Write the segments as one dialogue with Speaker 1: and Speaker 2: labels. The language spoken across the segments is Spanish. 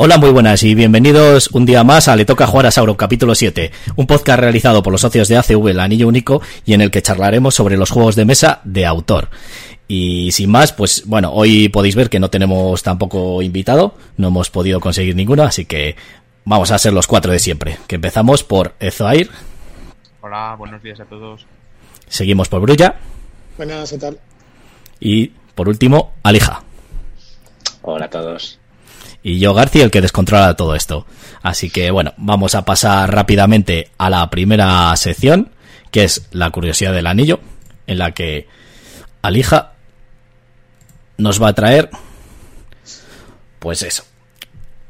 Speaker 1: Hola, muy buenas y bienvenidos un día más a Le Toca Jugar a Sauron, capítulo 7, un podcast realizado por los socios de ACV, el Anillo Único, y en el que charlaremos sobre los juegos de mesa de autor. Y sin más, pues bueno, hoy podéis ver que no tenemos tampoco invitado, no hemos podido conseguir ninguno, así que vamos a ser los cuatro de siempre. Que empezamos por Ezoair.
Speaker 2: Hola, buenos días a todos.
Speaker 1: Seguimos por Brulla.
Speaker 3: Buenas, ¿qué tal?
Speaker 1: Y por último, Alija.
Speaker 4: Hola a todos
Speaker 1: y yo García el que descontrola todo esto. Así que bueno, vamos a pasar rápidamente a la primera sección, que es la curiosidad del anillo, en la que Alija nos va a traer, pues eso,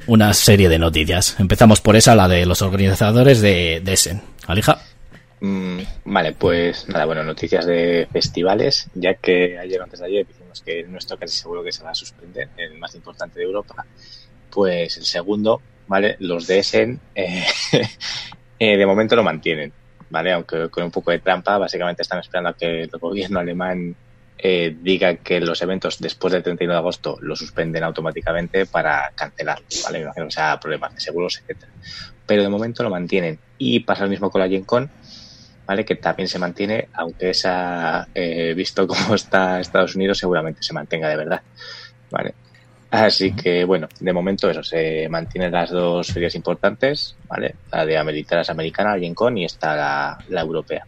Speaker 1: una serie de noticias. Empezamos por esa, la de los organizadores de, de Essen. Alija.
Speaker 4: Mm, vale, pues nada, bueno, noticias de festivales, ya que ayer o antes de ayer dijimos que nuestro casi seguro que se va a suspender, el más importante de Europa, pues el segundo, ¿vale? Los de Essen eh, eh, de momento lo mantienen, ¿vale? Aunque con un poco de trampa, básicamente están esperando a que el gobierno alemán eh, diga que los eventos después del 31 de agosto lo suspenden automáticamente para cancelarlos, ¿vale? Me imagino que sea problemas de seguros, etcétera. Pero de momento lo mantienen. Y pasa lo mismo con la Gen Con, ¿vale? Que también se mantiene, aunque esa, eh, visto cómo está Estados Unidos, seguramente se mantenga de verdad, ¿vale? Así que, bueno, de momento eso, se mantienen las dos ferias importantes, ¿vale? La de Americanas Americana, la Con, y está la, la europea.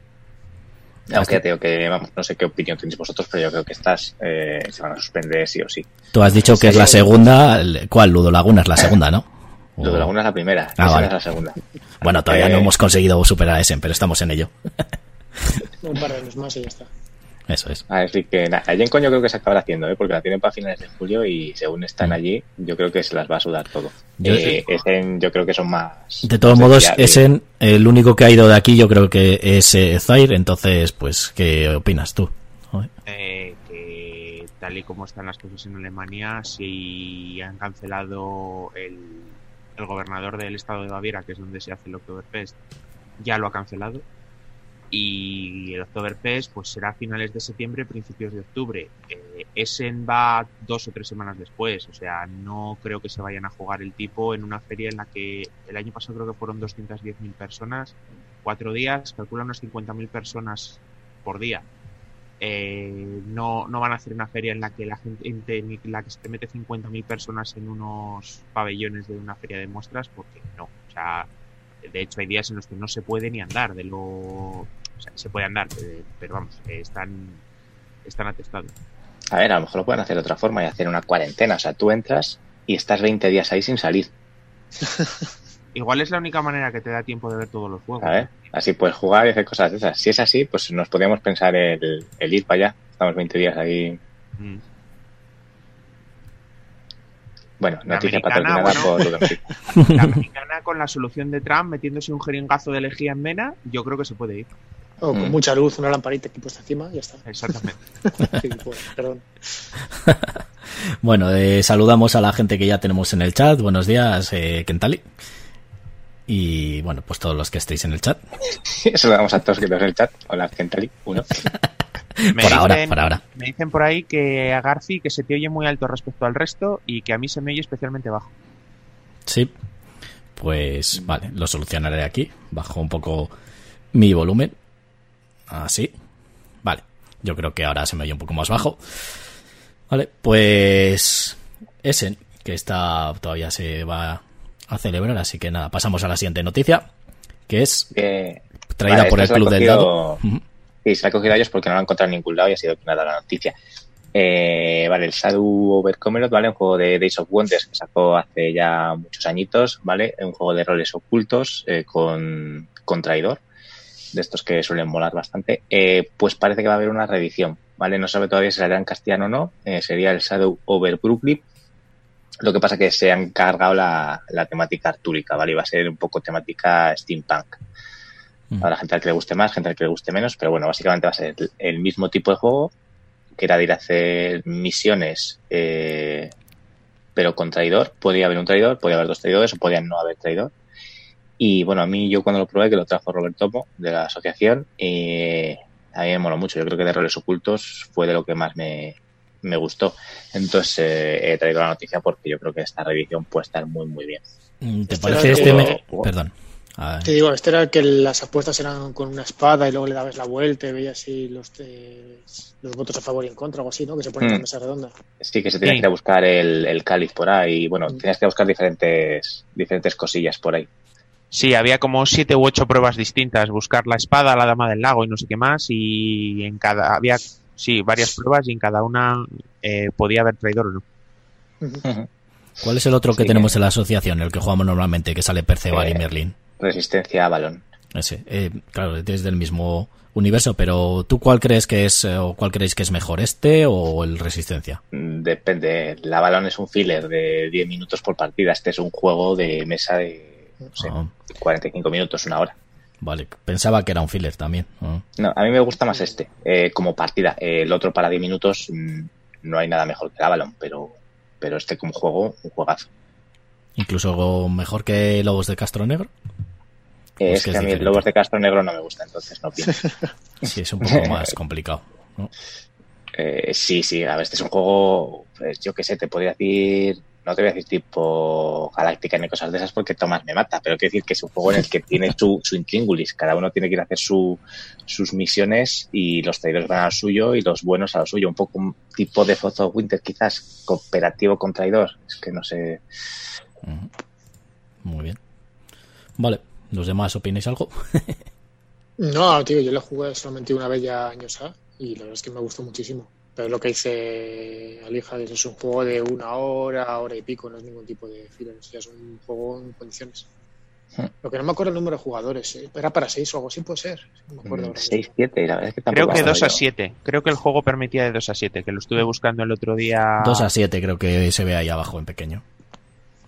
Speaker 4: Aunque ya tengo que, vamos, no sé qué opinión tenéis vosotros, pero yo creo que estas eh, se van a suspender sí o sí.
Speaker 1: Tú has dicho que es la segunda, ¿cuál? Ludo Laguna es la segunda, ¿no?
Speaker 4: Ludo Laguna es la primera,
Speaker 1: ah,
Speaker 4: esa
Speaker 1: vale.
Speaker 4: es la segunda.
Speaker 1: Bueno, todavía no
Speaker 4: Eh,
Speaker 1: hemos conseguido superar a ese, pero estamos en ello.
Speaker 3: Un par de años más y ya está.
Speaker 1: Eso es.
Speaker 4: Así que nada, la Gen Con yo creo que se acabará haciendo, ¿eh? porque la tienen para finales de julio y según están
Speaker 1: Mm.
Speaker 4: allí, yo creo que se las va a sudar todo.
Speaker 1: Yo-
Speaker 4: Eh, Essen, yo creo que son más.
Speaker 1: De todos
Speaker 4: más
Speaker 1: modos. Essen, el único que ha ido de aquí, yo creo que es eh, Zaire, entonces, pues, ¿qué opinas tú?
Speaker 2: Eh, que tal y como están las cosas en Alemania, si han cancelado el, el gobernador del estado de Baviera, que es donde se hace el Oktoberfest, ya lo ha cancelado. Y el Oktoberfest pues será a finales de septiembre, principios de octubre. Eh, Essen va dos o tres semanas después, o sea, no creo que se vayan a jugar el tipo en una feria en la que el año pasado creo que fueron 210.000 personas, cuatro días, calcula unas 50.000 personas por día. Eh, no, no van a hacer una feria en la que la gente, en la que se te mete 50.000 personas en unos pabellones de una feria de muestras, porque no. O sea, de hecho hay días en los que no se puede ni andar de lo, o sea, se puede andar, eh, pero vamos, eh, están, están atestados.
Speaker 4: A ver, a lo mejor lo pueden hacer de otra forma y hacer una cuarentena. O sea, tú entras y estás 20 días ahí sin salir.
Speaker 2: Igual es la única manera que te da tiempo de ver todos los juegos.
Speaker 4: A ver, así puedes jugar y hacer cosas de esas. Si es así, pues nos podríamos pensar el, el ir para allá. Estamos 20 días ahí.
Speaker 2: Mm.
Speaker 4: Bueno,
Speaker 2: La
Speaker 4: noticia
Speaker 2: americana,
Speaker 4: patrocinada
Speaker 2: bueno.
Speaker 4: por.
Speaker 2: La americana con la solución de Trump metiéndose un jeringazo de lejía en Mena, yo creo que se puede ir.
Speaker 3: O con
Speaker 4: Mm.
Speaker 3: mucha luz, una lamparita aquí puesta encima y ya está.
Speaker 2: Exactamente.
Speaker 3: Sí, pues, perdón.
Speaker 1: Bueno, eh, saludamos a la gente que ya tenemos en el chat. Buenos días, eh, Kentali. Y bueno, pues todos los que estéis en el chat.
Speaker 4: Saludamos a todos que tenemos en el chat. Hola, Gentali. Uno.
Speaker 2: Me
Speaker 1: Por ahora, por ahora.
Speaker 2: Me dicen por ahí que a Garci que se te oye muy alto respecto al resto y que a mí se me oye especialmente bajo.
Speaker 1: Sí. Pues vale, lo solucionaré aquí. Bajo un poco mi volumen. Así. Vale. Yo creo que ahora se me oye un poco más bajo. Vale, pues Essen, que está todavía se va a celebrar, así que nada, pasamos a la siguiente noticia, que es traída
Speaker 4: Vale,
Speaker 1: por el Club del Dado.
Speaker 4: cogido-
Speaker 1: Ujú.
Speaker 4: Sí, se la ha cogido a ellos porque no la han encontrado en ningún lado y ha sido nada la noticia. Eh, vale, el Shadow over Camelot, ¿vale? Un juego de Days of Wonders que sacó hace ya muchos añitos, ¿vale? Un juego de roles ocultos eh, con, con traidor, de estos que suelen molar bastante. Eh, pues parece que va a haber una reedición, ¿vale? No sabe todavía si saldrá en castellano o no. Eh, sería el Shadow over Brooklyn. Lo que pasa que se han cargado la, la temática artúrica, ¿vale? Y va a ser un poco temática steampunk.
Speaker 1: Mm.
Speaker 4: Habrá gente al que le guste más, gente al que le guste menos, pero bueno, básicamente va a ser el, el mismo tipo de juego, que era de ir a hacer misiones, eh, pero con traidor. Podría haber un traidor, podría haber dos traidores, o podían no haber traidor. Y bueno, a mí yo cuando lo probé, que lo trajo Robert Tomo, de la asociación, eh, a mí me moló mucho. Yo creo que de roles ocultos fue de lo que más me, me gustó. Entonces eh, he traído la noticia porque yo creo que esta revisión puede estar muy, muy bien.
Speaker 1: Mm, ¿Te
Speaker 3: Este
Speaker 1: parece este? me- Perdón.
Speaker 3: Te digo, este era el que las apuestas eran con una espada y luego le dabas la vuelta y veías si los, eh, los votos a favor y en contra o algo así, ¿no? Que se pone en la
Speaker 4: Mm.
Speaker 3: mesa redonda.
Speaker 4: Sí, que se tiene
Speaker 2: Sí.
Speaker 4: que ir a buscar el, el cáliz por ahí. Bueno,
Speaker 3: Mm.
Speaker 4: tienes que buscar diferentes, diferentes cosillas por ahí.
Speaker 2: Sí, había como siete u ocho pruebas distintas. Buscar la espada, la dama del lago y no sé qué más. Y en cada. Había, sí, varias pruebas y en cada una eh, podía haber traidor o no.
Speaker 1: ¿Cuál es el otro que
Speaker 4: Sí,
Speaker 1: tenemos en la asociación, el que jugamos normalmente, que sale Perceval y
Speaker 4: Eh,
Speaker 1: Merlin?
Speaker 4: Resistencia a balón.
Speaker 1: Ese. Eh, claro, es del mismo universo, pero ¿tú cuál crees que es eh, o cuál creéis que es mejor, este o el Resistencia?
Speaker 4: Depende. La balón es un filler de 10 minutos por partida. Este es un juego de mesa de no sé,
Speaker 1: Ah,
Speaker 4: 45 minutos, una hora.
Speaker 1: vale, pensaba que era un filler también. Ah.
Speaker 4: No, a mí me gusta más este, eh, como partida. Eh, el otro para 10 minutos mm, no hay nada mejor que Avalon, pero, pero este como juego, un juegazo.
Speaker 1: Incluso mejor que Lobos de Castro Negro.
Speaker 4: Eh,
Speaker 1: Pues
Speaker 4: es
Speaker 1: que es
Speaker 4: a mí
Speaker 1: diferente.
Speaker 4: Lobos de Castro Negro no me gusta, entonces no pienso.
Speaker 1: Sí, es un poco más complicado. ¿no?
Speaker 4: Eh, sí, sí, a ver, este es un juego, pues, yo qué sé, te podría decir, no te voy a decir tipo Galáctica ni cosas de esas porque Tomás me mata, pero quiero decir que es un juego en el que tiene su, su intríngulis, cada uno tiene que ir a hacer su, sus misiones y los traidores van al suyo y los buenos a lo suyo, un poco un tipo de Fozo Winter quizás, cooperativo con traidor, es que no sé.
Speaker 1: Muy bien. Vale, ¿los demás opináis algo?
Speaker 3: No, tío, yo lo jugué solamente una vez ya años A y la verdad es que me gustó muchísimo. Pero lo que dice Alija es, es un juego de una hora, hora y pico, no es ningún tipo de filler, o sea, es un juego en condiciones.
Speaker 4: Hmm.
Speaker 3: Lo que no me acuerdo el número de jugadores, ¿eh? era para seis o algo así, puede ser. No me acuerdo ahora
Speaker 4: 6,
Speaker 3: mismo.
Speaker 4: 7, la verdad es que
Speaker 2: Creo que
Speaker 4: me
Speaker 2: 2 a
Speaker 4: acuerdo yo.
Speaker 2: 7. Creo que el juego permitía de 2 a 7, que lo estuve buscando el otro día.
Speaker 1: 2 a 7 creo que se ve ahí abajo en pequeño.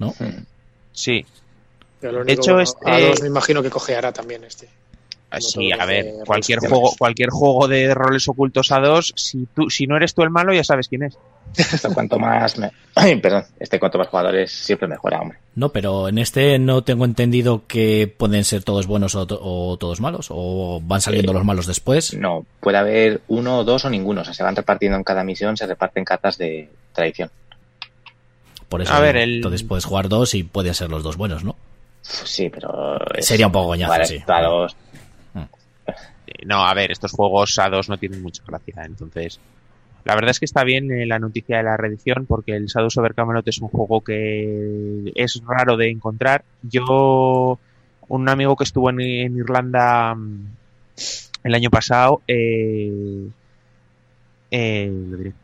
Speaker 1: ¿No?
Speaker 4: Mm.
Speaker 2: Sí.
Speaker 3: Pero lo
Speaker 2: De
Speaker 3: único-
Speaker 2: hecho, este-
Speaker 3: a dos me imagino que cogeará también este.
Speaker 2: Sí, a ver,
Speaker 3: de
Speaker 2: cualquier juego,
Speaker 3: sociales.
Speaker 2: cualquier juego de roles ocultos a dos, si tú, si no eres tú el malo, ya sabes quién es.
Speaker 4: Esto cuanto más, me- Ay, perdón, este cuanto más jugadores siempre mejora, hombre.
Speaker 1: No, pero en este no tengo entendido que pueden ser todos buenos o, to- o todos malos. O van saliendo
Speaker 4: Eh,
Speaker 1: los malos después.
Speaker 4: No, puede haber uno, dos o ninguno. O sea, se van repartiendo en cada misión, se reparten cartas de tradición.
Speaker 1: Por eso
Speaker 2: a ver, el-
Speaker 1: entonces puedes jugar dos y pueden ser los dos buenos, ¿no?
Speaker 4: Sí, pero. es-
Speaker 1: Sería un poco goñazo,
Speaker 4: Vale,
Speaker 1: sí.
Speaker 4: los-
Speaker 2: No, a ver, estos juegos a dos no tienen mucha gracia, entonces. La verdad es que está bien eh, la noticia de la reedición porque el Shadows over Camelot es un juego que es raro de encontrar. Yo, un amigo que estuvo en, Irlanda mm, el año pasado, eh, eh, lo diré.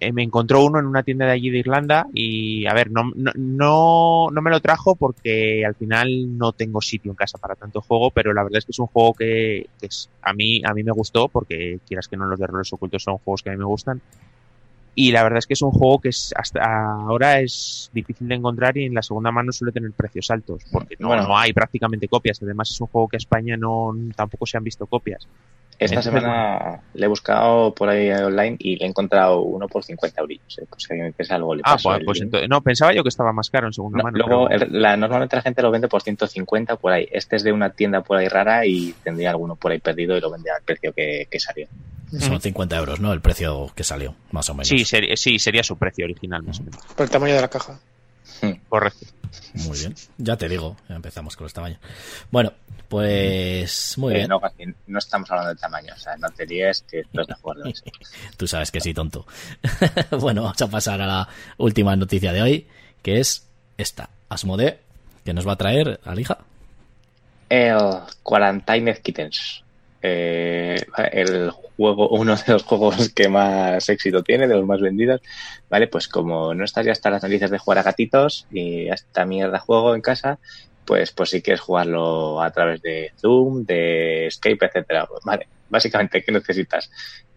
Speaker 2: Eh, me encontró uno en una tienda de allí de Irlanda y, a ver, no, no, no, no me lo trajo porque al final no tengo sitio en casa para tanto juego, pero la verdad es que es un juego que, que es, a mí a mí me gustó porque quieras que no los de roles ocultos son juegos que a mí me gustan. Y la verdad es que es un juego que es hasta ahora es difícil de encontrar y en la segunda mano suele tener precios altos porque no,
Speaker 4: Bueno.
Speaker 2: no hay prácticamente copias. Además es un juego que a España no tampoco se han visto copias
Speaker 4: Esta semana le he buscado por ahí online y le he encontrado uno por 50 euros. Eh. Pues si a alguien me interesa algo le
Speaker 2: ah pues, pues entonces no pensaba yo que estaba más caro en segunda
Speaker 4: No,
Speaker 2: mano
Speaker 4: luego,
Speaker 2: pero-
Speaker 4: el- la, normalmente la gente lo vende por 150 por ahí. Este es de una tienda por ahí rara y tendría alguno por ahí perdido y lo vende al precio que, que salió.
Speaker 1: Son 50 euros, ¿no? El precio que salió, más o menos.
Speaker 2: sí, sería, sí sería su precio original más o menos
Speaker 3: Por el tamaño de la caja.
Speaker 2: correcto
Speaker 1: Muy bien. Ya te digo, ya empezamos con los tamaños. Bueno, pues muy
Speaker 4: Eh,
Speaker 1: bien.
Speaker 4: no, estamos hablando del tamaño. O sea, no te líes que esto es de jugadores.
Speaker 1: Tú sabes que sí, tonto. bueno, vamos a pasar a la última noticia de hoy, que es esta. Asmodee, que nos va a traer Alija.
Speaker 4: El Quarantine Kittens. Eh, el juego, uno de los juegos que más éxito tiene, de los más vendidos. Vale, pues como no estás ya hasta las narices de jugar a gatitos y a esta mierda juego en casa, pues, pues si quieres jugarlo a través de Zoom, de Skype, etcétera. Vale, básicamente, ¿qué necesitas?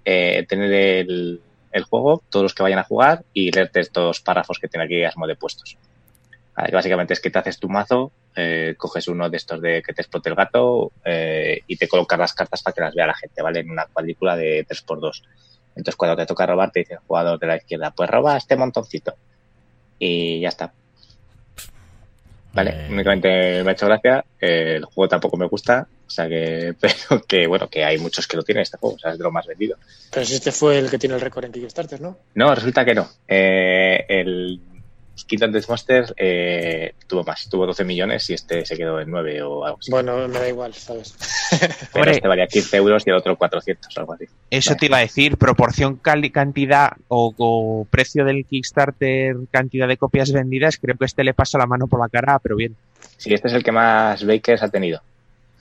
Speaker 4: Eh, tener el, el juego, todos los que vayan a jugar y leerte estos párrafos que tiene aquí Asmode puestos. Básicamente es que te haces tu mazo, eh, coges uno de estos de que te explote el gato eh, y te colocas las cartas para que las vea la gente, ¿vale? En una cuadrícula de 3x2. Entonces cuando te toca robar te dice el jugador de la izquierda, pues roba este montoncito. Y ya está. Vale,
Speaker 1: Eh,
Speaker 4: únicamente me ha hecho gracia, eh, el juego tampoco me gusta O sea que, pero que bueno, que hay muchos que lo tienen este juego, o sea, es de lo más vendido.
Speaker 3: Pero si este fue el que tiene el récord en Kickstarter, ¿no?
Speaker 4: No, resulta que no. Eh, el Kingdom Death Monster eh, tuvo más, tuvo 12 millones y este se quedó en 9 o algo así.
Speaker 3: Bueno, me da igual, ¿sabes?
Speaker 4: Pero
Speaker 2: Hombre.
Speaker 4: este valía 15 euros y el otro 400 o algo así.
Speaker 2: Eso
Speaker 4: Vale.
Speaker 2: te iba a decir, proporción cantidad o, o precio del Kickstarter, cantidad de copias vendidas, creo que este le pasa la mano por la cara, pero bien.
Speaker 4: Sí, este es el que más bakers ha tenido.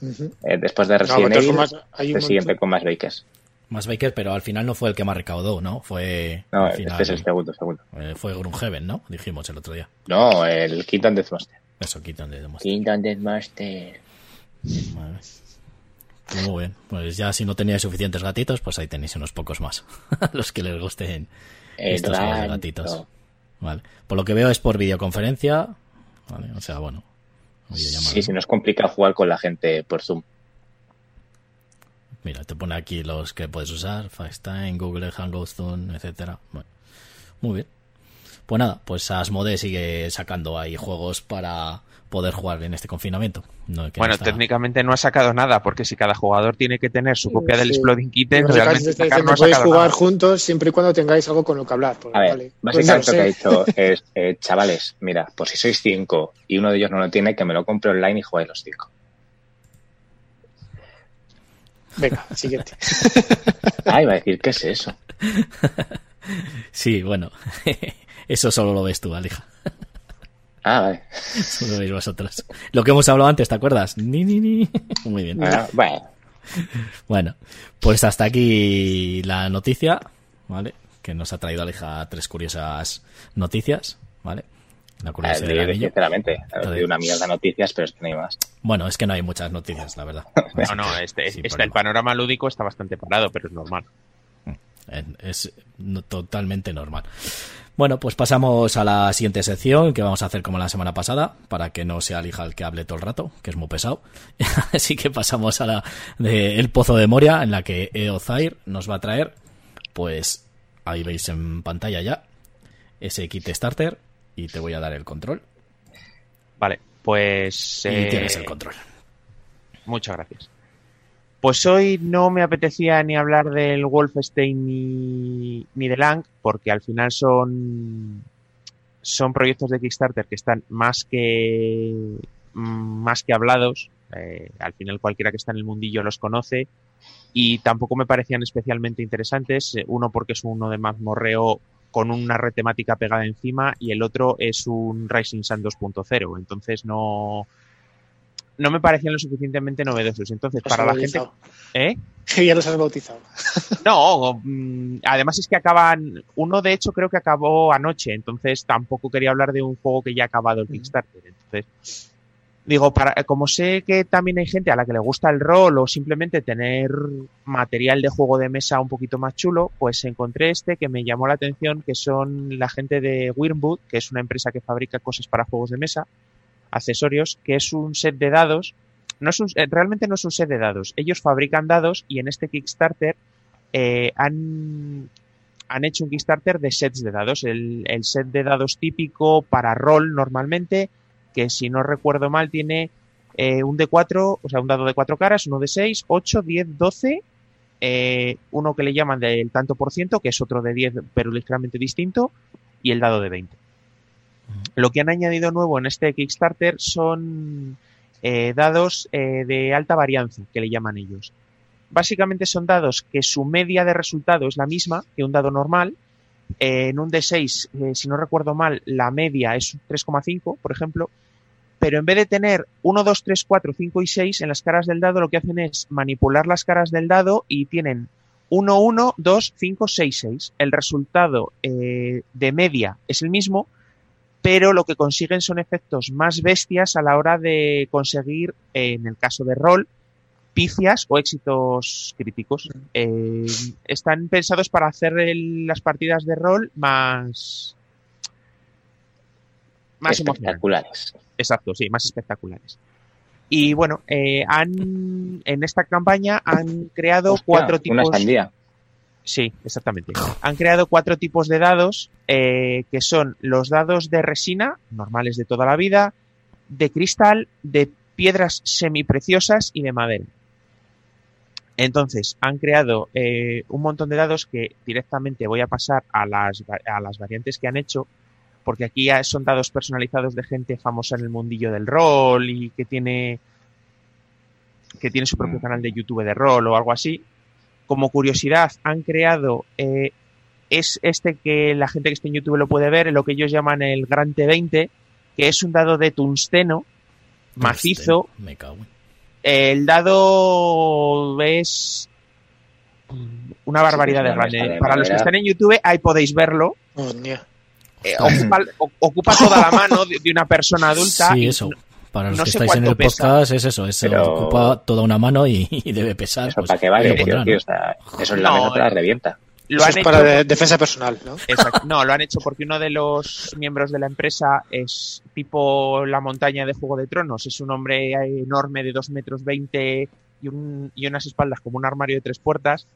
Speaker 4: Eh, después de
Speaker 3: No, de
Speaker 4: Resident
Speaker 3: todas
Speaker 4: Evil,
Speaker 3: formas, hay un
Speaker 4: siguiente con más bakers.
Speaker 1: Más Baker, pero al final no fue el que más recaudó, ¿no? Fue.
Speaker 4: No,
Speaker 1: al
Speaker 4: este es el segundo, segundo.
Speaker 1: eh, fue Grunheaven, ¿no? Dijimos el otro día.
Speaker 4: No, el Kingdom Death Monster.
Speaker 1: Eso, quitan de demostrar.
Speaker 4: Kingdom Death Monster.
Speaker 1: Vale. Muy bien. Pues ya si no teníais suficientes gatitos, pues ahí tenéis unos pocos más. Los que les gusten estos juegos de gatitos. Vale. Por lo que veo es por videoconferencia. Vale. O sea, bueno.
Speaker 4: Sí,
Speaker 1: ¿no?
Speaker 4: si nos complica jugar con la gente por Zoom.
Speaker 1: Mira, te pone aquí los que puedes usar, FaceTime, Google Hangouts, Zoom, etcétera. Bueno, muy bien. Pues nada, pues Asmode sigue sacando ahí juegos para poder jugar en este confinamiento. No, que no
Speaker 2: bueno,
Speaker 1: está-
Speaker 2: técnicamente no ha sacado nada, porque si cada jugador tiene que tener su copia del. Exploding Kitten, realmente
Speaker 3: está
Speaker 2: sacar
Speaker 3: diciendo,
Speaker 2: no ha
Speaker 3: podéis jugar
Speaker 2: nada.
Speaker 3: juntos siempre y cuando tengáis algo con lo que hablar. Pues,
Speaker 4: A ver,
Speaker 3: vale. Pues
Speaker 4: básicamente
Speaker 3: no
Speaker 4: lo que ha dicho es, eh, chavales, mira, por si sois cinco y uno de ellos no lo tiene, que me lo compre online y jugáis los cinco.
Speaker 3: Venga, siguiente.
Speaker 4: Ah, iba a decir, ¿qué es eso?
Speaker 1: Sí, bueno. Eso solo lo ves tú, Alija.
Speaker 4: Ah, vale.
Speaker 1: Solo lo veis vosotros. Lo que hemos hablado antes, ¿te acuerdas? Ni, ni, ni. Muy bien.
Speaker 4: Ah, bueno,
Speaker 1: Bueno, pues hasta aquí la noticia, ¿vale? Que nos ha traído Aleja tres curiosas noticias, ¿vale? La curiosidad
Speaker 4: ver,
Speaker 1: del anillo.
Speaker 4: sinceramente, ha
Speaker 1: Joder.
Speaker 4: sido una mierda de noticias, pero es que no hay más.
Speaker 1: Bueno, es que no hay muchas noticias, la verdad.
Speaker 2: No, no, este, este-
Speaker 1: problema.
Speaker 2: el panorama lúdico está bastante parado, pero es normal.
Speaker 1: En- Es totalmente normal. Bueno, pues pasamos a la siguiente sección que vamos a hacer como la semana pasada, para que no sea Alija el que hable todo el rato, que es muy pesado. Así que pasamos a la de El Pozo de Moria, en la que Eozair nos va a traer, pues ahí veis en pantalla ya, ese kit starter, y te voy a dar el control.
Speaker 2: Vale, pues...
Speaker 1: Y
Speaker 2: eh,
Speaker 1: tienes el control.
Speaker 2: Muchas gracias. Pues hoy no me apetecía ni hablar del Wolfenstein ni, ni de Lang, porque al final son, son proyectos de Kickstarter que están más que, más que hablados. Eh, al final cualquiera que está en el mundillo los conoce. Y tampoco me parecían especialmente interesantes. Eh, Uno porque es uno de mazmorreo con una red temática pegada encima y el otro es un Rising Sun 2.0. Entonces no, no me parecían lo suficientemente novedosos. Entonces,
Speaker 3: Los
Speaker 2: para la gente. ¿Eh?
Speaker 3: ya los has bautizado.
Speaker 2: No, mm, además es que acaban. Uno, de hecho, creo que acabó anoche. Entonces, tampoco quería hablar de un juego que ya ha acabado el Kickstarter. Entonces, digo, para, como sé que también hay gente a la que le gusta el rol o simplemente tener material de juego de mesa un poquito más chulo, pues encontré este que me llamó la atención, que son la gente de Wyrmwood, que es una empresa que fabrica cosas para juegos de mesa, accesorios, que es un set de dados. No es un- eh, realmente no es un set de dados. Ellos fabrican dados y en este Kickstarter eh, han, han hecho un Kickstarter de sets de dados. El, el set de dados típico para rol normalmente, que si no recuerdo mal tiene eh, un de 4, o sea, un dado de 4 caras, uno de 6, 8, 10, 12, eh, uno que le llaman del tanto por ciento, que es otro de 10 pero ligeramente distinto, y el dado de 20. Lo que han añadido nuevo en este Kickstarter son eh, dados eh, de alta varianza, que le llaman ellos. Básicamente son dados que su media de resultado es la misma que un dado normal. En un D6, eh, si no recuerdo mal, la media es un 3,5, por ejemplo. Pero en vez de tener 1, 2, 3, 4, 5 y 6 en las caras del dado, lo que hacen es manipular las caras del dado y tienen 1, 1, 2, 5, 6, 6. El resultado eh, de media es el mismo, pero lo que consiguen son efectos más bestias a la hora de conseguir, eh, en el caso de rol, pifias o éxitos críticos. Eh, están pensados para hacer el- las partidas de rol más más
Speaker 4: espectaculares.
Speaker 2: Exacto, sí, más espectaculares. Y bueno, eh, han en esta campaña han creado
Speaker 4: Hostia,
Speaker 2: cuatro
Speaker 4: Una
Speaker 2: tipos.
Speaker 4: sandía.
Speaker 2: Sí, exactamente. Han creado cuatro tipos de dados, eh, que son los dados de resina, normales de toda la vida, de cristal, de piedras semipreciosas y de madera. Entonces, han creado eh, un montón de dados que directamente voy a pasar a las, a las variantes que han hecho, porque aquí ya son dados personalizados de gente famosa en el mundillo del rol y que tiene que tiene su propio
Speaker 4: Mm.
Speaker 2: canal de YouTube de rol o algo así. Como curiosidad, han creado eh, es este que la gente que está en YouTube lo puede ver, lo que ellos llaman el Gran T20, que es un dado de tungsteno macizo.
Speaker 1: Me cago en-
Speaker 2: El dado es una barbaridad
Speaker 4: Sí,
Speaker 2: de grande. Para los que están en YouTube, ahí podéis verlo.
Speaker 3: Oh.
Speaker 2: Eh, ocupa, o- ocupa toda la mano de, de una persona adulta.
Speaker 1: Sí,
Speaker 2: y
Speaker 1: eso. Para los
Speaker 2: no
Speaker 1: que estáis en el
Speaker 2: pesa.
Speaker 1: podcast es eso, es,
Speaker 4: Pero-
Speaker 1: ocupa toda una mano y, y debe pesar.
Speaker 4: ¿Eso
Speaker 1: pues,
Speaker 4: para qué
Speaker 1: ahí
Speaker 4: vale? tío,
Speaker 1: pondrán,
Speaker 4: tío?
Speaker 1: ¿no?
Speaker 4: O sea, eso
Speaker 2: No,
Speaker 4: la mesa te la
Speaker 2: eh.
Speaker 4: revienta.
Speaker 2: lo
Speaker 3: Eso
Speaker 2: han
Speaker 3: es
Speaker 2: hecho.
Speaker 3: para de- defensa personal, ¿no?
Speaker 2: Exacto. No, lo han hecho porque uno de los miembros de la empresa es tipo la montaña de Juego de Tronos. Es un hombre enorme de 2 metros 20 y, un, y unas espaldas como un armario de tres puertas.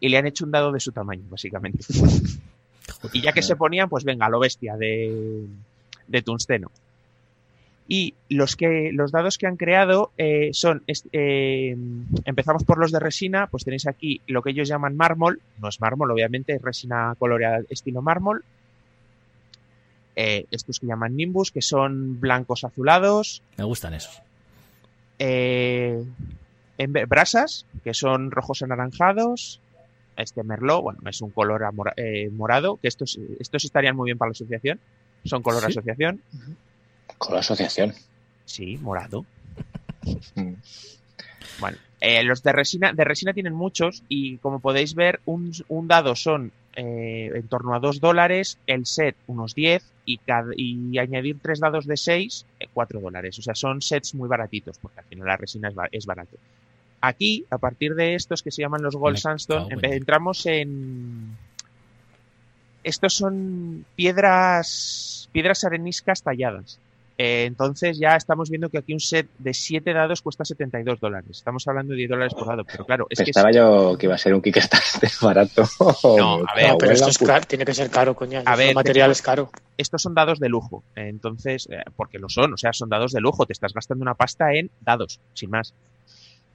Speaker 2: Y le han hecho un dado de su tamaño, básicamente. Y ya que se ponían, pues venga, lo bestia de, de tungsteno. Y los que los dados que han creado eh, son eh, empezamos por los de resina, pues tenéis aquí lo que ellos llaman mármol, no es mármol, obviamente, es resina coloreada estilo mármol. Eh, estos que llaman nimbus, que son blancos azulados.
Speaker 1: Me gustan esos.
Speaker 2: Brasas, que son rojos anaranjados. Este merlot, bueno, es un color eh, morado, que estos, estos estarían muy bien para la asociación. Son color
Speaker 1: ¿Sí?
Speaker 2: asociación.
Speaker 4: La asociación.
Speaker 2: Sí, morado.
Speaker 4: Mm.
Speaker 2: Bueno, eh, los de resina, de resina tienen muchos y como podéis ver, un, un dado son eh, en torno a 2 dólares, el set unos 10 y, cada, y añadir tres dados de 6, 4 dólares. O sea, son sets muy baratitos porque al final la resina es, es barato. Aquí, a partir de estos que se llaman los Gold
Speaker 1: Me
Speaker 2: Sandstone,
Speaker 1: Dios.
Speaker 2: entramos en... Estos son piedras, piedras areniscas talladas. Eh, entonces ya estamos viendo que aquí un set de 7 dados cuesta 72 dólares. Estamos hablando de 10 dólares por dado, pero claro, es que
Speaker 4: Pensaba yo que iba a ser un Kickstarter barato.
Speaker 2: No, a ver,
Speaker 3: No, pero esto es
Speaker 4: puta.
Speaker 3: caro, tiene que ser caro, coña.
Speaker 2: A ver,
Speaker 3: material es caro.
Speaker 2: estos son dados de lujo. Eh, Entonces, eh, porque lo son, o sea, son dados de lujo. Te estás gastando una pasta en dados, sin más.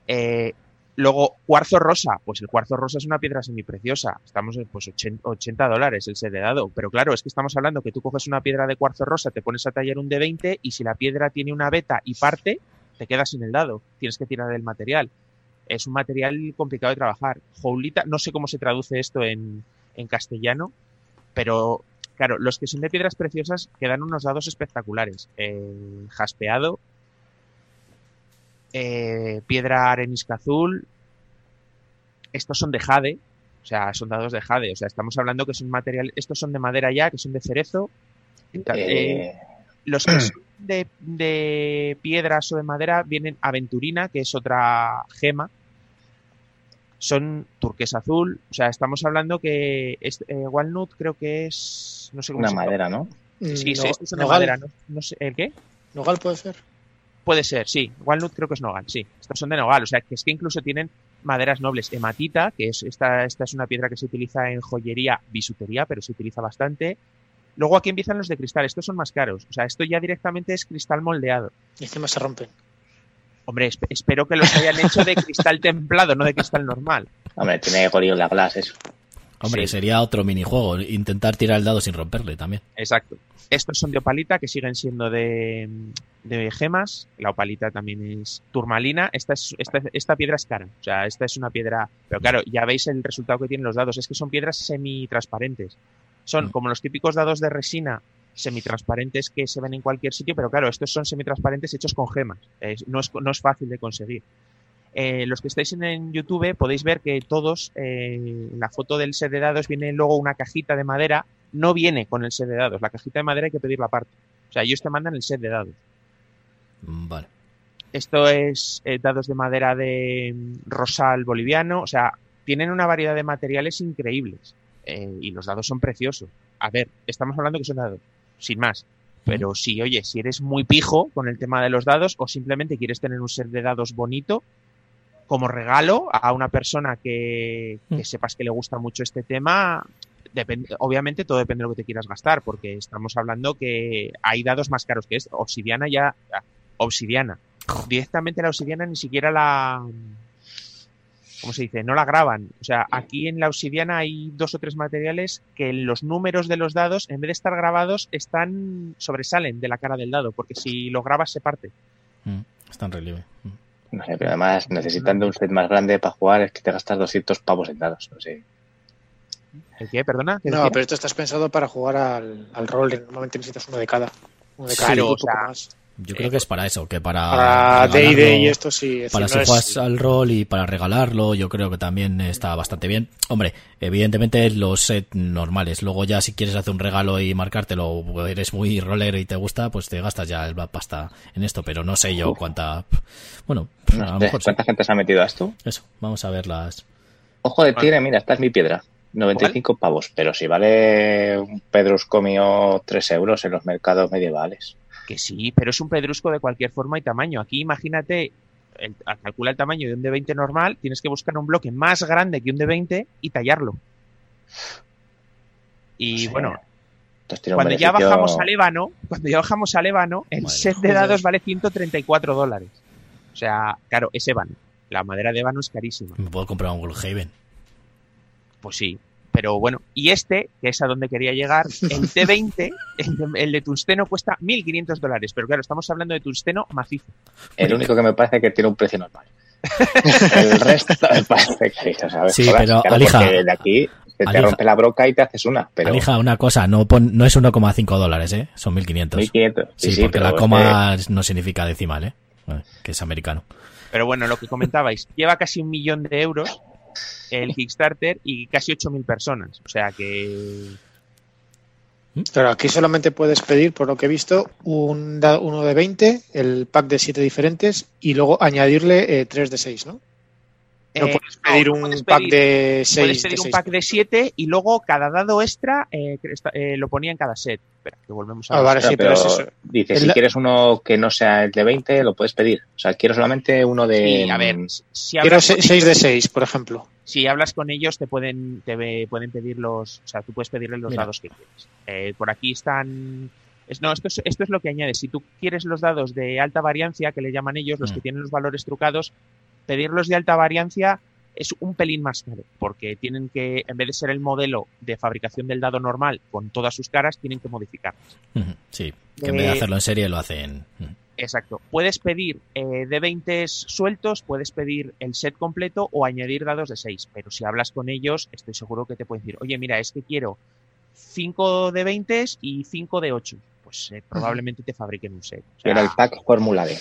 Speaker 2: Eh, luego, cuarzo rosa. Pues el cuarzo rosa es una piedra semipreciosa. Estamos en pues 80, 80 dólares el set de dado. Pero claro, es que estamos hablando que tú coges una piedra de cuarzo rosa, te pones a tallar un de 20 y si la piedra tiene una beta y parte, te quedas sin el dado. Tienes que tirar el material. Es un material complicado de trabajar. Joulita, no sé cómo se traduce esto en, en castellano, pero Claro, los que son de piedras preciosas quedan unos dados espectaculares. Eh, jaspeado, eh, piedra arenisca azul. Estos son de jade, o sea, son dados de jade. O sea, estamos hablando que son material. Estos son de madera ya, que son de cerezo. Eh,
Speaker 4: Eh,
Speaker 2: los que son de, de piedras o de madera vienen aventurina, que es otra gema. Son turquesa azul. O sea, estamos hablando que es, eh, walnut creo que es. No sé cómo
Speaker 4: una
Speaker 2: se llama.
Speaker 4: madera, ¿no?
Speaker 2: Sí, sí,
Speaker 3: No-
Speaker 2: estos son de madera. No, no sé, ¿El qué?
Speaker 3: ¿Nogal puede ser?
Speaker 2: Puede ser, sí. Walnut creo que es nogal, sí. Estos son de nogal, o sea, que es que incluso tienen maderas nobles. Hematita, que es esta, esta es una piedra que se utiliza en joyería, bisutería, pero se utiliza bastante. Luego aquí empiezan los de cristal, estos son más caros. O sea, esto ya directamente es cristal moldeado.
Speaker 3: Y encima se rompen.
Speaker 2: Hombre, esp- espero que los hayan hecho de cristal templado, no de cristal normal.
Speaker 4: Hombre, tiene Gorilla Glass eso.
Speaker 1: Hombre,
Speaker 2: Sí.
Speaker 1: sería otro minijuego. Intentar tirar el dado sin romperle también.
Speaker 2: Exacto. Estos son de opalita, que siguen siendo de, de gemas. La opalita también es turmalina. Esta, es, esta, esta piedra es cara. O sea, esta es una piedra. Pero claro, ya veis el resultado que tienen los dados. Es que son piedras semitransparentes. Son
Speaker 1: Mm.
Speaker 2: como los típicos dados de resina semitransparentes que se ven en cualquier sitio, pero claro, estos son semitransparentes hechos con gemas. No, es, no es fácil de conseguir. Eh, los que estáis en, YouTube podéis ver que todos, eh, en la foto del set de dados viene luego una cajita de madera. No viene con el set de dados. La cajita de madera hay que pedirla aparte. O sea, ellos te mandan el set de dados.
Speaker 1: Mm, Vale.
Speaker 2: Esto es eh, dados de madera de mm, rosal boliviano. O sea, tienen una variedad de materiales increíbles. Eh, y los dados son preciosos. A ver, estamos hablando que son dados, sin más. Pero sí, oye, si eres muy pijo con el tema de los dados o simplemente quieres tener un set de dados bonito como regalo a una persona que, que
Speaker 1: Mm.
Speaker 2: sepas que le gusta mucho este tema, depende, obviamente todo depende de lo que te quieras gastar, porque estamos hablando que hay dados más caros que esto. Obsidiana ya, obsidiana. Directamente la obsidiana ni siquiera la ¿cómo se dice? No la graban. O sea, aquí en la obsidiana hay dos o tres materiales que los números de los dados, en vez de estar grabados, están sobresalen de la cara del dado, porque si lo grabas se parte.
Speaker 1: Mm, está en relieve. Mm.
Speaker 4: No sé, pero además necesitando un set más grande para jugar es que te gastas 200 pavos en dados. No sé.
Speaker 2: ¿El qué? Perdona. ¿Qué
Speaker 3: No, pero esto estás pensado para jugar al, al rol. Normalmente necesitas uno de cada. Uno de cada
Speaker 2: o sea,
Speaker 3: más.
Speaker 1: Yo creo que es para eso, que para.
Speaker 3: Para D&D y esto sí. es
Speaker 1: Para
Speaker 3: decir,
Speaker 1: si
Speaker 3: no
Speaker 1: juegas
Speaker 3: es-
Speaker 1: al rol y para regalarlo, yo creo que también está bastante bien. Hombre, evidentemente los set normales. Luego ya si quieres hacer un regalo y marcártelo, o eres muy roller y te gusta, pues te gastas ya el pasta en esto. Pero no sé yo cuánta. Bueno,
Speaker 4: No
Speaker 1: a lo
Speaker 4: sé,
Speaker 1: mejor sí.
Speaker 4: ¿Cuánta gente se ha metido a esto?
Speaker 1: Eso, vamos a ver las.
Speaker 4: Ojo de tigre, mira, esta es mi piedra. 95 pavos, pero si vale un Pedruscomio 3 euros en los mercados medievales.
Speaker 2: Que sí, pero es un pedrusco de cualquier forma y tamaño. Aquí imagínate, el, a- calcula el tamaño de un D20 normal, tienes que buscar un bloque más grande que un D20 y tallarlo. Y bueno,
Speaker 4: un
Speaker 2: cuando ya bajamos al ébano, cuando ya bajamos al ébano, el
Speaker 1: Madre
Speaker 2: set de
Speaker 3: joder.
Speaker 2: dados vale 134 dólares. O sea, claro, es ébano. La madera de ébano es carísima.
Speaker 1: Me puedo comprar un Gloomhaven.
Speaker 2: Pues sí. Pero bueno, y este, que es a donde quería llegar, el T20, el de, el de tungsteno cuesta 1.500 dólares. Pero claro, estamos hablando de tungsteno macizo.
Speaker 4: El único que me parece que tiene un precio normal. El resto me parece que ver,
Speaker 1: Sí, pero,
Speaker 4: claro,
Speaker 1: Alija,
Speaker 4: porque de aquí se te
Speaker 1: Alija.
Speaker 4: rompe la broca y te haces una, pero
Speaker 1: Alija, una cosa, no, pon- no es 1,5 dólares, ¿eh? Son 1.500.
Speaker 4: 1500.
Speaker 1: Sí,
Speaker 4: Sí, sí,
Speaker 1: porque
Speaker 4: pero
Speaker 1: la coma no significa decimal, ¿eh? Eh, Que es americano.
Speaker 2: Pero bueno, lo que comentabais, lleva casi un millón de euros el Kickstarter y casi 8.000 personas. O sea que
Speaker 3: Claro, aquí solamente puedes pedir, por lo que he visto, un uno de 20, el pack de 7 diferentes y luego añadirle 3 de 6, ¿no? No
Speaker 2: eh,
Speaker 3: puedes pedir
Speaker 2: no,
Speaker 3: un
Speaker 2: puedes
Speaker 3: pack
Speaker 2: pedir-
Speaker 3: de 6.
Speaker 2: Puedes pedir un pack de 7 y luego cada dado extra eh, eh, lo ponía en cada set. Espera, que volvemos a
Speaker 3: Ah, vale,
Speaker 4: Claro,
Speaker 3: sí, pero es eso.
Speaker 4: Dice,
Speaker 3: El
Speaker 4: si
Speaker 3: la-
Speaker 4: quieres uno que no sea el de 20, lo puedes pedir. O sea, quiero solamente uno de...
Speaker 2: Sí, a ver, si
Speaker 3: Quiero
Speaker 2: hablas, con
Speaker 3: 6 de
Speaker 2: ellos,
Speaker 3: 6, por ejemplo.
Speaker 2: si hablas con ellos te pueden te ve- pueden pedir los, o sea, tú puedes pedirles los
Speaker 1: Mira.
Speaker 2: dados que quieres. Eh, por aquí están es- no, esto es, esto es lo que añade. Si tú quieres los dados de alta variancia, que le llaman ellos, los
Speaker 1: Mm.
Speaker 2: que tienen los valores trucados, pedirlos de alta variancia es un pelín más caro, porque tienen que, en vez de ser el modelo de fabricación del dado normal con todas sus caras, tienen que modificar.
Speaker 1: Ujú, Sí, que en vez de
Speaker 2: Eh,
Speaker 1: hacerlo en serie lo hacen.
Speaker 2: Exacto. Puedes pedir eh, de 20 sueltos, puedes pedir el set completo o añadir dados de 6. Pero si hablas con ellos, estoy seguro que te pueden decir, oye, mira, es que quiero 5 de 20 y 5 de 8. Pues eh, probablemente te fabriquen un set. O sea,
Speaker 4: Era el pack Fórmula D.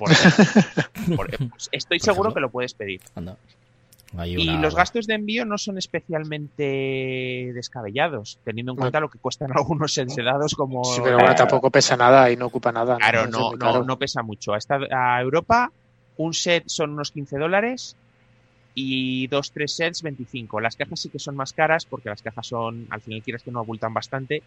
Speaker 2: por ejemplo. Por- pues estoy
Speaker 1: Por
Speaker 2: seguro
Speaker 1: ejemplo.
Speaker 2: que lo puedes pedir.
Speaker 1: Anda. Hay
Speaker 2: Y los gastos de envío no son especialmente descabellados, teniendo en cuenta lo que cuestan algunos sets de dados como...
Speaker 3: Sí, pero bueno, tampoco pesa nada y no ocupa nada.
Speaker 2: Claro, no, no, no pesa mucho. A, esta- a Europa, un set son unos 15 dólares y dos, tres sets 25. Las cajas sí que son más caras porque las cajas son, al final quieres que no abultan bastante.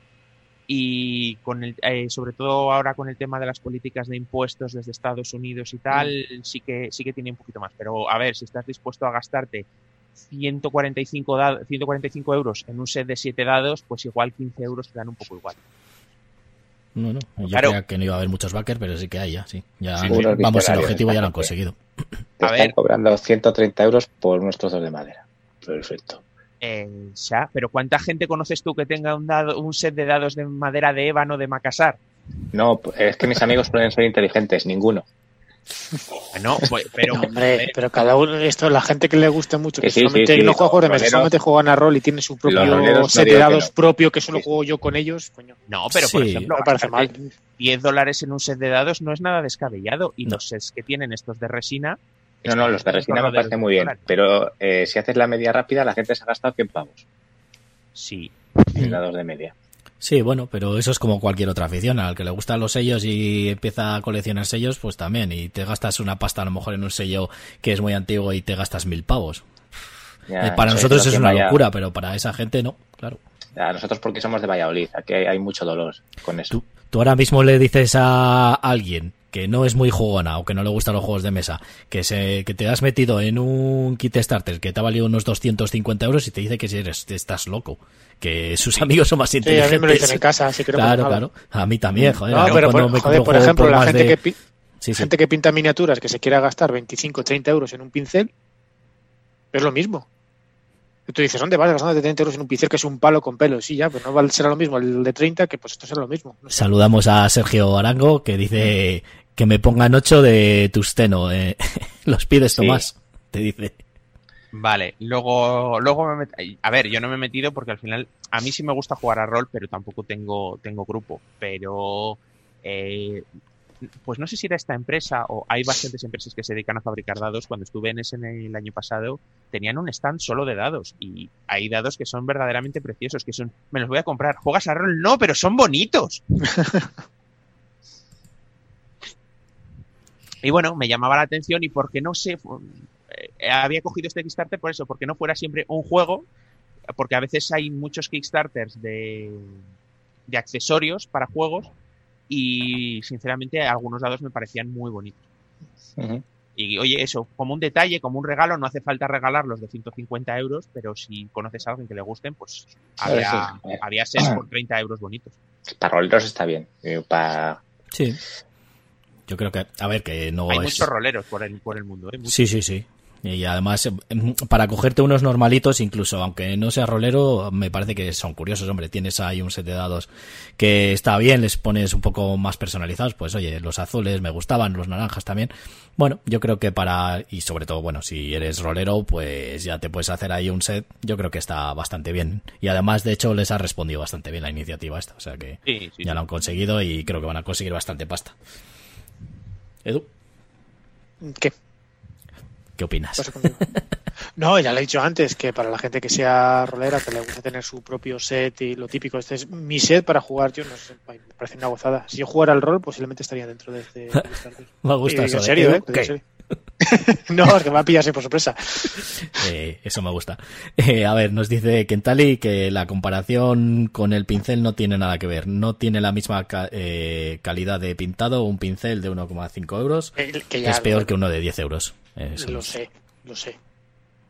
Speaker 2: Y con el, eh, sobre todo ahora con el tema de las políticas de impuestos desde Estados Unidos y tal, sí que sí que tiene un poquito más. Pero a ver, si estás dispuesto a gastarte 145, da- 145 euros en un set de 7 dados, pues igual 15 euros te dan un poco igual.
Speaker 1: No, no. Yo
Speaker 2: Claro.
Speaker 1: creía que no iba a haber muchos backers, pero sí que hay ya, sí. Ya,
Speaker 4: Sí,
Speaker 1: vamos, el objetivo ya lo han conseguido.
Speaker 4: Te
Speaker 2: A
Speaker 4: están
Speaker 2: ver.
Speaker 4: cobrando 130 euros por unos trozos de madera. Perfecto.
Speaker 2: Eh, ya, pero ¿cuánta gente conoces tú que tenga un, dado, un set de dados de madera de ébano de Macassar?
Speaker 4: No, es que mis amigos pueden ser inteligentes, ninguno.
Speaker 2: No, pues, pero,
Speaker 3: Hombre, pero cada uno, esto, la gente que le guste mucho, que
Speaker 4: Sí, sí,
Speaker 3: solamente
Speaker 4: sí, sí,
Speaker 3: no juega juegos de mesa, solamente juegan a rol y tiene su propio set de
Speaker 4: que
Speaker 3: dados
Speaker 4: no.
Speaker 3: propio que solo
Speaker 4: Sí.
Speaker 3: juego yo con ellos, coño,
Speaker 2: no, pero por ejemplo,
Speaker 3: no me parece mal.
Speaker 2: gastarte 10 dólares en un set de dados no es nada descabellado. Y
Speaker 1: No.
Speaker 2: los sets que tienen estos de resina.
Speaker 4: No, no, los de resina me parece muy bien. Pero eh, si haces la media rápida, la gente se ha gastado 100 pavos
Speaker 2: Sí.
Speaker 4: en dados de media.
Speaker 1: Sí, bueno, pero eso es como cualquier otra afición. Al que le gustan los sellos y empieza a coleccionar sellos, pues también. Y te gastas una pasta a lo mejor en un sello que es muy antiguo y te gastas mil pavos.
Speaker 4: Ya,
Speaker 1: Eh, para nosotros es una
Speaker 4: vaya-
Speaker 1: locura, pero para esa gente no, claro.
Speaker 4: Ya, nosotros porque somos de Valladolid, aquí hay, hay mucho dolor con eso.
Speaker 1: Tú, tú ahora mismo le dices a alguien que no es muy jugona o que no le gustan los juegos de mesa, que se que te has metido en un kit starter que te ha valido unos 250 euros y te dice que si eres, estás loco, que sus amigos son más
Speaker 3: Sí, a
Speaker 1: inteligentes.
Speaker 3: mí me lo dicen en casa, así que no
Speaker 1: claro, claro. A mí también, joder.
Speaker 3: No, pero por,
Speaker 1: me
Speaker 3: joder, por ejemplo,
Speaker 1: por
Speaker 3: la gente,
Speaker 1: de-
Speaker 3: que pi-
Speaker 1: Sí, sí.
Speaker 3: gente que pinta miniaturas que se quiera gastar 25 o 30 euros en un pincel, Es lo mismo. Y tú dices, ¿dónde vas gastando de 30 euros en un pincel que es un palo con pelo? Sí, ya, pero no va a ser lo mismo el de 30 que pues esto será lo mismo. No sé.
Speaker 1: Saludamos a Sergio Arango que dice que me pongan 8 de Tusteno. Eh. Los pides,
Speaker 4: Sí.
Speaker 1: Tomás. Te dice.
Speaker 2: Vale, luego, luego me met- A ver, yo no me he metido porque al final a mí sí me gusta jugar a rol, pero tampoco tengo, tengo grupo. Pero, eh, pues no sé si era esta empresa o hay bastantes empresas que se dedican a fabricar dados. Cuando estuve en ese el año pasado, tenían un stand solo de dados y hay dados que son verdaderamente preciosos, que son, me los voy a comprar. ¿Juegas a rol? No, pero son bonitos. Y bueno, me llamaba la atención y porque no sé, eh, había cogido este Kickstarter por eso, porque no fuera siempre un juego, porque a veces hay muchos Kickstarters de, de accesorios para juegos y sinceramente algunos dados me parecían muy bonitos. Y oye, eso, como un detalle, como un regalo, no hace falta regalarlos de 150 euros, pero si conoces a alguien que le gusten, pues había,
Speaker 4: sí.
Speaker 2: había sets por 30 euros bonitos.
Speaker 4: Para roleros está bien. Eh, Para...
Speaker 1: Sí. Yo creo que, a ver, que no
Speaker 2: hay
Speaker 1: es...
Speaker 2: muchos roleros por el, por el mundo, ¿eh?
Speaker 1: Sí, sí, sí. Y además, eh, para cogerte unos normalitos, incluso aunque no sea rolero, me parece que son curiosos, hombre. Tienes ahí un set de dados que está bien, les pones un poco más personalizados. Pues oye, los azules me gustaban, los naranjas también. Bueno, yo creo que para, y sobre todo, bueno, si eres rolero, pues ya te puedes hacer ahí un set. Yo creo que está bastante bien. Y además, de hecho, les ha respondido bastante bien la iniciativa esta. O sea que
Speaker 2: Sí, sí,
Speaker 1: ya lo han conseguido y creo que van a conseguir bastante pasta. Edu,
Speaker 3: ¿Qué?
Speaker 1: ¿qué opinas?
Speaker 3: No, ya lo he dicho antes, que para la gente que sea rolera, que le gusta tener su propio set y lo típico, este es mi set para jugar, yo no sé, me parece una gozada. Si yo jugara al rol, posiblemente estaría dentro de este.
Speaker 1: Me gusta
Speaker 3: Y
Speaker 1: eso.
Speaker 3: en
Speaker 1: de
Speaker 3: serio,
Speaker 1: Edu,
Speaker 3: ¿eh? No, es que me va a pillar así por sorpresa.
Speaker 1: Eh, eso me gusta. Eh, a ver, nos dice Kentali que la comparación con el pincel no tiene nada que ver. No tiene la misma ca- eh, calidad de pintado un pincel de 1,5 euros.
Speaker 3: Que
Speaker 1: que
Speaker 3: ya
Speaker 1: es peor
Speaker 3: lo,
Speaker 1: que uno de 10 euros. Eso
Speaker 3: lo
Speaker 1: es-
Speaker 3: sé, lo sé.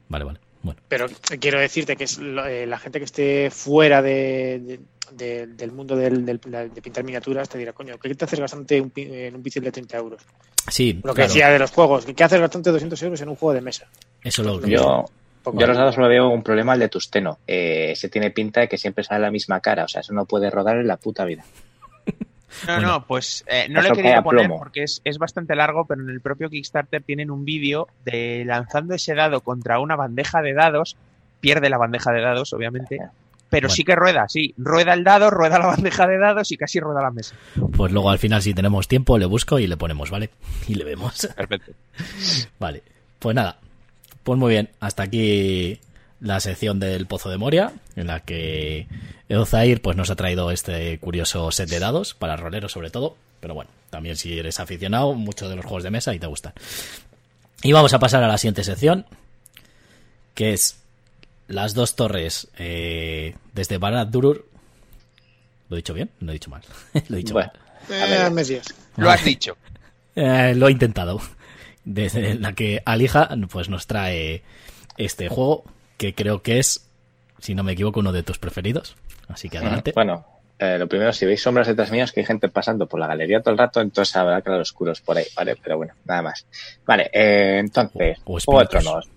Speaker 1: Vale, vale. Bueno,
Speaker 3: Pero quiero decirte que es lo- eh, la gente que esté fuera de, de- de- del mundo del, del- de pintar miniaturas te dirá, coño, ¿qué te haces gastante un pi- en un pincel de 30 euros?
Speaker 1: sí,
Speaker 3: Lo que
Speaker 1: claro,
Speaker 3: decía de los juegos, ¿qué haces gastante 200 euros en un juego de mesa?
Speaker 1: eso lo
Speaker 4: Yo,
Speaker 3: Poco.
Speaker 4: yo a los dados solo veo un problema el de Tusteno. Eh, se tiene pinta de que siempre sale la misma cara. O sea, eso no puede rodar en la puta vida.
Speaker 2: No,
Speaker 1: Bueno.
Speaker 2: no, pues eh, no
Speaker 4: Eso
Speaker 2: lo he
Speaker 4: que
Speaker 2: querido
Speaker 4: a
Speaker 2: poner
Speaker 4: plomo.
Speaker 2: porque es, es bastante largo, pero en el propio Kickstarter tienen un vídeo de lanzando ese dado contra una bandeja de dados. Pierde la bandeja de dados, obviamente. Pero
Speaker 1: Bueno.
Speaker 2: sí que rueda, sí. Rueda el dado, rueda la bandeja de dados y casi rueda la mesa.
Speaker 1: Pues luego al final, si tenemos tiempo, le busco y le ponemos, ¿vale? Y le vemos.
Speaker 2: Perfecto.
Speaker 1: Vale. Pues nada. Pues muy bien. Hasta aquí la sección del Pozo de Moria, en la que Eozair pues, nos ha traído este curioso set de dados, para roleros sobre todo. Pero bueno, también si eres aficionado, muchos de los juegos de mesa y te gustan. Y vamos a pasar a la siguiente sección, que es las dos torres eh, desde Barad Durur. ¿Lo he dicho bien? Lo he dicho mal. Lo he dicho
Speaker 4: Bueno,
Speaker 1: mal.
Speaker 4: a ver.
Speaker 3: Eh.
Speaker 2: Lo has dicho.
Speaker 1: Eh, lo he intentado. Desde la que Alija pues nos trae este juego que creo que es, si no me equivoco, uno de tus preferidos. Así que adelante.
Speaker 4: Bueno, eh, lo primero, si veis sombras detrás mías, que hay gente pasando por la galería todo el rato, entonces habrá claroscuros por ahí, ¿vale? Pero bueno, nada más. Vale, eh, entonces,
Speaker 1: O- o
Speaker 4: Juego de. Tronos.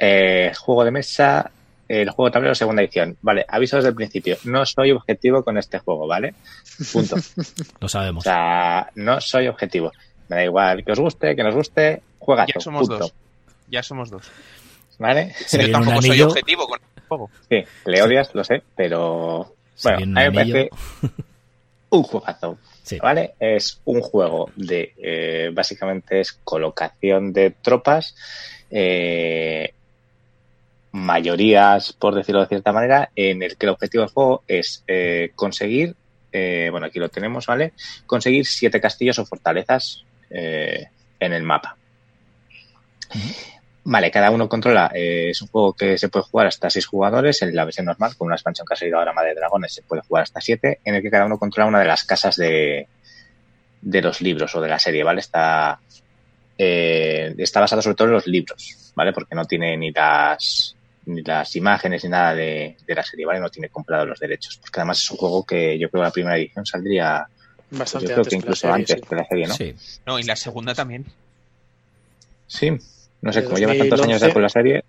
Speaker 4: Eh, juego de mesa, el juego de tablero segunda edición. Vale, aviso desde el principio, no soy objetivo con este juego, ¿vale? Punto.
Speaker 1: Lo
Speaker 4: O
Speaker 1: sabemos.
Speaker 4: sea, no soy objetivo. Me da igual que os guste, que nos guste, juegazo.
Speaker 2: Ya somos
Speaker 4: punto.
Speaker 2: dos. Ya somos dos.
Speaker 4: ¿Vale?
Speaker 1: Se
Speaker 2: Yo tampoco soy
Speaker 1: anillo.
Speaker 2: objetivo con el juego.
Speaker 4: Sí, le odias, lo sé, pero bueno, a mí me parece un juegazo.
Speaker 1: Sí.
Speaker 4: ¿Vale? Es un juego de, eh, básicamente es colocación de tropas, eh, mayorías, por decirlo de cierta manera, en el que el objetivo del juego es eh, conseguir, eh, bueno, aquí lo tenemos, ¿vale? Conseguir siete castillos o fortalezas eh, en el mapa. Vale, cada uno controla, eh, es un juego que se puede jugar hasta seis jugadores, en la versión normal, con una expansión que ha salido ahora Madre de Dragones, se puede jugar hasta siete, en el que cada uno controla una de las casas de, de los libros o de la serie, ¿vale? Está, eh, está basado sobre todo en los libros, ¿vale? Porque no tiene ni las ni las imágenes ni nada de, de la serie, ¿vale? No tiene comprado los derechos, porque además es un juego que yo creo que la primera edición saldría, pues
Speaker 3: Bastante
Speaker 4: yo creo
Speaker 3: antes
Speaker 4: que
Speaker 3: que la
Speaker 4: incluso
Speaker 3: serie,
Speaker 4: antes
Speaker 3: sí.
Speaker 4: que la serie, ¿no?
Speaker 1: Sí.
Speaker 2: No, y la segunda también.
Speaker 4: Sí, no sé,
Speaker 3: De
Speaker 4: como lleva tantos años
Speaker 3: 2011.
Speaker 4: ya con la serie,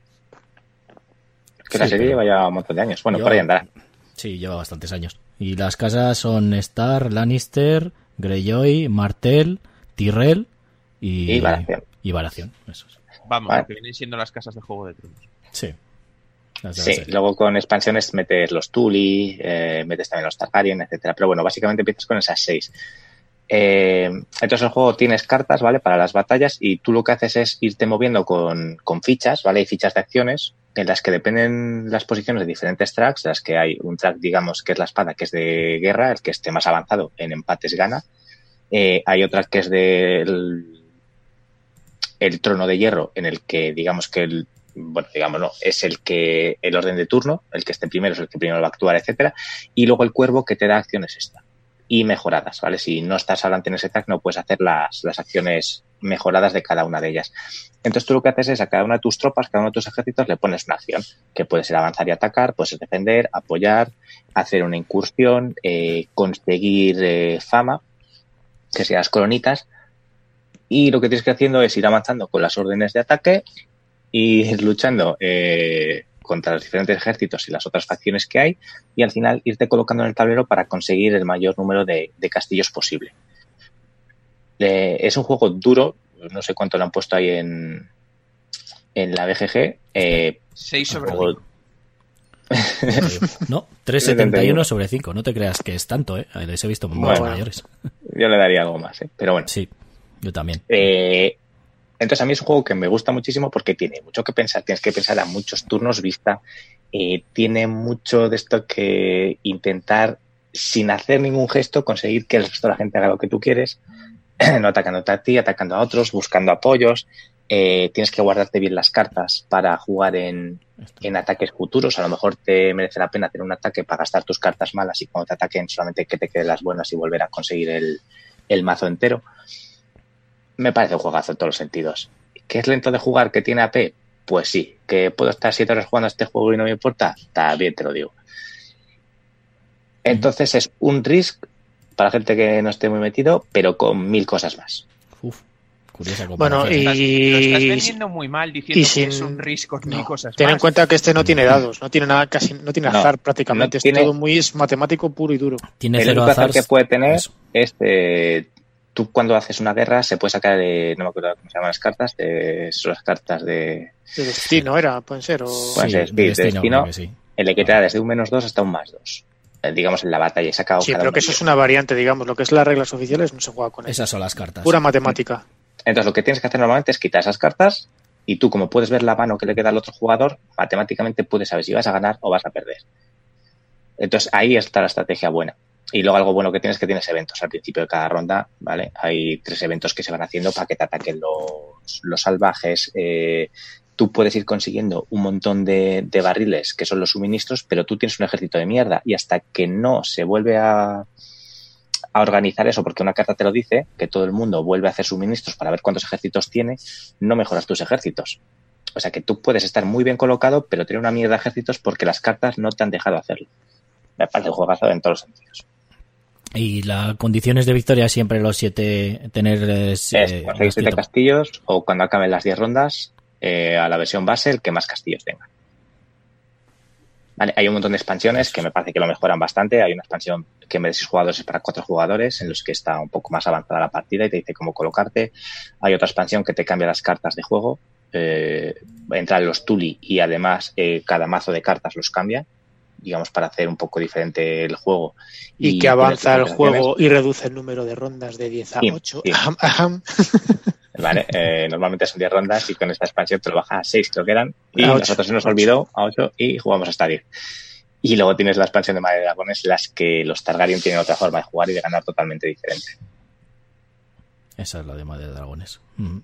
Speaker 4: que la serie
Speaker 1: pero-
Speaker 4: lleva ya un montón de años. Bueno,
Speaker 1: Yo-
Speaker 4: por ahí andará.
Speaker 1: Sí, lleva bastantes años. Y las casas son Star, Lannister, Greyjoy, Martell, Tyrell y...
Speaker 4: Y.
Speaker 1: Y Baratheon, eso es.
Speaker 2: Vamos,
Speaker 4: Vale.
Speaker 2: que vienen siendo las casas de Juego de Tronos.
Speaker 1: Sí. Las de la
Speaker 4: Sí, luego con expansiones metes los Tully, eh, metes también los Targaryen, etcétera. Pero bueno, básicamente empiezas con esas seis. Eh, entonces el juego tienes cartas, ¿vale? Para las batallas y tú lo que haces es irte moviendo con, con fichas, ¿vale? Hay fichas de acciones en las que dependen las posiciones de diferentes tracks, las que hay un track, digamos, que es la espada, que es de guerra, el que esté más avanzado en empates gana. Eh, hay otra que es del el trono de hierro, en el que digamos que el, bueno, digamos, no, es el que, el orden de turno, el que esté primero es el que primero va a actuar, etcétera, y luego el cuervo que te da acciones extra y mejoradas, ¿vale? Si no estás adelante en ese track, no puedes hacer las, las acciones mejoradas de cada una de ellas. Entonces tú lo que haces es a cada una de tus tropas, cada uno de tus ejércitos, le pones una acción, que puede ser avanzar y atacar, puede ser defender, apoyar, hacer una incursión, eh, conseguir eh, fama, que sean las colonitas, y lo que tienes que ir haciendo es ir avanzando con las órdenes de ataque, ir luchando eh, contra los diferentes ejércitos y las otras facciones que hay, y al final irte colocando en el tablero para conseguir el mayor número de, de castillos posible. Eh, es un juego duro, no sé cuánto lo han puesto ahí en, en la BGG. Eh,
Speaker 2: 6 sobre
Speaker 4: juego-
Speaker 2: 5.
Speaker 1: No, 3.71 sobre 5. No te creas que es tanto, ¿eh? Les he visto
Speaker 4: Bueno.
Speaker 1: mayores.
Speaker 4: yo le daría algo más, ¿eh? pero bueno.
Speaker 1: Sí, yo también.
Speaker 4: Eh, entonces a mí es un juego que me gusta muchísimo porque tiene mucho que pensar, tienes que pensar a muchos turnos vista, eh, tiene mucho de esto que intentar sin hacer ningún gesto conseguir que el resto de la gente haga lo que tú quieres, no atacándote a ti, atacando a otros, buscando apoyos, eh, tienes que guardarte bien las cartas para jugar en, en ataques futuros, a lo mejor te merece la pena hacer un ataque para gastar tus cartas malas y cuando te ataquen solamente que te queden las buenas y volver a conseguir el, el mazo entero me parece un juegazo en todos los sentidos. ¿Que es lento de jugar? ¿Que tiene AP? Pues sí. ¿Que puedo estar siete horas jugando a este juego y no me importa? También te lo digo. Entonces es un Risk para gente que no esté muy metido, pero con mil cosas más.
Speaker 1: Uf, curiosa
Speaker 3: Bueno.
Speaker 2: Estás- lo estás
Speaker 3: y,
Speaker 2: vendiendo muy mal diciendo
Speaker 3: y
Speaker 2: que es un risk con mil
Speaker 3: no,
Speaker 2: cosas
Speaker 3: ten en
Speaker 2: más.
Speaker 3: cuenta que este no tiene dados, no tiene nada, casi no tiene
Speaker 4: No,
Speaker 3: azar prácticamente,
Speaker 4: no
Speaker 3: es
Speaker 4: tiene-
Speaker 3: todo muy es matemático puro y duro.
Speaker 1: Tiene
Speaker 4: El único azar
Speaker 1: azar.
Speaker 4: que puede tener
Speaker 1: Eso.
Speaker 4: es eh, tú cuando haces una guerra se puede sacar de, no me acuerdo cómo se llaman las cartas, de, son las cartas de
Speaker 3: De destino era, pueden ser, o
Speaker 4: Puede
Speaker 1: Sí,
Speaker 4: ser,
Speaker 1: de
Speaker 4: sí, de
Speaker 1: destino,
Speaker 4: destino.
Speaker 1: creo que sí.
Speaker 4: el que te da desde un menos dos hasta un más dos. Eh, digamos en la batalla y saca
Speaker 3: Sí,
Speaker 4: cada
Speaker 3: pero que eso es una variante, digamos, lo que es las reglas oficiales no se juega con eso.
Speaker 1: Esas son las cartas.
Speaker 3: Pura matemática.
Speaker 4: Entonces lo que tienes que hacer normalmente es quitar esas cartas y tú como puedes ver la mano que le queda al otro jugador, matemáticamente puedes saber si vas a ganar o vas a perder. Entonces ahí está la estrategia buena. Y luego algo bueno que tienes es que tienes eventos al principio de cada ronda, ¿vale? Hay tres eventos que se van haciendo para que te ataquen los, los salvajes. eh, tú puedes ir consiguiendo un montón de, de barriles que son los suministros, pero tú tienes un ejército de mierda y hasta que no se vuelve a, a organizar eso, porque una carta te lo dice, que todo el mundo vuelve a hacer suministros para ver cuántos ejércitos tiene, no mejoras tus ejércitos. O sea que tú puedes estar muy bien colocado, pero tener una mierda de ejércitos porque las cartas no te han dejado hacerlo. Me parece un juegazo en todos los sentidos.
Speaker 1: Y las condiciones de victoria siempre los siete tener eh,
Speaker 4: es
Speaker 1: eh,
Speaker 4: conseguir siete
Speaker 1: escrito.
Speaker 4: castillos o cuando acaben las 10 rondas, eh, a la versión base, el que más castillos tenga. Vale, hay un montón de expansiones que me parece que lo mejoran bastante. Hay una expansión que en vez de 6 jugadores es para 4 jugadores, en los que está un poco más avanzada la partida y te dice cómo colocarte. Hay otra expansión que te cambia las cartas de juego. Eh, entran los Tuli y además eh, cada mazo de cartas los cambia, digamos, para hacer un poco diferente el juego.
Speaker 3: Y, que avanza el juego y reduce el número de rondas de 10 a
Speaker 4: Sí,
Speaker 3: 8.
Speaker 4: sí.
Speaker 3: Ajam, ajam.
Speaker 4: ¿vale? Eh, normalmente son 10 rondas y con esta expansión te lo baja a 6, creo que eran. Y
Speaker 3: A
Speaker 4: nosotros se nos olvidó a 8 y jugamos hasta 10. Y luego tienes la expansión de Madre de Dragones, las que los Targaryen tienen otra forma de jugar y de ganar totalmente diferente.
Speaker 1: Esa es la de Madre de Dragones. Mm.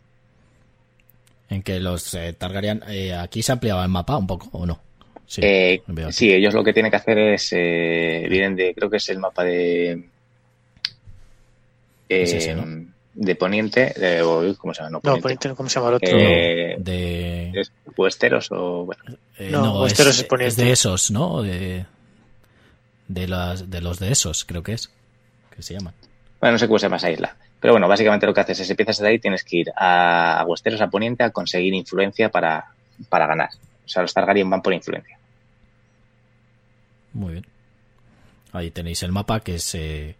Speaker 1: En que los eh, Targaryen. eh, aquí se ampliaba el mapa un poco, ¿o no? Sí.
Speaker 4: Eh, sí, ellos lo que tienen que hacer es. Eh, vienen de. Creo que es el mapa de. eh,
Speaker 1: Es ese, ¿no?
Speaker 4: De Poniente. De, o- ¿Cómo se llama? No,
Speaker 3: No,
Speaker 4: Poniente.
Speaker 3: Poniente, ¿cómo se llama el otro?
Speaker 4: Eh,
Speaker 1: De.
Speaker 4: es Westeros o. Bueno,
Speaker 1: eh,
Speaker 3: no,
Speaker 1: no, es,
Speaker 3: Westeros es Poniente.
Speaker 1: es de esos, ¿no? De, de, las, de los de esos, creo que es. Que se llaman.
Speaker 4: Bueno, no sé cómo se llama esa isla. Pero bueno, básicamente lo que haces es empiezas de ahí, tienes que ir a, a Westeros, a Poniente, a conseguir influencia para, para ganar. O sea, los Targaryen van por influencia.
Speaker 1: Muy bien. Ahí tenéis el mapa que es... Eh,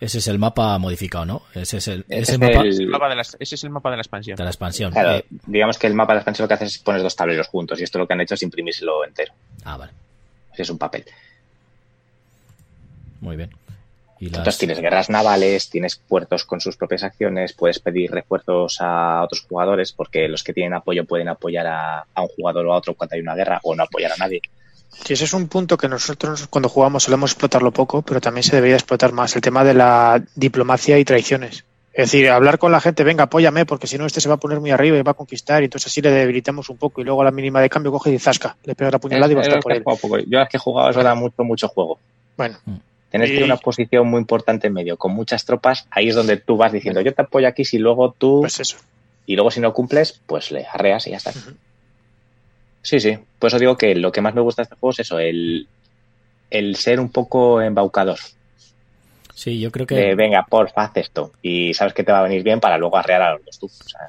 Speaker 1: ese es el mapa modificado, ¿no? Ese es el, ese
Speaker 4: es
Speaker 1: mapa
Speaker 4: el-
Speaker 2: El mapa de las- ese es el mapa de la expansión.
Speaker 1: de la expansión.
Speaker 4: Claro,
Speaker 1: Eh,
Speaker 4: digamos que el mapa de la expansión lo que hace es poner dos tableros juntos y esto lo que han hecho es imprimírselo entero.
Speaker 1: ah, vale.
Speaker 4: Es un papel.
Speaker 1: Muy bien. Y las-
Speaker 4: Entonces tienes guerras navales, tienes puertos con sus propias acciones, puedes pedir refuerzos a otros jugadores porque los que tienen apoyo pueden apoyar a, a un jugador o a otro cuando hay una guerra o no apoyar a nadie.
Speaker 3: Sí, ese es un punto que nosotros cuando jugamos solemos explotarlo poco, pero también se debería explotar más, el tema de la diplomacia y traiciones. Es decir, hablar con la gente, venga, apóyame, porque si no este se va a poner muy arriba y va a conquistar, y entonces así le debilitamos un poco, y luego a la mínima de cambio coge y zasca, le pega la puñalada y va a
Speaker 4: Es-
Speaker 3: estar
Speaker 4: es
Speaker 3: por
Speaker 4: que
Speaker 3: él.
Speaker 4: poco. Yo las que he jugado eso da mucho, mucho juego.
Speaker 3: Bueno,
Speaker 4: Tienes
Speaker 3: Y-
Speaker 4: una posición muy importante en medio, con muchas tropas, ahí es donde tú vas diciendo, yo te apoyo aquí, si luego tú,
Speaker 3: pues eso.
Speaker 4: y luego si no cumples, pues le arreas y ya está. Sí, sí, por eso digo que lo que más me gusta de este juego es eso, el, el ser un poco embaucador.
Speaker 1: Sí, yo creo que...
Speaker 4: De, venga, porfa, haz esto. Y sabes que te va a venir bien para luego arrear a los dos tú. O sea,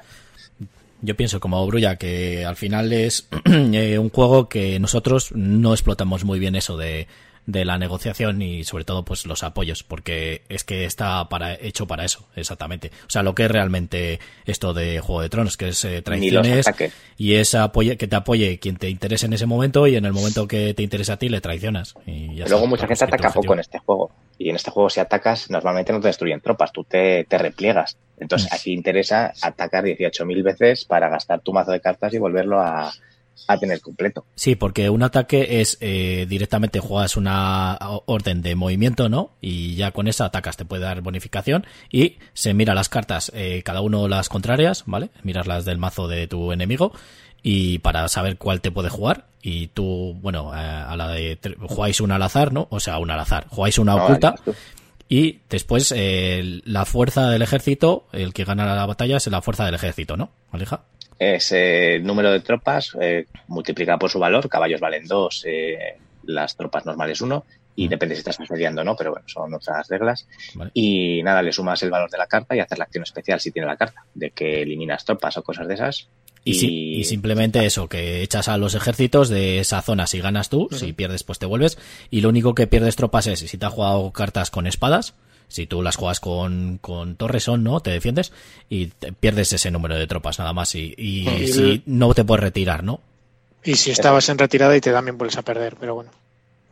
Speaker 1: Yo pienso como Brulla que al final es eh, un juego que nosotros no explotamos muy bien eso de, de la negociación y sobre todo pues los apoyos porque es que está para hecho para eso exactamente o sea lo que es realmente esto de Juego de Tronos que es eh, traiciones y es apoye, que te apoye quien te interese en ese momento y en el momento que te interese a ti le traicionas y ya
Speaker 4: Luego
Speaker 1: está,
Speaker 4: mucha gente ataca poco en este juego. Y en este juego si atacas, normalmente no te destruyen tropas, tú te, te repliegas. Entonces
Speaker 1: Mm.
Speaker 4: aquí interesa atacar 18.000 veces para gastar tu mazo de cartas y volverlo a, a tener completo.
Speaker 1: Sí, porque un ataque es eh, directamente juegas una orden de movimiento, ¿no? Y ya con esa atacas, te puede dar bonificación y se mira las cartas, eh, cada uno las contrarias, ¿vale? Miras las del mazo de tu enemigo y para saber cuál te puede jugar y tú, bueno, eh, a la de jugáis una al azar, ¿no? O sea, una al azar, jugáis una
Speaker 4: No,
Speaker 1: oculta y después eh, la fuerza del ejército, el que gana la batalla es la fuerza del ejército, ¿no? Alija.
Speaker 4: Es eh, número de tropas eh, multiplicado por su valor. Caballos valen 2, las tropas normales 1. Y
Speaker 1: Mm.
Speaker 4: depende si estás asediando o no, pero bueno, son otras reglas.
Speaker 1: Vale.
Speaker 4: Y nada, le sumas el valor de la carta y hacer la acción especial si tiene la carta, de que eliminas tropas o cosas de esas.
Speaker 1: Y, si- y simplemente eso, que echas a los ejércitos de esa zona si ganas tú, si pierdes pues te vuelves. Y lo único que pierdes tropas es si te has jugado cartas con espadas, si tú las juegas con, con torres son, ¿no? Te defiendes y te pierdes ese número de tropas nada más. Y, y
Speaker 3: Y
Speaker 1: si
Speaker 3: el-
Speaker 1: no te puedes retirar, ¿no?
Speaker 3: Y si estabas en retirada y te también vuelves a perder, pero bueno.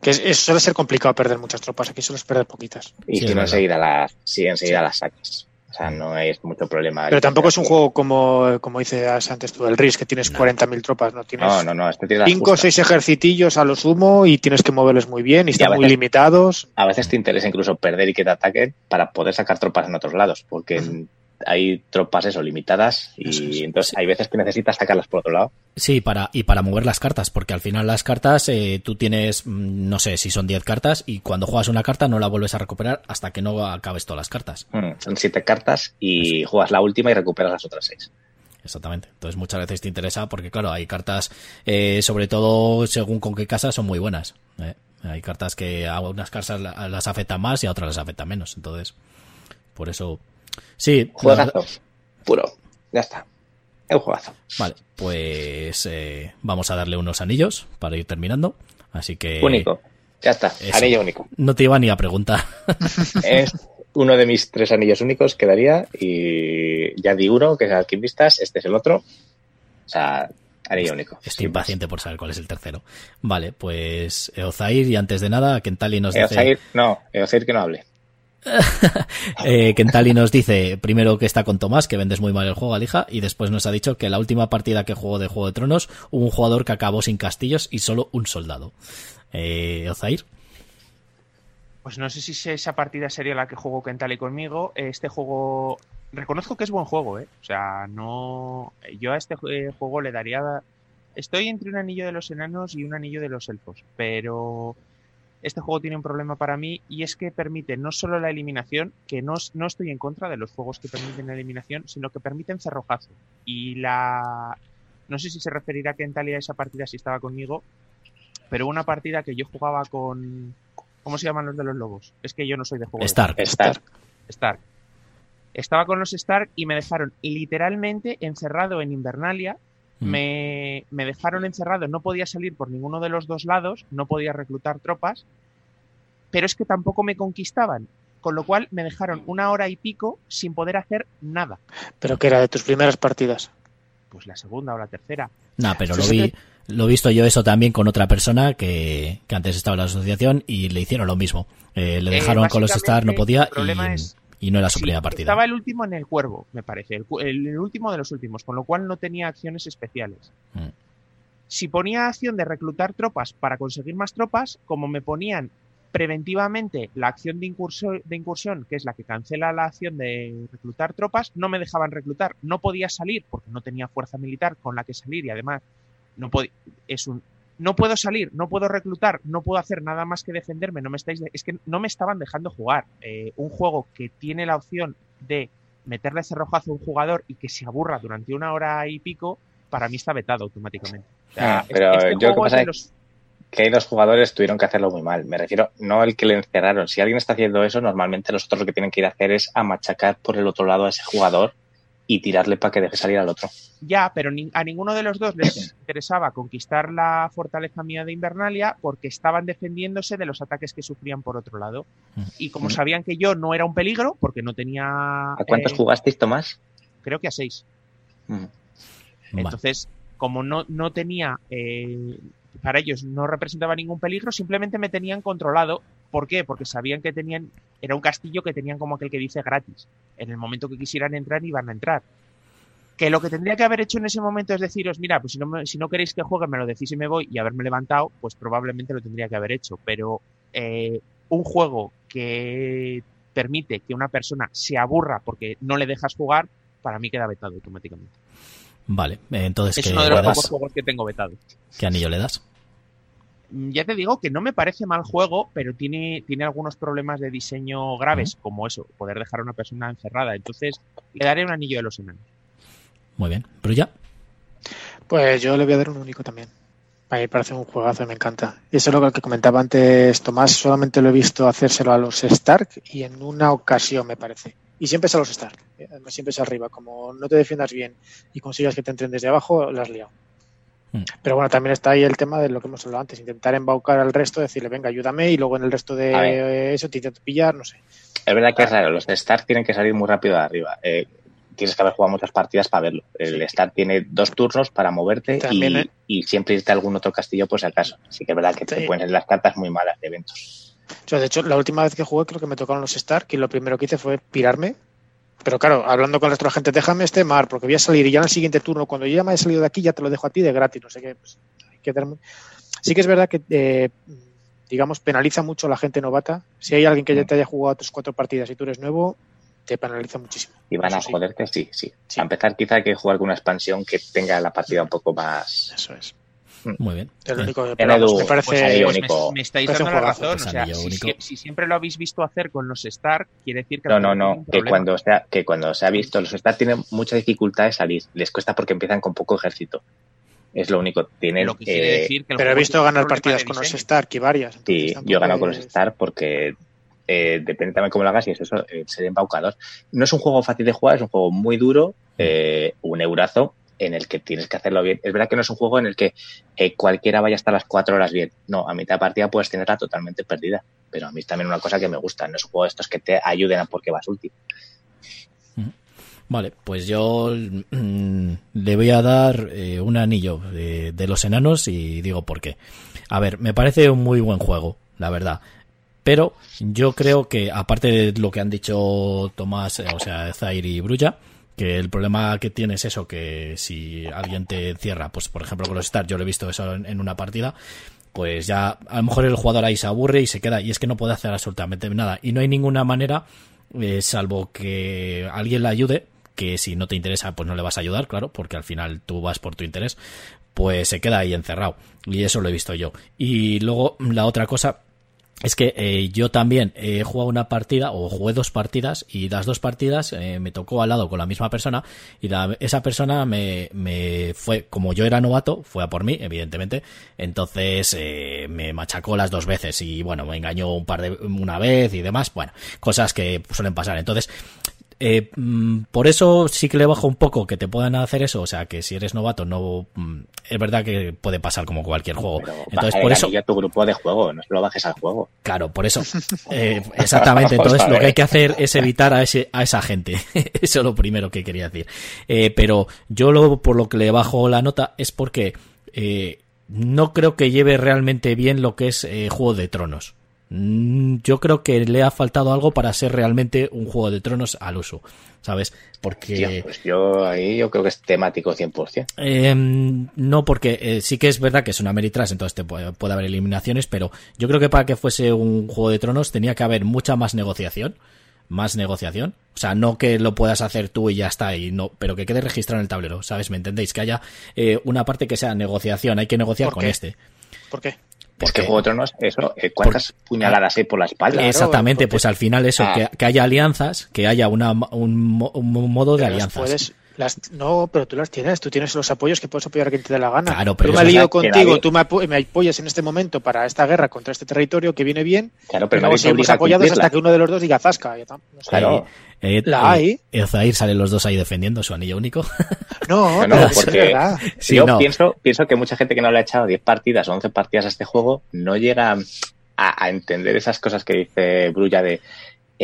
Speaker 3: Que es, es- suele ser complicado perder muchas tropas, aquí sueles perder poquitas.
Speaker 4: Y
Speaker 1: Sí,
Speaker 4: si
Speaker 1: es
Speaker 4: no, enseguida las, sí, enseguida las sacas. O sea, no es mucho problema.
Speaker 3: Pero tampoco es un juego como, como dices antes tú, el RIS, que tienes 40.000 tropas, ¿no? Tienes
Speaker 4: No, no, no, este tiene las
Speaker 3: cinco o
Speaker 4: justas.
Speaker 3: seis ejercitillos a lo sumo y tienes que moverles muy bien y están muy limitados.
Speaker 4: A veces te interesa incluso perder y que te ataquen para poder sacar tropas en otros lados, porque hay tropas eso limitadas y
Speaker 3: Eso es.
Speaker 4: entonces hay veces que necesitas sacarlas por otro lado.
Speaker 1: Sí, para, y para mover las cartas, porque al final las cartas, eh, tú tienes, mm, no sé si son 10 cartas, y cuando juegas una carta no la vuelves a recuperar hasta que no acabes todas las cartas.
Speaker 4: Mm, Son siete cartas y juegas la última y recuperas las otras seis.
Speaker 1: Exactamente. Entonces muchas veces te interesa porque, claro, hay cartas, eh, sobre todo según con qué casa, son muy buenas. ¿eh? Hay cartas que a unas cartas la- las afectan más y a otras las afectan menos. Entonces, por eso... Sí, verdad-
Speaker 4: Juegazo. Puro. Ya está. Es un juegazo.
Speaker 1: vale, pues eh, vamos a darle unos anillos para ir terminando. Así que...
Speaker 4: Único. Ya está.
Speaker 1: eso.
Speaker 4: Anillo único.
Speaker 1: No te iba ni a preguntar.
Speaker 4: es uno de mis tres anillos únicos que daría y ya di uno, que es Alquimistas, este es el otro. O sea, anillo único.
Speaker 1: Estoy
Speaker 4: más.
Speaker 1: impaciente por saber cuál es el tercero. Vale, pues Eozair y antes de nada, Kentali nos dice...
Speaker 4: Eozair, no, Eozair que no hable.
Speaker 1: Eh, Kentali nos dice primero que está con Tomás, que vendes muy mal el juego, Alija, y después nos ha dicho que la última partida que jugó de Juego de Tronos hubo un jugador que acabó sin castillos y solo un soldado. Eh, Ozair,
Speaker 2: Pues no sé si esa partida sería la que jugó Kentali conmigo. Este juego. Reconozco que es buen juego, ¿eh? O sea, no. Yo a este eh, juego le daría. Estoy entre un anillo de los enanos y un anillo de los elfos. Pero. Este juego tiene un problema para mí y es que permite no solo la eliminación, que no, no estoy en contra de los juegos que permiten la eliminación, sino que permiten cerrojazo. Y la. No sé si se referirá Kentali a esa partida si estaba conmigo, pero una partida que yo jugaba con. ¿Cómo se llaman los de los lobos? Es que yo no soy de juego.
Speaker 1: Stark.
Speaker 4: Stark.
Speaker 2: Stark. Estaba con los Stark y me dejaron literalmente encerrado en Invernalia me, me dejaron encerrado, no podía salir por ninguno de los dos lados, no podía reclutar tropas, pero es que tampoco me conquistaban, con lo cual me dejaron una hora y pico sin poder hacer nada.
Speaker 3: ¿Pero que era de tus primeras partidas?
Speaker 2: Pues la segunda o la tercera.
Speaker 1: Nah, pero lo vi, lo he visto yo eso también con otra persona que, que antes estaba en la asociación y le hicieron lo mismo. Eh, le
Speaker 2: Eh,
Speaker 1: dejaron con los Star, no podía
Speaker 2: el problema
Speaker 1: y,
Speaker 2: es-
Speaker 1: y no era su
Speaker 2: Sí,
Speaker 1: primera partida.
Speaker 2: Estaba el último en el cuervo, me parece, el, cu- el- el último de los últimos, con lo cual no tenía acciones especiales.
Speaker 1: Mm.
Speaker 2: Si ponía acción de reclutar tropas para conseguir más tropas, como me ponían preventivamente la acción de incursión, de incursión, que es la que cancela la acción de reclutar tropas, no me dejaban reclutar. No podía salir porque no tenía fuerza militar con la que salir y además no podía, es un no puedo salir, no puedo reclutar, no puedo hacer nada más que defenderme, no me estáis de- es que no me estaban dejando jugar. Eh, un juego que tiene la opción de meterle cerrojazo a un jugador y que se aburra durante una hora y pico, para mí está vetado automáticamente. O sea,
Speaker 4: Ah, pero
Speaker 2: este
Speaker 4: yo lo que pasa es-
Speaker 2: los-
Speaker 4: que los jugadores tuvieron que hacerlo muy mal. Me refiero, no el que le encerraron. Si alguien está haciendo eso, normalmente los otros lo que tienen que ir a hacer es a machacar por el otro lado a ese jugador y tirarle para que deje salir al otro.
Speaker 2: Ya, pero ni- a ninguno de los dos les interesaba conquistar la fortaleza mía de Invernalia porque estaban defendiéndose de los ataques que sufrían por otro lado. Y como
Speaker 4: Mm.
Speaker 2: sabían que yo no era un peligro, porque no tenía...
Speaker 4: ¿A cuántos
Speaker 2: eh,
Speaker 4: jugasteis, Tomás?
Speaker 2: Creo que a seis.
Speaker 4: Mm.
Speaker 1: Vale.
Speaker 2: Entonces, como no, no tenía, eh, para ellos no representaba ningún peligro, simplemente me tenían controlado. ¿Por qué? Porque sabían que tenían, era un castillo que tenían como aquel que dice gratis. En el momento que quisieran entrar, iban a entrar. Que lo que tendría que haber hecho en ese momento es deciros, mira, pues si no, me- si no queréis que juegue, me lo decís y me voy y haberme levantado, pues probablemente lo tendría que haber hecho. Pero eh, un juego que permite que una persona se aburra porque no le dejas jugar, para mí queda vetado automáticamente.
Speaker 1: Vale, entonces,
Speaker 2: Es
Speaker 1: ¿qué,
Speaker 2: uno de los pocos juegos que tengo vetado.
Speaker 1: ¿Qué anillo le das?
Speaker 2: Mm, Ya te digo que no me parece mal juego, pero tiene, tiene algunos problemas de diseño graves, como eso, poder dejar a una persona encerrada. Entonces, le daré un anillo de los enanos.
Speaker 1: Muy bien. ¿Brulla?
Speaker 3: Pues yo le voy a dar un único también. A mí me parece un juegazo, me encanta. Y eso es lo que comentaba antes Tomás, solamente lo he visto hacérselo a los Stark y en una ocasión, me parece. Y siempre es a los Stark, eh, además siempre es arriba. Como no te defiendas bien y consigas que te entren desde abajo, la has liado.
Speaker 1: Mm.
Speaker 3: Pero bueno, también está ahí el tema de lo que hemos hablado antes, intentar embaucar al resto, decirle, venga, ayúdame, y luego en el resto de eso te intento pillar, no sé.
Speaker 4: Es verdad que es raro. Los de Star tienen que salir muy rápido de arriba. Eh, tienes que haber jugado muchas partidas para verlo. El Star tiene dos turnos para moverte
Speaker 3: También,
Speaker 4: y,
Speaker 3: eh.
Speaker 4: y siempre irte a algún otro castillo por si acaso. Así que es verdad que te
Speaker 3: Sí.
Speaker 4: salir las cartas muy malas de eventos.
Speaker 3: Yo, de hecho, la última vez que jugué creo que me tocaron los Stark y lo primero que hice fue pirarme. Pero claro, hablando con la gente, déjame este mar porque voy a salir y ya en el siguiente turno, cuando yo ya me he salido de aquí, ya te lo dejo a ti de gratis, no sé qué. Pues, hay que Sí que es verdad que, eh, digamos, penaliza mucho a la gente novata. Si hay alguien que ya te haya jugado tus cuatro partidas y tú eres nuevo, te penaliza muchísimo.
Speaker 4: Y van a joderte, sí, sí.
Speaker 3: Sí.
Speaker 4: A empezar, quizá hay que jugar con una expansión que tenga la partida un poco más.
Speaker 3: Eso es.
Speaker 1: Muy bien.
Speaker 3: Es lo
Speaker 1: Eh,
Speaker 3: único que me parece.
Speaker 4: pues ahí
Speaker 2: Pues
Speaker 4: único.
Speaker 2: me, me estáis
Speaker 3: un
Speaker 2: dando la razón.
Speaker 1: pues,
Speaker 2: o sea, si, si- si siempre lo habéis visto hacer con los Stark, quiere decir que
Speaker 4: No,
Speaker 2: no
Speaker 4: no, Que cuando, sea, que cuando se ha visto, los Star tienen mucha dificultad de salir. Les cuesta porque empiezan con poco ejército. Es lo único. Tienen,
Speaker 2: Lo que
Speaker 4: eh,
Speaker 2: decir que el
Speaker 3: Pero he visto ganar partidas con los. Stark y varias.
Speaker 4: Sí, yo he ganado con los
Speaker 3: es-
Speaker 4: Star porque eh, depende también cómo lo hagas y es eso, eh, ser embaucador. No es un juego fácil de jugar, es un juego muy duro, eh, un eurazo en el que tienes que hacerlo bien. Es verdad que no es un juego en el que cualquiera vaya a estar las cuatro horas bien. No, a mitad de partida puedes tenerla totalmente perdida. Pero a mí es también una cosa que me gusta. No es un juego de estos que te ayuden a porque vas último.
Speaker 1: Vale, pues yo mm, le voy a dar eh, un anillo de, los enanos y digo por qué. A ver, me parece un muy buen juego, la verdad. Pero yo creo que, aparte de lo que han dicho Tomás, eh, o sea, Zaire y Brulla, que el problema que tiene es eso, que si alguien te encierra, pues por ejemplo con los Stars, yo lo he visto eso en, una partida, pues ya a lo mejor el jugador ahí se aburre y se queda, y es que no puede hacer absolutamente nada. Y no hay ninguna manera, eh, salvo que alguien le ayude, que si no te interesa, pues no le vas a ayudar, claro, porque al final tú vas por tu interés, pues se queda ahí encerrado. Y eso lo he visto yo. Y luego la otra cosa es que eh, yo también he jugado una partida o jugué dos partidas y las dos partidas eh, me tocó al lado con la misma persona y la- esa persona me, me fue, como yo era novato, fue a por mí, evidentemente, entonces eh, me machacó las dos veces y bueno, me engañó un par de, una vez y demás, bueno, cosas que suelen pasar. Entonces, Eh, mm, por eso sí que le bajo un poco que te puedan hacer eso, o sea, que si eres novato no mm, es verdad que puede pasar como cualquier juego.
Speaker 4: Pero
Speaker 1: Entonces, por eso
Speaker 4: tu grupo de juego, no lo bajes al juego.
Speaker 1: Claro, por eso. Eh, exactamente. Entonces, lo que hay que hacer es evitar a, ese, a esa gente. Eso es lo primero que quería decir. Eh, pero yo lo, por lo que le bajo la nota es porque no creo que lleve realmente bien lo que es Juego de Tronos. Mm, Yo creo que le ha faltado algo para ser realmente un Juego de Tronos al uso, ¿sabes? Porque...
Speaker 4: Tío, pues yo ahí yo creo que es temático 100%.
Speaker 1: Eh, no, porque eh, sí que es verdad que es una Ameritrash, entonces te puede, puede haber eliminaciones, pero yo creo que para que fuese un Juego de Tronos tenía que haber mucha más negociación. Más negociación. O sea, no que lo puedas hacer tú y ya está, y no, pero que quede registrado en el tablero, ¿sabes? ¿Me entendéis? Que haya eh, una parte que sea negociación, hay que negociar
Speaker 3: ¿Por
Speaker 1: con
Speaker 3: qué?
Speaker 1: este.
Speaker 3: ¿Por qué?
Speaker 4: Es
Speaker 1: Porque-
Speaker 4: que Juego de Tronos, eso, eh, ¿cuántas puñaladas hay por la espalda?
Speaker 1: Exactamente,
Speaker 3: porque-
Speaker 1: pues al final eso,
Speaker 4: Ah.
Speaker 1: que, que haya alianzas, que haya una, un, un modo de alianzas.
Speaker 3: puedes- las- no, pero tú las tienes, tú tienes los apoyos que puedes apoyar a quien te dé la gana.
Speaker 1: Claro, pero
Speaker 3: yo me
Speaker 1: eso-
Speaker 3: lío
Speaker 4: que
Speaker 3: contigo, tú me, apo- me apoyas en este momento para esta guerra contra este territorio que viene bien,
Speaker 4: Claro,
Speaker 3: pero luego seguimos apoyados hasta que uno de los dos diga zasca. no sé.
Speaker 4: Claro.
Speaker 1: Eh,
Speaker 3: La
Speaker 1: eh,
Speaker 3: hay.
Speaker 1: Salen los dos ahí defendiendo su anillo único.
Speaker 3: No,
Speaker 4: No, no, porque.
Speaker 1: Sí,
Speaker 4: yo
Speaker 1: no.
Speaker 4: pienso, pienso que mucha gente que no le ha echado 10 partidas o 11 partidas a este juego no llega a, a entender esas cosas que dice Brulla de,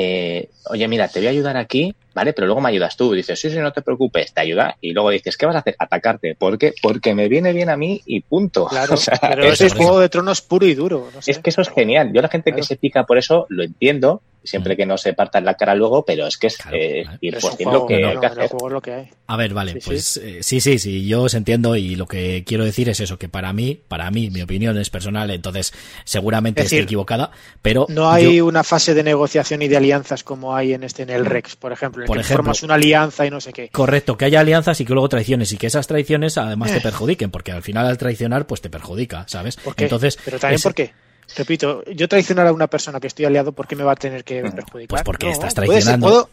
Speaker 4: eh, oye, mira, te voy a ayudar aquí, ¿vale? Pero luego me ayudas tú. Dices, sí, sí, no te preocupes, te ayuda. Y luego dices, ¿qué vas a hacer? Atacarte. ¿Por qué? Porque me viene bien a mí y punto.
Speaker 3: Claro,
Speaker 4: O sea,
Speaker 3: pero
Speaker 4: eso
Speaker 3: ese es. Juego de Tronos puro y duro. no sé.
Speaker 4: es que eso es genial. Yo la gente que se pica por eso lo entiendo, siempre que no se parta en la cara luego, pero es que es
Speaker 1: Claro,
Speaker 4: eh,
Speaker 1: claro.
Speaker 4: ir por lo que
Speaker 3: no,
Speaker 4: hay
Speaker 3: no,
Speaker 4: que
Speaker 3: el
Speaker 4: hacer.
Speaker 3: juego es lo que hay.
Speaker 1: A ver, vale,
Speaker 3: Sí, sí.
Speaker 1: pues eh, sí, sí, sí, yo os entiendo y lo que quiero decir es eso, que para mí, para mí, mi opinión es personal, entonces seguramente
Speaker 3: Es decir,
Speaker 1: equivocada, pero
Speaker 3: No hay
Speaker 1: yo-
Speaker 3: una fase de negociación y de alianzas como hay en este en el Rex, por ejemplo, en el
Speaker 1: Por
Speaker 3: que
Speaker 1: ejemplo.
Speaker 3: formas una alianza y no sé qué.
Speaker 1: correcto, que haya alianzas y que luego traiciones y que esas traiciones además te
Speaker 3: Eh.
Speaker 1: perjudiquen, porque al final al traicionar pues te perjudica, ¿sabes?
Speaker 3: ¿Por qué?
Speaker 1: Entonces,
Speaker 3: Pero también
Speaker 1: ese-
Speaker 3: por qué. Repito, yo traicionar a una persona que estoy aliado, ¿por qué me va a tener que perjudicar?
Speaker 1: Pues porque estás
Speaker 3: puede ser,
Speaker 1: traicionando.
Speaker 3: puedo-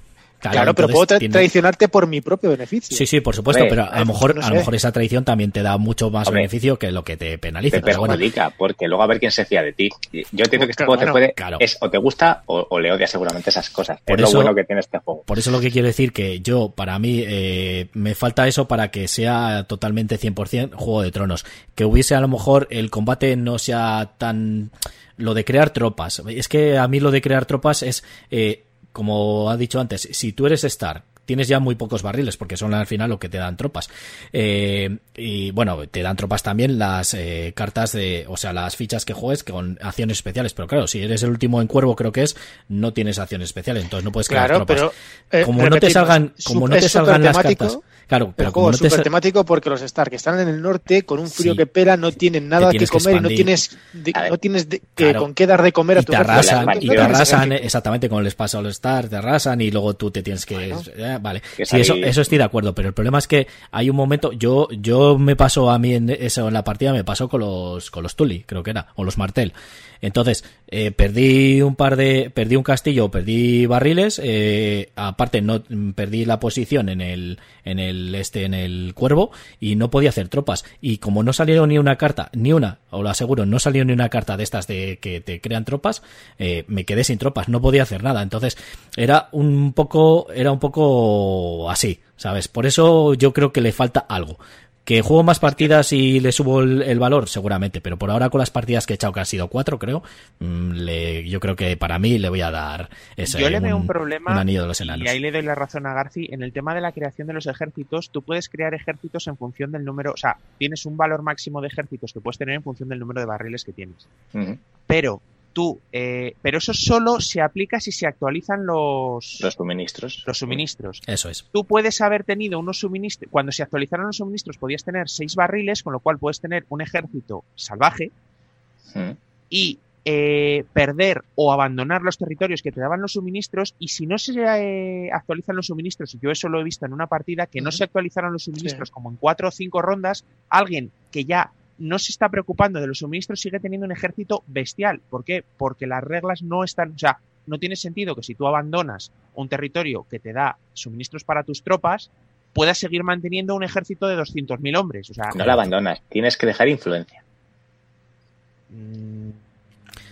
Speaker 1: Claro,
Speaker 3: Claro, pero puedo tra-
Speaker 1: tiene-
Speaker 3: traicionarte por mi propio beneficio.
Speaker 1: Sí, sí, por supuesto,
Speaker 4: Hombre,
Speaker 1: pero a lo mejor,
Speaker 3: no
Speaker 1: a lo mejor esa traición también te da mucho más
Speaker 4: Hombre,
Speaker 1: beneficio que lo que te penaliza.
Speaker 4: te
Speaker 1: bueno,
Speaker 4: perjudica, porque luego a ver quién se fía de ti. Yo entiendo que este
Speaker 3: Claro,
Speaker 4: juego te puede,
Speaker 1: claro.
Speaker 4: es o te gusta o, o le odias seguramente esas cosas.
Speaker 1: Por
Speaker 4: es
Speaker 1: eso-
Speaker 4: lo bueno que tiene este juego.
Speaker 1: Por eso lo que quiero decir que yo, para mí, eh, me falta eso para que sea totalmente 100% Juego de Tronos. Que hubiese a lo mejor el combate no sea tan... Lo de crear tropas. Es que a mí lo de crear tropas es, eh, como ha dicho antes, si tú eres Star, tienes ya muy pocos barriles porque son al final lo que te dan tropas. Eh, y bueno, te dan tropas también las eh, cartas de, o sea, las fichas que juegues con acciones especiales. Pero claro, si eres el último en cuervo, creo que es, no tienes acciones especiales, entonces no puedes crear
Speaker 3: Claro,
Speaker 1: tropas
Speaker 3: pero eh,
Speaker 1: como no te salgan como no te salgan las cartas claro
Speaker 3: El
Speaker 1: pero
Speaker 3: juego
Speaker 1: como no
Speaker 3: es
Speaker 1: te
Speaker 3: súper temático porque los Stark que están en el norte con un frío
Speaker 1: Sí.
Speaker 3: que pela, no tienen nada que comer y no tienes, de-
Speaker 4: A ver,
Speaker 3: no tienes de- que- con qué dar de comer a
Speaker 1: y
Speaker 3: tu
Speaker 1: te arrasan y te arrasan exactamente con les pasa a los Star te arrasan y luego tú te tienes que
Speaker 3: Bueno.
Speaker 1: Eh, vale sí eso eso estoy de acuerdo pero el problema es que hay un momento yo yo me pasó a mí en eso en la partida me pasó con los con los Tully creo que era o los Martel. Entonces eh, perdí un par de perdí un castillo perdí barriles eh, aparte no perdí la posición en el en el este en el cuervo y no podía hacer tropas. Y como no salieron ni una carta ni una os lo aseguro no salió ni una carta de estas de que te crean tropas eh, me quedé sin tropas no podía hacer nada. Entonces era un poco era un poco así sabes por eso yo creo que le falta algo que juego más partidas y le subo el, el valor, seguramente, pero por ahora con las partidas que he echado, que han sido cuatro, creo, mm, le- yo creo que para mí le voy a dar ese,
Speaker 2: Yo le veo un problema,
Speaker 1: un anillo de los enanos.
Speaker 2: y ahí le doy la razón a Garci, en el tema de la creación de los ejércitos, tú puedes crear ejércitos en función del número, o sea, tienes un valor máximo de ejércitos que puedes tener en función del número de barriles que tienes. Pero tú, eh, pero eso solo se aplica si se actualizan los,
Speaker 4: Los suministros.
Speaker 2: los suministros.
Speaker 1: Eso es.
Speaker 2: Tú puedes haber tenido unos suministros, cuando se actualizaron los suministros podías tener seis barriles, con lo cual puedes tener un ejército salvaje
Speaker 4: Ujú.
Speaker 2: y eh, perder o abandonar los territorios que te daban los suministros y si no se eh, actualizan los suministros, y yo eso lo he visto en una partida, que no
Speaker 3: Ujú.
Speaker 2: se actualizaron los suministros como en cuatro o cinco rondas, alguien que ya no se está preocupando de los suministros sigue teniendo un ejército bestial. ¿Por qué? Porque las reglas no están, o sea, no tiene sentido que si tú abandonas un territorio que te da suministros para tus tropas, puedas seguir manteniendo un ejército de 200.000 hombres. O sea,
Speaker 4: No la abandonas, tienes que dejar influencia.
Speaker 2: mm,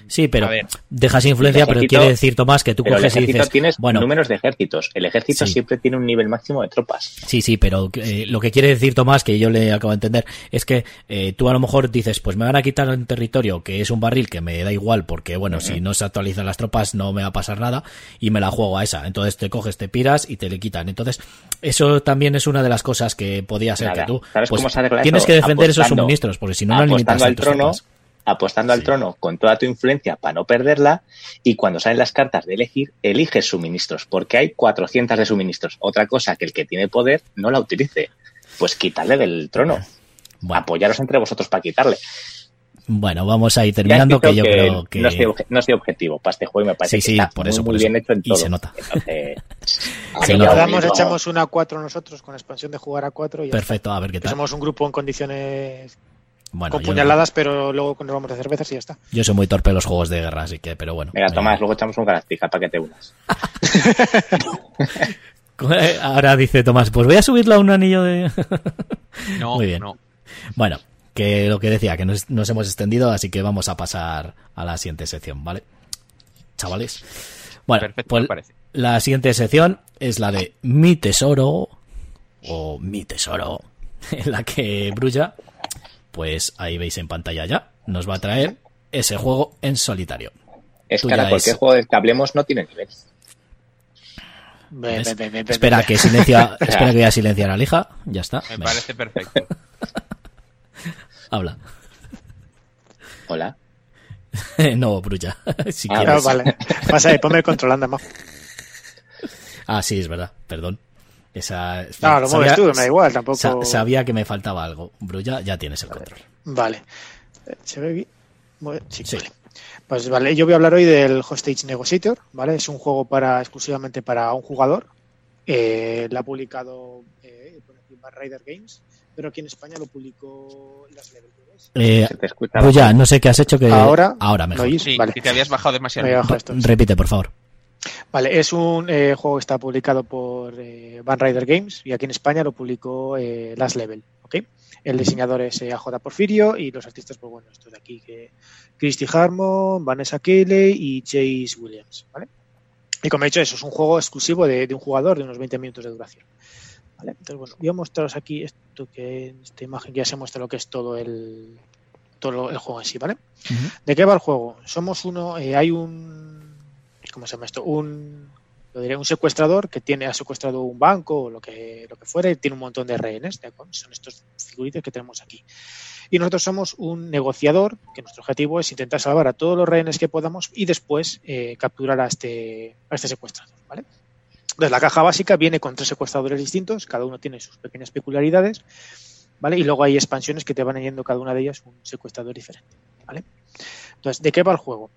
Speaker 1: Sí, pero dejas influencia, pero quiere decir, Tomás, que tú
Speaker 4: Pero el
Speaker 1: coges y
Speaker 4: ejército
Speaker 1: dices,
Speaker 4: tienes
Speaker 1: bueno,
Speaker 4: números de ejércitos. El ejército
Speaker 1: Sí.
Speaker 4: siempre tiene un nivel máximo de tropas.
Speaker 1: Sí, sí, pero eh, lo que quiere decir Tomás, que yo le acabo de entender, es que eh, tú a lo mejor dices, pues me van a quitar un territorio que es un barril que me da igual, porque bueno, si no se actualizan las tropas no me va a pasar nada, y me la juego a esa. Entonces te coges, te piras y te le quitan. Entonces, eso también es una de las cosas que podía ser
Speaker 4: Nada.
Speaker 1: que tú
Speaker 4: ¿Sabes
Speaker 1: pues, tienes que defender esos suministros, porque si no, no limitas
Speaker 4: al trono,
Speaker 1: tropas.
Speaker 4: Apostando al trono con toda tu influencia para no perderla y cuando salen las cartas de elegir, eliges suministros, porque hay 400 de suministros. Otra cosa que el que tiene poder no la utilice. Pues quitarle del trono.
Speaker 1: Bueno,
Speaker 4: Apoyaros entre vosotros para quitarle.
Speaker 1: bueno, vamos a ir terminando, que
Speaker 4: dicho
Speaker 1: yo creo que...
Speaker 4: No soy, obje- no soy objetivo para este juego y me parece
Speaker 1: Sí, sí,
Speaker 4: que está
Speaker 1: por
Speaker 4: muy,
Speaker 1: eso,
Speaker 4: muy
Speaker 1: por
Speaker 4: bien
Speaker 1: eso.
Speaker 4: hecho en
Speaker 1: Y
Speaker 4: todo.
Speaker 1: se nota.
Speaker 4: Entonces,
Speaker 1: Se
Speaker 3: Si
Speaker 1: nota.
Speaker 3: echamos una 4 nosotros con expansión de jugar a 4 y ya
Speaker 1: Perfecto, a ver qué tal.
Speaker 3: somos un grupo en condiciones
Speaker 1: Bueno,
Speaker 3: con
Speaker 1: yo-
Speaker 3: puñaladas, pero luego nos vamos de cervezas y ya está.
Speaker 1: Yo soy muy torpe en los juegos de guerra, así que, pero bueno.
Speaker 4: Venga,
Speaker 1: Eh,
Speaker 4: Tomás, luego echamos un Galáctica para que te unas.
Speaker 1: Ahora dice Tomás, pues voy a subirlo a un anillo de...
Speaker 2: No,
Speaker 1: Muy bien.
Speaker 2: no.
Speaker 1: Bueno, que lo que decía, que nos, nos hemos extendido, así que vamos a pasar a la siguiente sección, ¿vale? Chavales. Bueno,
Speaker 2: Perfecto,
Speaker 1: pues
Speaker 2: me parece.
Speaker 1: la siguiente sección es la de Mi Tesoro, o Mi Tesoro, en la que Brulla, pues ahí veis en pantalla ya, nos va a traer ese juego en solitario.
Speaker 4: Es
Speaker 1: Tú
Speaker 4: que ahora cualquier
Speaker 1: es-
Speaker 4: juego del que hablemos no tiene nivel.
Speaker 3: Ve,
Speaker 1: Espera que silencia, espera que voy a silenciar a Lija, ya está.
Speaker 2: Me parece perfecto.
Speaker 1: Habla.
Speaker 4: Hola.
Speaker 1: no, Brulla, si
Speaker 4: Ah,
Speaker 1: quieres.
Speaker 3: Ah, vale. Pasa ahí, ponme el control, anda, majo.
Speaker 1: Ah, sí, es verdad, perdón. Esa,
Speaker 3: No, lo mueves tú, me da igual, tampoco.
Speaker 1: sa- sabía que me faltaba algo. Brulla, ya tienes el control.
Speaker 3: Vale. Eh, ¿Se ve bien, Sí,
Speaker 1: Sí.
Speaker 3: vale. Pues vale, yo voy a hablar hoy del Hostage Negotiator, ¿vale? Es un juego para exclusivamente para un jugador. Eh, la ha publicado eh, aquí Rider Games, pero aquí en España lo publicó Las Level.
Speaker 1: Eh,
Speaker 4: Se te escucha.
Speaker 1: Brulla, no sé qué has hecho que...
Speaker 3: Ahora,
Speaker 1: Ahora mejor.
Speaker 3: ¿lo?
Speaker 2: Sí,
Speaker 3: Vale.
Speaker 2: que te habías bajado demasiado.
Speaker 1: Repite, por favor.
Speaker 3: Vale, es un eh, juego que está publicado por eh, Van Rider Games y aquí en España lo publicó eh, Last Level, ¿ok? El diseñador es eh, AJ Porfirio y los artistas, pues bueno, estos de aquí, que Christy Harmon, Vanessa Kelly y Chase Williams, ¿vale? Y como he dicho, eso es un juego exclusivo de, de un jugador de unos 20 minutos de duración. ¿vale? Entonces, bueno, voy a mostraros aquí esto que en esta imagen que ya se muestra lo que es todo el todo el juego en sí, ¿vale? ¿De qué va el juego? Somos uno, eh, hay un, ¿cómo se llama esto? Un, lo diré, un secuestrador que tiene ha secuestrado un banco o lo que lo que fuera y tiene un montón de rehenes, ¿de? Son estos figuritas que tenemos aquí. Y nosotros somos un negociador que nuestro objetivo es intentar salvar a todos los rehenes que podamos y después eh, capturar a este a este secuestrador, ¿vale? Entonces la caja básica viene con tres secuestradores distintos, cada uno tiene sus pequeñas peculiaridades, ¿vale? Y luego hay expansiones que te van añadiendo cada una de ellas un secuestrador diferente, ¿vale? Entonces, ¿de qué va el juego?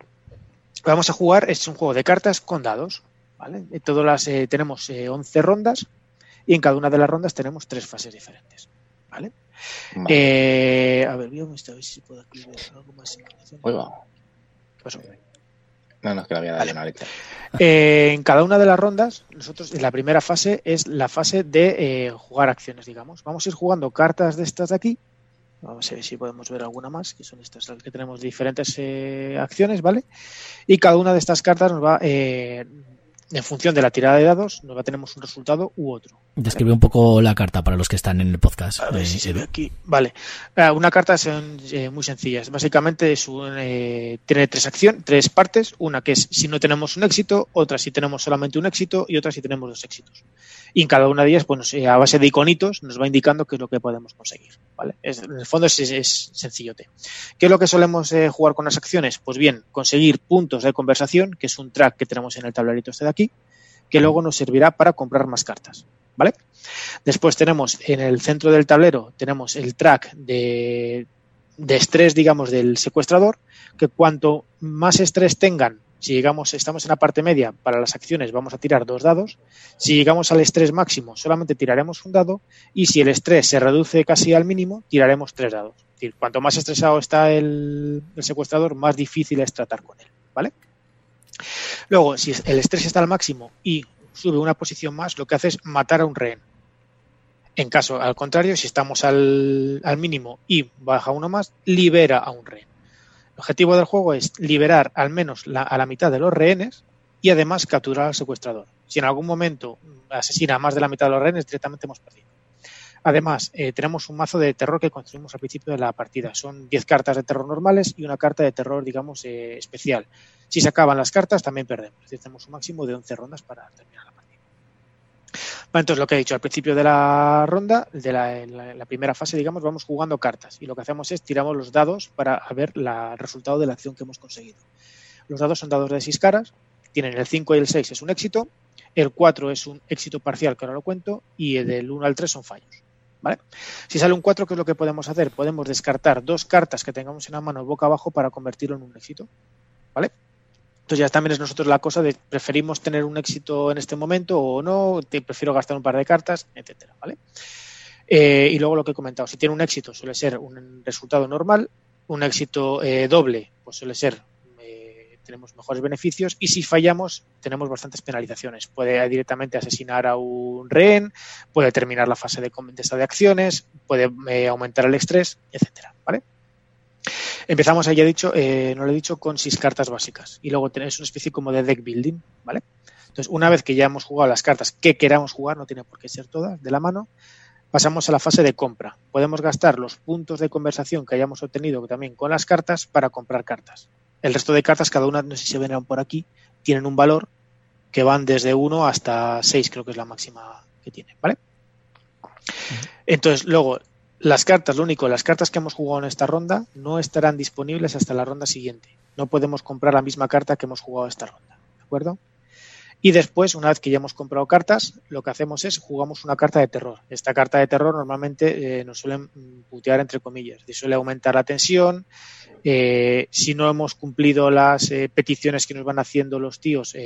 Speaker 3: Vamos a jugar, es un juego de cartas con dados, ¿vale? Todas las, eh, tenemos eh, 11 rondas y en cada una de las rondas tenemos tres fases diferentes, ¿vale?
Speaker 4: Vale.
Speaker 3: Eh, a ver, voy a ver si puedo aquí algo más.
Speaker 4: Uy, va.
Speaker 3: ¿Qué pasó?
Speaker 4: No, no, es que le voy a dar
Speaker 3: Vale.
Speaker 4: una.
Speaker 3: Eh, en cada una de las rondas, nosotros en la primera fase es la fase de eh, jugar acciones, digamos. Vamos a ir jugando cartas de estas de aquí. Vamos a ver si podemos ver alguna más, que son estas las que tenemos diferentes eh, acciones, ¿vale? Y cada una de estas cartas nos va, eh, en función de la tirada de dados, nos va a tenemos un resultado u otro.
Speaker 1: Describe un poco la carta para los que están en el podcast.
Speaker 3: A ver
Speaker 1: eh,
Speaker 3: si se ve aquí. Vale. Ah, Una carta son eh, muy sencillas. Básicamente es un, eh, tiene tres acciones, tres partes. Una que es si no tenemos un éxito, otra si tenemos solamente un éxito y otra si tenemos dos éxitos. Y en cada una de ellas, pues a base de iconitos, nos va indicando qué es lo que podemos conseguir. ¿vale? Es- en el fondo es, es, es sencillote. ¿Qué es lo que solemos eh, jugar con las acciones? Pues bien, conseguir puntos de conversación, que es un track que tenemos en el tablerito este de aquí, que luego nos servirá para comprar más cartas. ¿Vale? Después tenemos en el centro del tablero, tenemos el track de, estrés, digamos, del secuestrador, que cuanto más estrés tengan, si llegamos, estamos en la parte media, para las acciones vamos a tirar dos dados, si llegamos al estrés máximo solamente tiraremos un dado, y si el estrés se reduce casi al mínimo, tiraremos tres dados. Es decir, cuanto más estresado está el, el secuestrador, más difícil es tratar con él, ¿vale? Luego, si el estrés está al máximo y sube una posición más, lo que hace es matar a un rehén. En caso, al contrario, si estamos al, al mínimo y baja uno más, libera a un rehén. El objetivo del juego es liberar al menos a la mitad de los rehenes y además capturar al secuestrador. Si en algún momento asesina a más de la mitad de los rehenes, directamente hemos perdido. Además, eh, tenemos un mazo de terror que construimos al principio de la partida. Son 10 cartas de terror normales y una carta de terror, digamos, eh, especial. Si se acaban las cartas, también perdemos. Es tenemos un máximo de 11 rondas para terminar la partida. Bueno, entonces, lo que he dicho al principio de la ronda, de la, primera fase, digamos, vamos jugando cartas. Y lo que hacemos es tiramos los dados para ver el resultado de la acción que hemos conseguido. Los dados son dados de 6 caras. Tienen el 5 y el 6 es un éxito. El 4 es un éxito parcial, que ahora lo cuento. Y el del 1 al 3 son fallos. ¿Vale? Si sale un 4, ¿qué es lo que podemos hacer? Podemos descartar dos cartas que tengamos en la mano boca abajo para convertirlo en un éxito. ¿Vale? Entonces ya también es nosotros la cosa de preferimos tener un éxito en este momento o no, te prefiero gastar un par de cartas, etcétera, ¿vale? Eh, y luego lo que he comentado, si tiene un éxito suele ser un resultado normal, un éxito eh, doble pues suele ser eh, tenemos mejores beneficios y si fallamos tenemos bastantes penalizaciones. Puede directamente asesinar a un rehén, puede terminar la fase de, de, de acciones, puede aumentar el estrés, etcétera, ¿vale? Empezamos, ya he dicho, eh, no lo he dicho, con seis cartas básicas. Y luego tenéis una especie como de deck building, ¿vale? Entonces, una vez que ya hemos jugado las cartas que queramos jugar, no tiene por qué ser todas de la mano, pasamos a la fase de compra. Podemos gastar los puntos de conversación que hayamos obtenido también con las cartas para comprar cartas. El resto de cartas, cada una, no sé si se ven por aquí, tienen un valor que van desde 1 hasta 6, creo que es la máxima que tiene, ¿vale? Entonces, luego, las cartas, lo único, las cartas que hemos jugado en esta ronda no estarán disponibles hasta la ronda siguiente. No podemos comprar la misma carta que hemos jugado esta ronda. ¿De acuerdo? Y después, una vez que ya hemos comprado cartas, lo que hacemos es jugamos una carta de terror. Esta carta de terror normalmente eh, nos suelen putear entre comillas. Suele aumentar la tensión. Eh, si no hemos cumplido las eh, peticiones que nos van haciendo los tíos,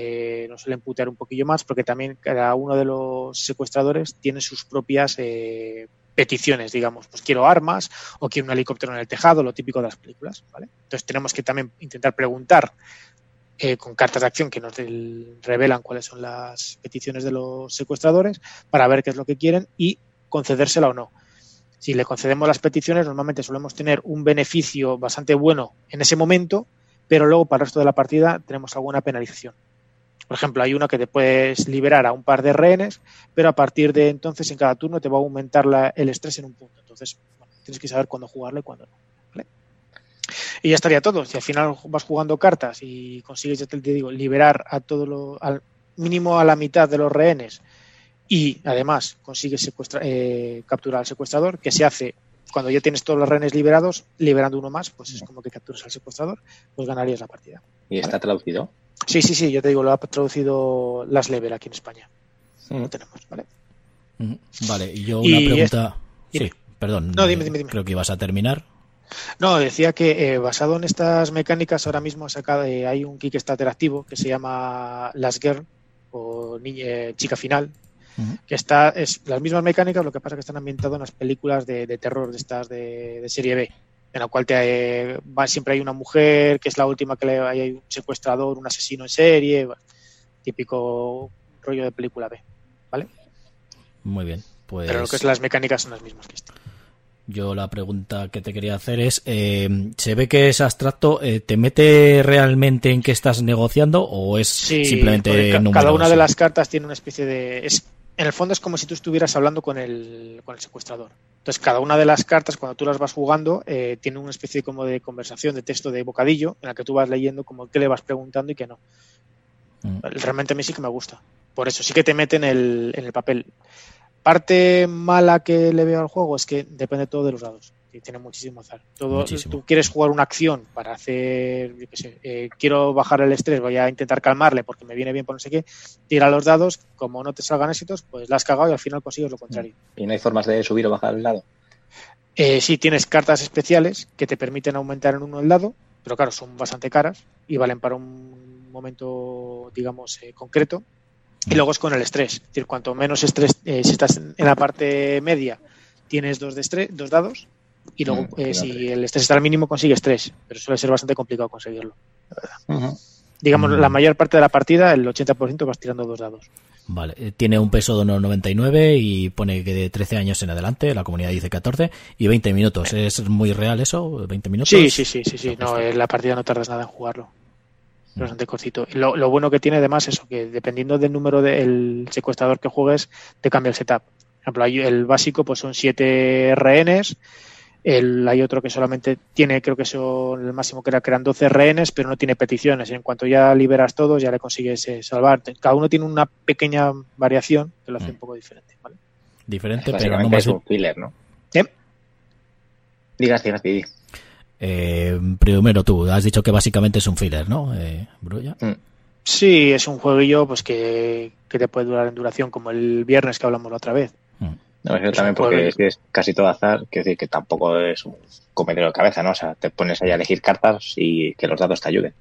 Speaker 3: nos suelen putear un poquillo más, porque también cada uno de los secuestradores tiene sus propias peticiones, digamos, pues quiero armas o quiero un helicóptero en el tejado, lo típico de las películas, ¿vale? Entonces tenemos que también intentar preguntar eh, con cartas de acción que nos revelan cuáles son las peticiones de los secuestradores para ver qué es lo que quieren y concedérsela o no. Si le concedemos las peticiones, normalmente solemos tener un beneficio bastante bueno en ese momento, pero luego para el resto de la partida tenemos alguna penalización. Por ejemplo, hay una que te puedes liberar a un par de rehenes, pero a partir de entonces en cada turno te va a aumentar la, el estrés en un punto. Entonces, bueno, tienes que saber cuándo jugarlo y cuándo no. ¿vale? Y ya estaría todo. Si al final vas jugando cartas y consigues, ya te digo, liberar a todo lo, al mínimo a la mitad de los rehenes y además consigues secuestra, eh, capturar al secuestrador, que se hace cuando ya tienes todos los rehenes liberados, liberando uno más, pues es como que capturas al secuestrador, pues ganarías la partida.
Speaker 4: ¿Y está ¿vale? traducido?
Speaker 3: Sí, sí, sí, yo te digo, lo ha traducido Las Level aquí en España. Mm. Lo tenemos, ¿vale?
Speaker 1: Vale, y yo una y pregunta. Es... Sí, perdón.
Speaker 3: No, dime, dime, dime.
Speaker 1: Creo que ibas a terminar.
Speaker 3: No, decía que eh, basado en estas mecánicas, ahora mismo sacado, eh, hay un Kickstarter activo que se llama Last Girl o Niña, Chica Final, uh -huh. que está, es las mismas mecánicas, lo que pasa es que están ambientados en las películas de, de terror de estas de, de serie B en la cual te, eh, va, siempre hay una mujer que es la última que le hay un secuestrador, un asesino en serie, típico rollo de película B, ¿vale?
Speaker 1: Muy bien, pues.
Speaker 3: Pero lo que es las mecánicas son las mismas que este.
Speaker 1: Yo la pregunta que te quería hacer es, eh, ¿se ve que es abstracto? Eh, ¿Te mete realmente en qué estás negociando o es
Speaker 3: sí,
Speaker 1: simplemente
Speaker 3: ca Cada una de las cartas tiene una especie de... Es, en el fondo es como si tú estuvieras hablando con el, con el secuestrador. Entonces, cada una de las cartas, cuando tú las vas jugando, eh, tiene una especie como de conversación, de texto de bocadillo, en la que tú vas leyendo como qué le vas preguntando y qué no. Mm. Realmente a mí sí que me gusta. Por eso sí que te mete en el, en el papel. Parte mala que le veo al juego es que depende todo de los dados. Tiene muchísimo azar. Todo, muchísimo. Tú quieres jugar una acción para hacer, yo qué sé, eh, quiero bajar el estrés, voy a intentar calmarle porque me viene bien por no sé qué, tira los dados, como no te salgan éxitos, pues la has cagado y al final consigues lo contrario.
Speaker 4: ¿Y no hay formas de subir o bajar el dado?
Speaker 3: Eh, sí, tienes cartas especiales que te permiten aumentar en uno el dado, pero claro, son bastante caras y valen para un momento, digamos, eh, concreto. Y luego es con el estrés. Es decir, cuanto menos estrés, eh, si estás en la parte media, tienes dos, de estrés, dos dados. Y luego, mm, eh, si el estrés está al mínimo, consigues tres. Pero suele ser bastante complicado conseguirlo. Uh -huh. Digamos, uh -huh. la mayor parte de la partida, el 80% vas tirando dos dados.
Speaker 1: Vale, eh, tiene un peso de 1,99 y pone que de 13 años en adelante, la comunidad dice 14 y 20 minutos. ¿Es muy real eso? ¿20 minutos?
Speaker 3: Sí, sí, sí, sí, sí. No, en la partida no tardas nada en jugarlo. Es
Speaker 1: Mm.
Speaker 3: bastante cortito. Lo, lo bueno que tiene además es eso, que dependiendo del número del secuestrador que juegues, te cambia el setup. Por ejemplo, el básico pues son siete rehenes. El, hay otro que solamente tiene, creo que son el máximo que era que eran 12 rehenes, pero no tiene peticiones. En cuanto ya liberas todos, ya le consigues eh, salvarte. Cada uno tiene una pequeña variación que lo hace
Speaker 1: Mm.
Speaker 3: un poco diferente. ¿vale?
Speaker 1: Diferente, pero no más
Speaker 4: es un filler, ¿no?
Speaker 3: ¿Eh?
Speaker 4: Digas, digas, di.
Speaker 1: Eh, primero tú, has dicho que básicamente es un filler, ¿no? Eh, Brulla.
Speaker 3: Sí, es un jueguillo pues que, que te puede durar en duración, como el viernes que hablamos la otra vez.
Speaker 1: Mm.
Speaker 4: No, eso también porque es que es casi todo azar, quiero decir que tampoco es un comedero de cabeza, ¿no? O sea, te pones ahí a elegir cartas y que los dados te ayuden.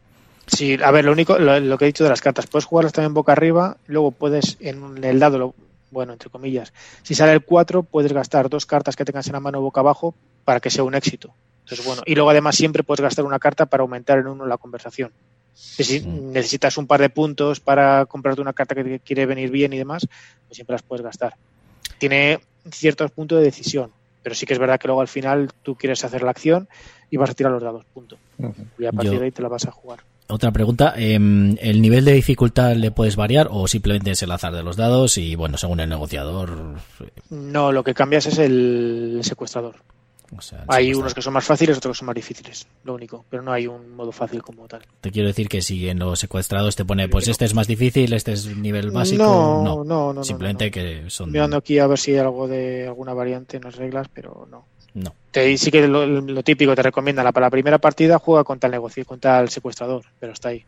Speaker 3: Sí, a ver, lo único, lo, lo que he dicho de las cartas, puedes jugarlas también boca arriba, luego puedes en el dado, lo- bueno, entre comillas, si sale el 4, puedes gastar dos cartas que tengas en la mano boca abajo para que sea un éxito. Entonces, bueno, y luego además siempre puedes gastar una carta para aumentar en uno la conversación. Si
Speaker 1: Mm.
Speaker 3: necesitas un par de puntos para comprarte una carta que te quiere venir bien y demás, pues siempre las puedes gastar. Tiene ciertos puntos de decisión, pero sí que es verdad que luego al final tú quieres hacer la acción y vas a tirar los dados, punto. Y a partir
Speaker 1: Yo-
Speaker 3: de ahí te la vas a jugar.
Speaker 1: Otra pregunta, em, ¿el nivel de dificultad le puedes variar o simplemente es el azar de los dados y bueno, según el negociador? eh,
Speaker 3: No, lo que cambias es el secuestrador.
Speaker 1: O sea, el
Speaker 3: Hay
Speaker 1: secuestrador.
Speaker 3: unos que son más fáciles, otros que son más difíciles, lo único. Pero no hay un modo fácil como tal.
Speaker 1: Te quiero decir que si en los secuestrados te pone, pues este es más difícil, este es nivel básico,
Speaker 3: no,
Speaker 1: no.
Speaker 3: no, no,
Speaker 1: simplemente
Speaker 3: no.
Speaker 1: que son...
Speaker 3: Mirando aquí a ver si hay algo de alguna variante en las reglas, pero no.
Speaker 1: No.
Speaker 3: Te, sí que lo, lo típico te recomiendan la- para la primera partida juega contra el negocio, contra el secuestrador, pero está ahí.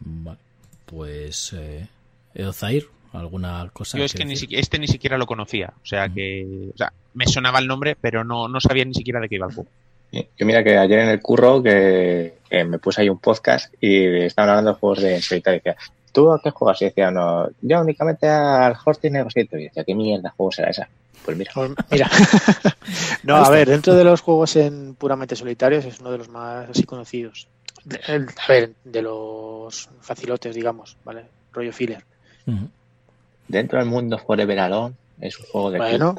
Speaker 1: Vale. Pues, eh, Eozair, ¿alguna cosa?
Speaker 2: Yo es que ni siquiera, este ni siquiera lo conocía. O sea que. O sea, me sonaba el nombre, pero no, no sabía ni siquiera de qué iba el juego.
Speaker 4: Yo mira que ayer en el curro que, que me puse ahí un podcast y estaban hablando de juegos de solitario. Y decía, ¿tú a qué juegas? Y decía, no, yo únicamente al Horty Negotiator. Y decía, ¿qué mierda juego será esa? Pues mira,
Speaker 3: Pues mira. no, a ver, dentro de los juegos en puramente solitarios es uno de los más así conocidos. De- el- a ver, de los facilotes, digamos, ¿vale? Rollo filler.
Speaker 1: Ujú.
Speaker 4: Dentro del mundo Forever Alone es un juego de
Speaker 3: Bueno.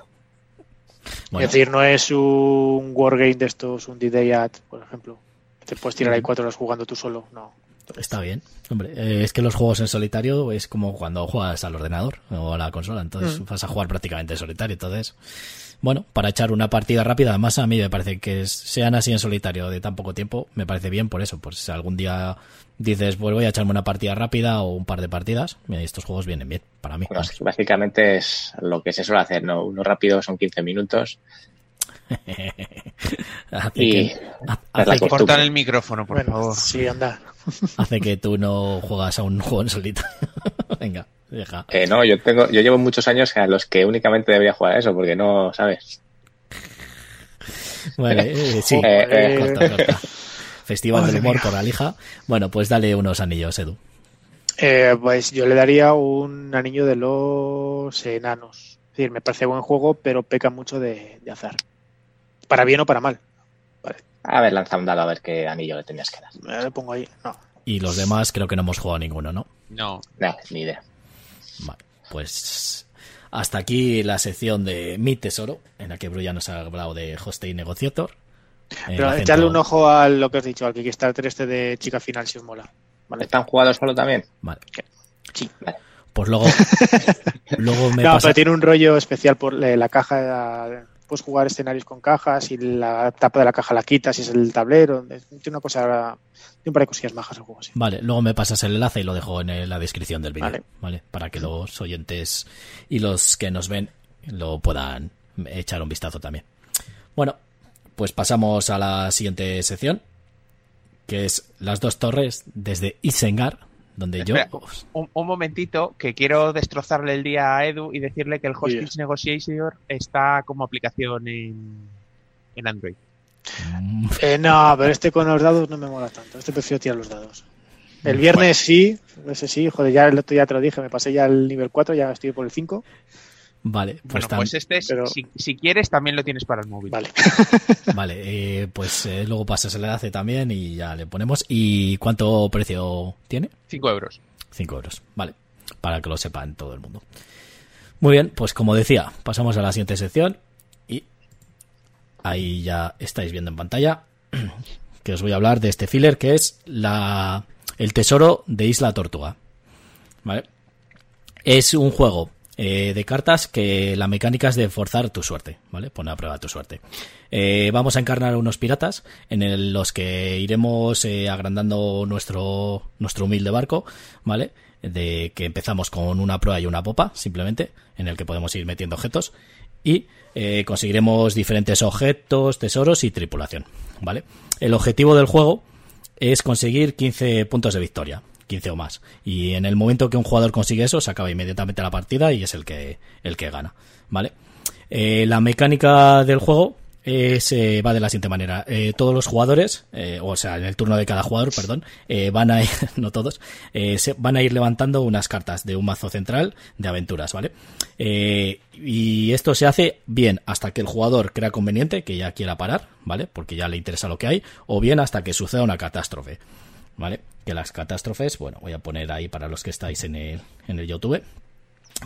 Speaker 3: Es decir, no es un wargame de estos, un D-Day at, por ejemplo. Te puedes tirar ahí cuatro horas jugando tú solo. No.
Speaker 1: está bien. Hombre, eh, es que los juegos en solitario es como cuando juegas al ordenador o a la consola, entonces
Speaker 3: Mm.
Speaker 1: vas a jugar prácticamente en solitario, entonces... Bueno, para echar una partida rápida, además a mí me parece que sean así en solitario de tan poco tiempo, me parece bien por eso, pues si algún día dices, pues voy a echarme una partida rápida o un par de partidas, estos juegos vienen bien para mí.
Speaker 4: Bueno, es- básicamente es lo que se suele hacer, ¿no? Uno rápido son 15 minutos
Speaker 1: hace,
Speaker 4: y
Speaker 1: que, hace, que,
Speaker 2: el micrófono, por
Speaker 3: bueno,
Speaker 2: favor.
Speaker 3: sí, anda.
Speaker 1: Hace que tú no juegas a un juego en solitario. Venga, deja.
Speaker 4: Eh, no, yo tengo, yo llevo muchos años a los que únicamente debería jugar a eso, porque no, ¿sabes?
Speaker 1: Vale, eh, sí,
Speaker 4: Eh, eh.
Speaker 1: corta, corta. Festival del humor por Alija. Bueno, pues dale unos anillos, Edu.
Speaker 3: Eh, pues yo le daría un anillo de los enanos. Es decir, me parece buen juego, pero peca mucho de, de azar. Para bien o para mal.
Speaker 4: A ver, lanza un dado a ver qué anillo le tenías que dar.
Speaker 3: Me lo pongo ahí. No.
Speaker 1: Y los demás creo que no hemos jugado ninguno, ¿no?
Speaker 2: No.
Speaker 4: Nada, ni idea.
Speaker 1: Vale, pues hasta aquí la sección de Mi Tesoro, en la que Bruya nos ha hablado de Hosting Negotiator. El
Speaker 3: Pero
Speaker 1: acento-
Speaker 3: echarle un ojo a lo que has dicho, al Kickstarter este de Chica Final, si os mola. ¿Vale?
Speaker 4: ¿Están jugados solo también?
Speaker 1: Vale.
Speaker 3: Sí.
Speaker 1: Pues luego, luego me
Speaker 3: no,
Speaker 1: pasa...
Speaker 3: pero tiene un rollo especial por eh, la caja. Puedes jugar escenarios con cajas y la tapa de la caja la quitas y es el tablero. Tiene una cosa. Tiene un par de cosillas majas el juego, sí.
Speaker 1: Vale, luego me pasas el enlace y lo dejo en la descripción del vídeo,
Speaker 3: Vale.
Speaker 1: ¿vale? Para que los oyentes y los que nos ven lo puedan echar un vistazo también. Bueno, pues pasamos a la siguiente sección, que es las dos torres desde Isengar, donde yo...
Speaker 2: Un, un momentito, que quiero destrozarle el día a Edu y decirle que el Hostage
Speaker 3: Yes.
Speaker 2: Negotiator está como aplicación en, en Android.
Speaker 1: Mm,
Speaker 3: Eh, no, pero este con los dados no me mola tanto. Este prefiero tirar los dados. El viernes sí, ese sí, joder, ya el otro día te lo dije, me pasé ya al nivel 4, ya estoy por el 5.
Speaker 1: Vale, pues,
Speaker 2: Bueno, pues este, es-
Speaker 3: pero-
Speaker 2: si, si quieres, también lo tienes para el móvil.
Speaker 3: Vale.
Speaker 1: vale, eh, pues eh, luego pasas el enlace también y ya le ponemos. ¿Y cuánto precio tiene?
Speaker 2: 5 euros.
Speaker 1: 5 euros, vale. para que lo sepan todo el mundo. Muy bien, pues como decía, pasamos a la siguiente sección y ahí ya estáis viendo en pantalla que os voy a hablar de este filler que es la el tesoro de Isla Tortuga. ¿Vale? Es un juego eh, de cartas que la mecánica es de forzar tu suerte, ¿vale? Pone a prueba tu suerte. Eh, vamos a encarnar unos piratas en los que iremos eh, agrandando nuestro, nuestro humilde barco, ¿vale? De que empezamos con una proa y una popa, simplemente, en el que podemos ir metiendo objetos y conseguiremos diferentes objetos, tesoros y tripulación, ¿vale? El objetivo del juego es conseguir 15 puntos de victoria. 15 o más. Y en el momento que un jugador consigue eso, se acaba inmediatamente la partida y es el que, el que gana. ¿Vale? Eh, la mecánica del juego eh, va de la siguiente manera. Eh, todos los jugadores, o sea, en el turno de cada jugador, perdón, van a ir, no todos, se, van a ir levantando unas cartas de un mazo central de aventuras, ¿vale? y esto se hace bien hasta que el jugador crea conveniente, que ya quiera parar, ¿vale? Porque ya le interesa lo que hay, o bien hasta que suceda una catástrofe. ¿vale? Que las catástrofes, bueno, voy a poner ahí para los que estáis en el, en el YouTube,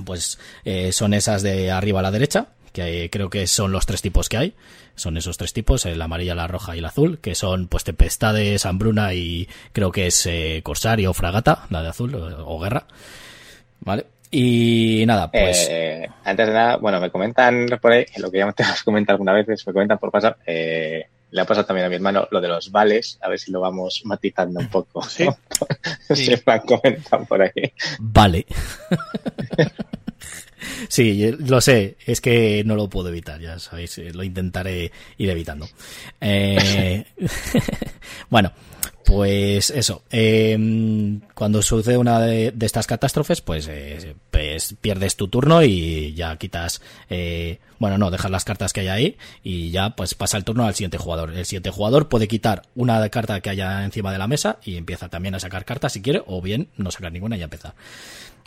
Speaker 1: pues eh, son esas de arriba a la derecha, que creo que son los tres tipos que hay. Son esos tres tipos, el amarilla, la roja y el azul, que son pues tempestades, hambruna y creo que es eh, corsario o fragata, la de azul, o, guerra. ¿Vale? Y nada, pues.
Speaker 4: Eh, antes de nada, bueno, me comentan por ahí, lo que ya te has comentado alguna vez, me comentan por pasar, eh, le ha pasado también a mi hermano lo de los vales, a ver si lo vamos matizando un poco.
Speaker 3: Sí.
Speaker 4: Se me han comentado por ahí.
Speaker 1: Vale. Sí, lo sé, es que no lo puedo evitar, ya sabéis, lo intentaré ir evitando. Eh, bueno, pues eso, em, cuando sucede una de, estas catástrofes, pues, eh, pues, pierdes tu turno y ya quitas, eh, bueno, no, dejas las cartas que hay ahí y ya pues pasa el turno al siguiente jugador. El siguiente jugador puede quitar una carta que haya encima de la mesa y empieza también a sacar cartas si quiere, o bien no sacar ninguna y ya empezar.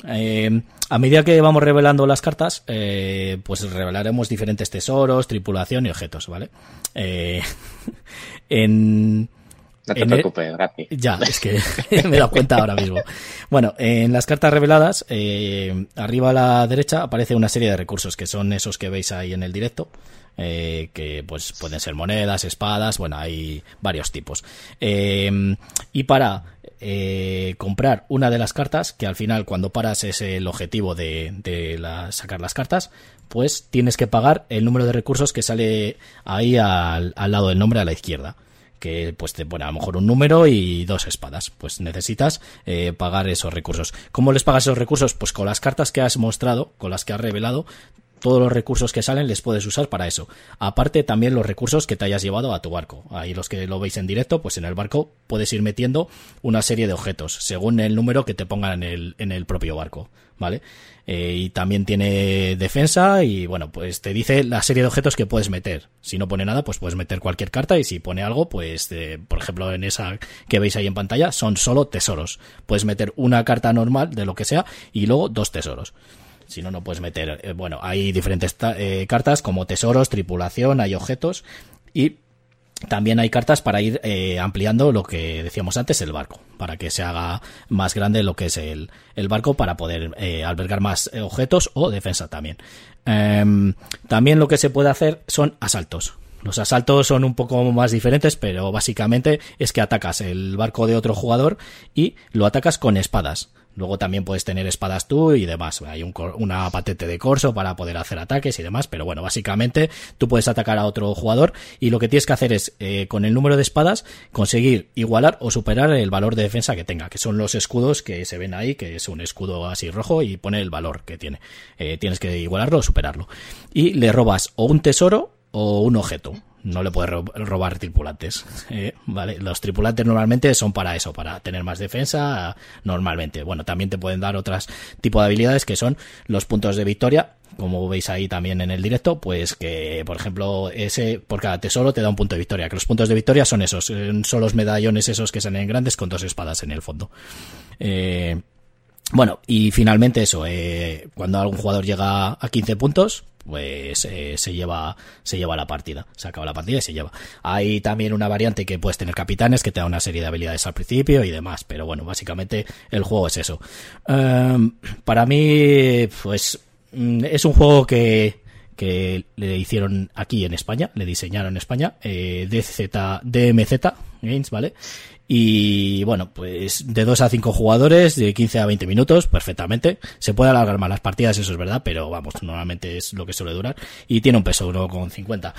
Speaker 1: Eh, a medida que vamos revelando las cartas, eh, pues revelaremos diferentes tesoros, tripulación y objetos, ¿vale? Eh, en
Speaker 4: no te preocupes,
Speaker 1: Ya, es que me he dado cuenta ahora mismo. Bueno, en las cartas reveladas, eh, arriba a la derecha aparece una serie de recursos que son esos que veis ahí en el directo. Eh, que pues pueden ser monedas, espadas, bueno, hay varios tipos. Eh, y para comprar una de las cartas, que al final cuando paras es el objetivo de, de sacar las cartas, pues tienes que pagar el número de recursos que sale ahí al, al lado del nombre a la izquierda que pues te pone a lo mejor un número y dos espadas. Pues necesitas eh, pagar esos recursos. ¿Cómo les pagas esos recursos? Pues con las cartas que has mostrado, con las que has revelado, todos los recursos que salen les puedes usar para eso. Aparte también los recursos que te hayas llevado a tu barco. Ahí los que lo veis en directo, pues en el barco puedes ir metiendo una serie de objetos según el número que te pongan en el, en el propio barco. ¿Vale? Eh, y también tiene defensa y bueno, pues te dice la serie de objetos que puedes meter. Si no pone nada, pues puedes meter cualquier carta y si pone algo, pues eh, por ejemplo en esa que veis ahí en pantalla son solo tesoros. Puedes meter una carta normal de lo que sea y luego dos tesoros. Si no, no puedes meter. Eh, bueno, hay diferentes cartas como tesoros, tripulación, hay objetos y también hay cartas para ir eh, ampliando lo que decíamos antes, el barco, para que se haga más grande lo que es el, el barco para poder eh, albergar más eh, objetos o defensa también. Em, también lo que se puede hacer son asaltos. Los asaltos son un poco más diferentes, pero básicamente es que atacas el barco de otro jugador y lo atacas con espadas. Luego también puedes tener espadas tú y demás. Hay un, una patente de corso para poder hacer ataques y demás, pero bueno, básicamente tú puedes atacar a otro jugador y lo que tienes que hacer es, eh, con el número de espadas, conseguir igualar o superar el valor de defensa que tenga, que son los escudos que se ven ahí, que es un escudo así rojo y pone el valor que tiene. Eh, tienes que igualarlo o superarlo. Y le robas o un tesoro o un objeto no le puedes robar tripulantes. Eh, vale, los tripulantes normalmente son para eso, para tener más defensa normalmente. Bueno, también te pueden dar otros tipos de habilidades que son los puntos de victoria, como veis ahí también en el directo, pues que, por ejemplo, ese por cada tesoro te da un punto de victoria. Que los puntos de victoria son esos, eh, son los medallones esos que salen grandes con dos espadas en el fondo. Eh, Bueno, y finalmente eso, eh, cuando algún jugador llega a 15 puntos, pues eh, se lleva se lleva la partida, se acaba la partida y se lleva. Hay también una variante que puedes tener capitanes que te da una serie de habilidades al principio y demás, pero bueno, básicamente el juego es eso. Em, para mí, pues mm, es un juego que que le hicieron aquí en España, le diseñaron en España, eh, DZ, DMZ Games, ¿vale? Y bueno, pues de 2 a 5 jugadores, de 15 a 20 minutos, perfectamente. Se puede alargar más las partidas, eso es verdad, pero vamos, normalmente es lo que suele durar. Y tiene un peso 1,50.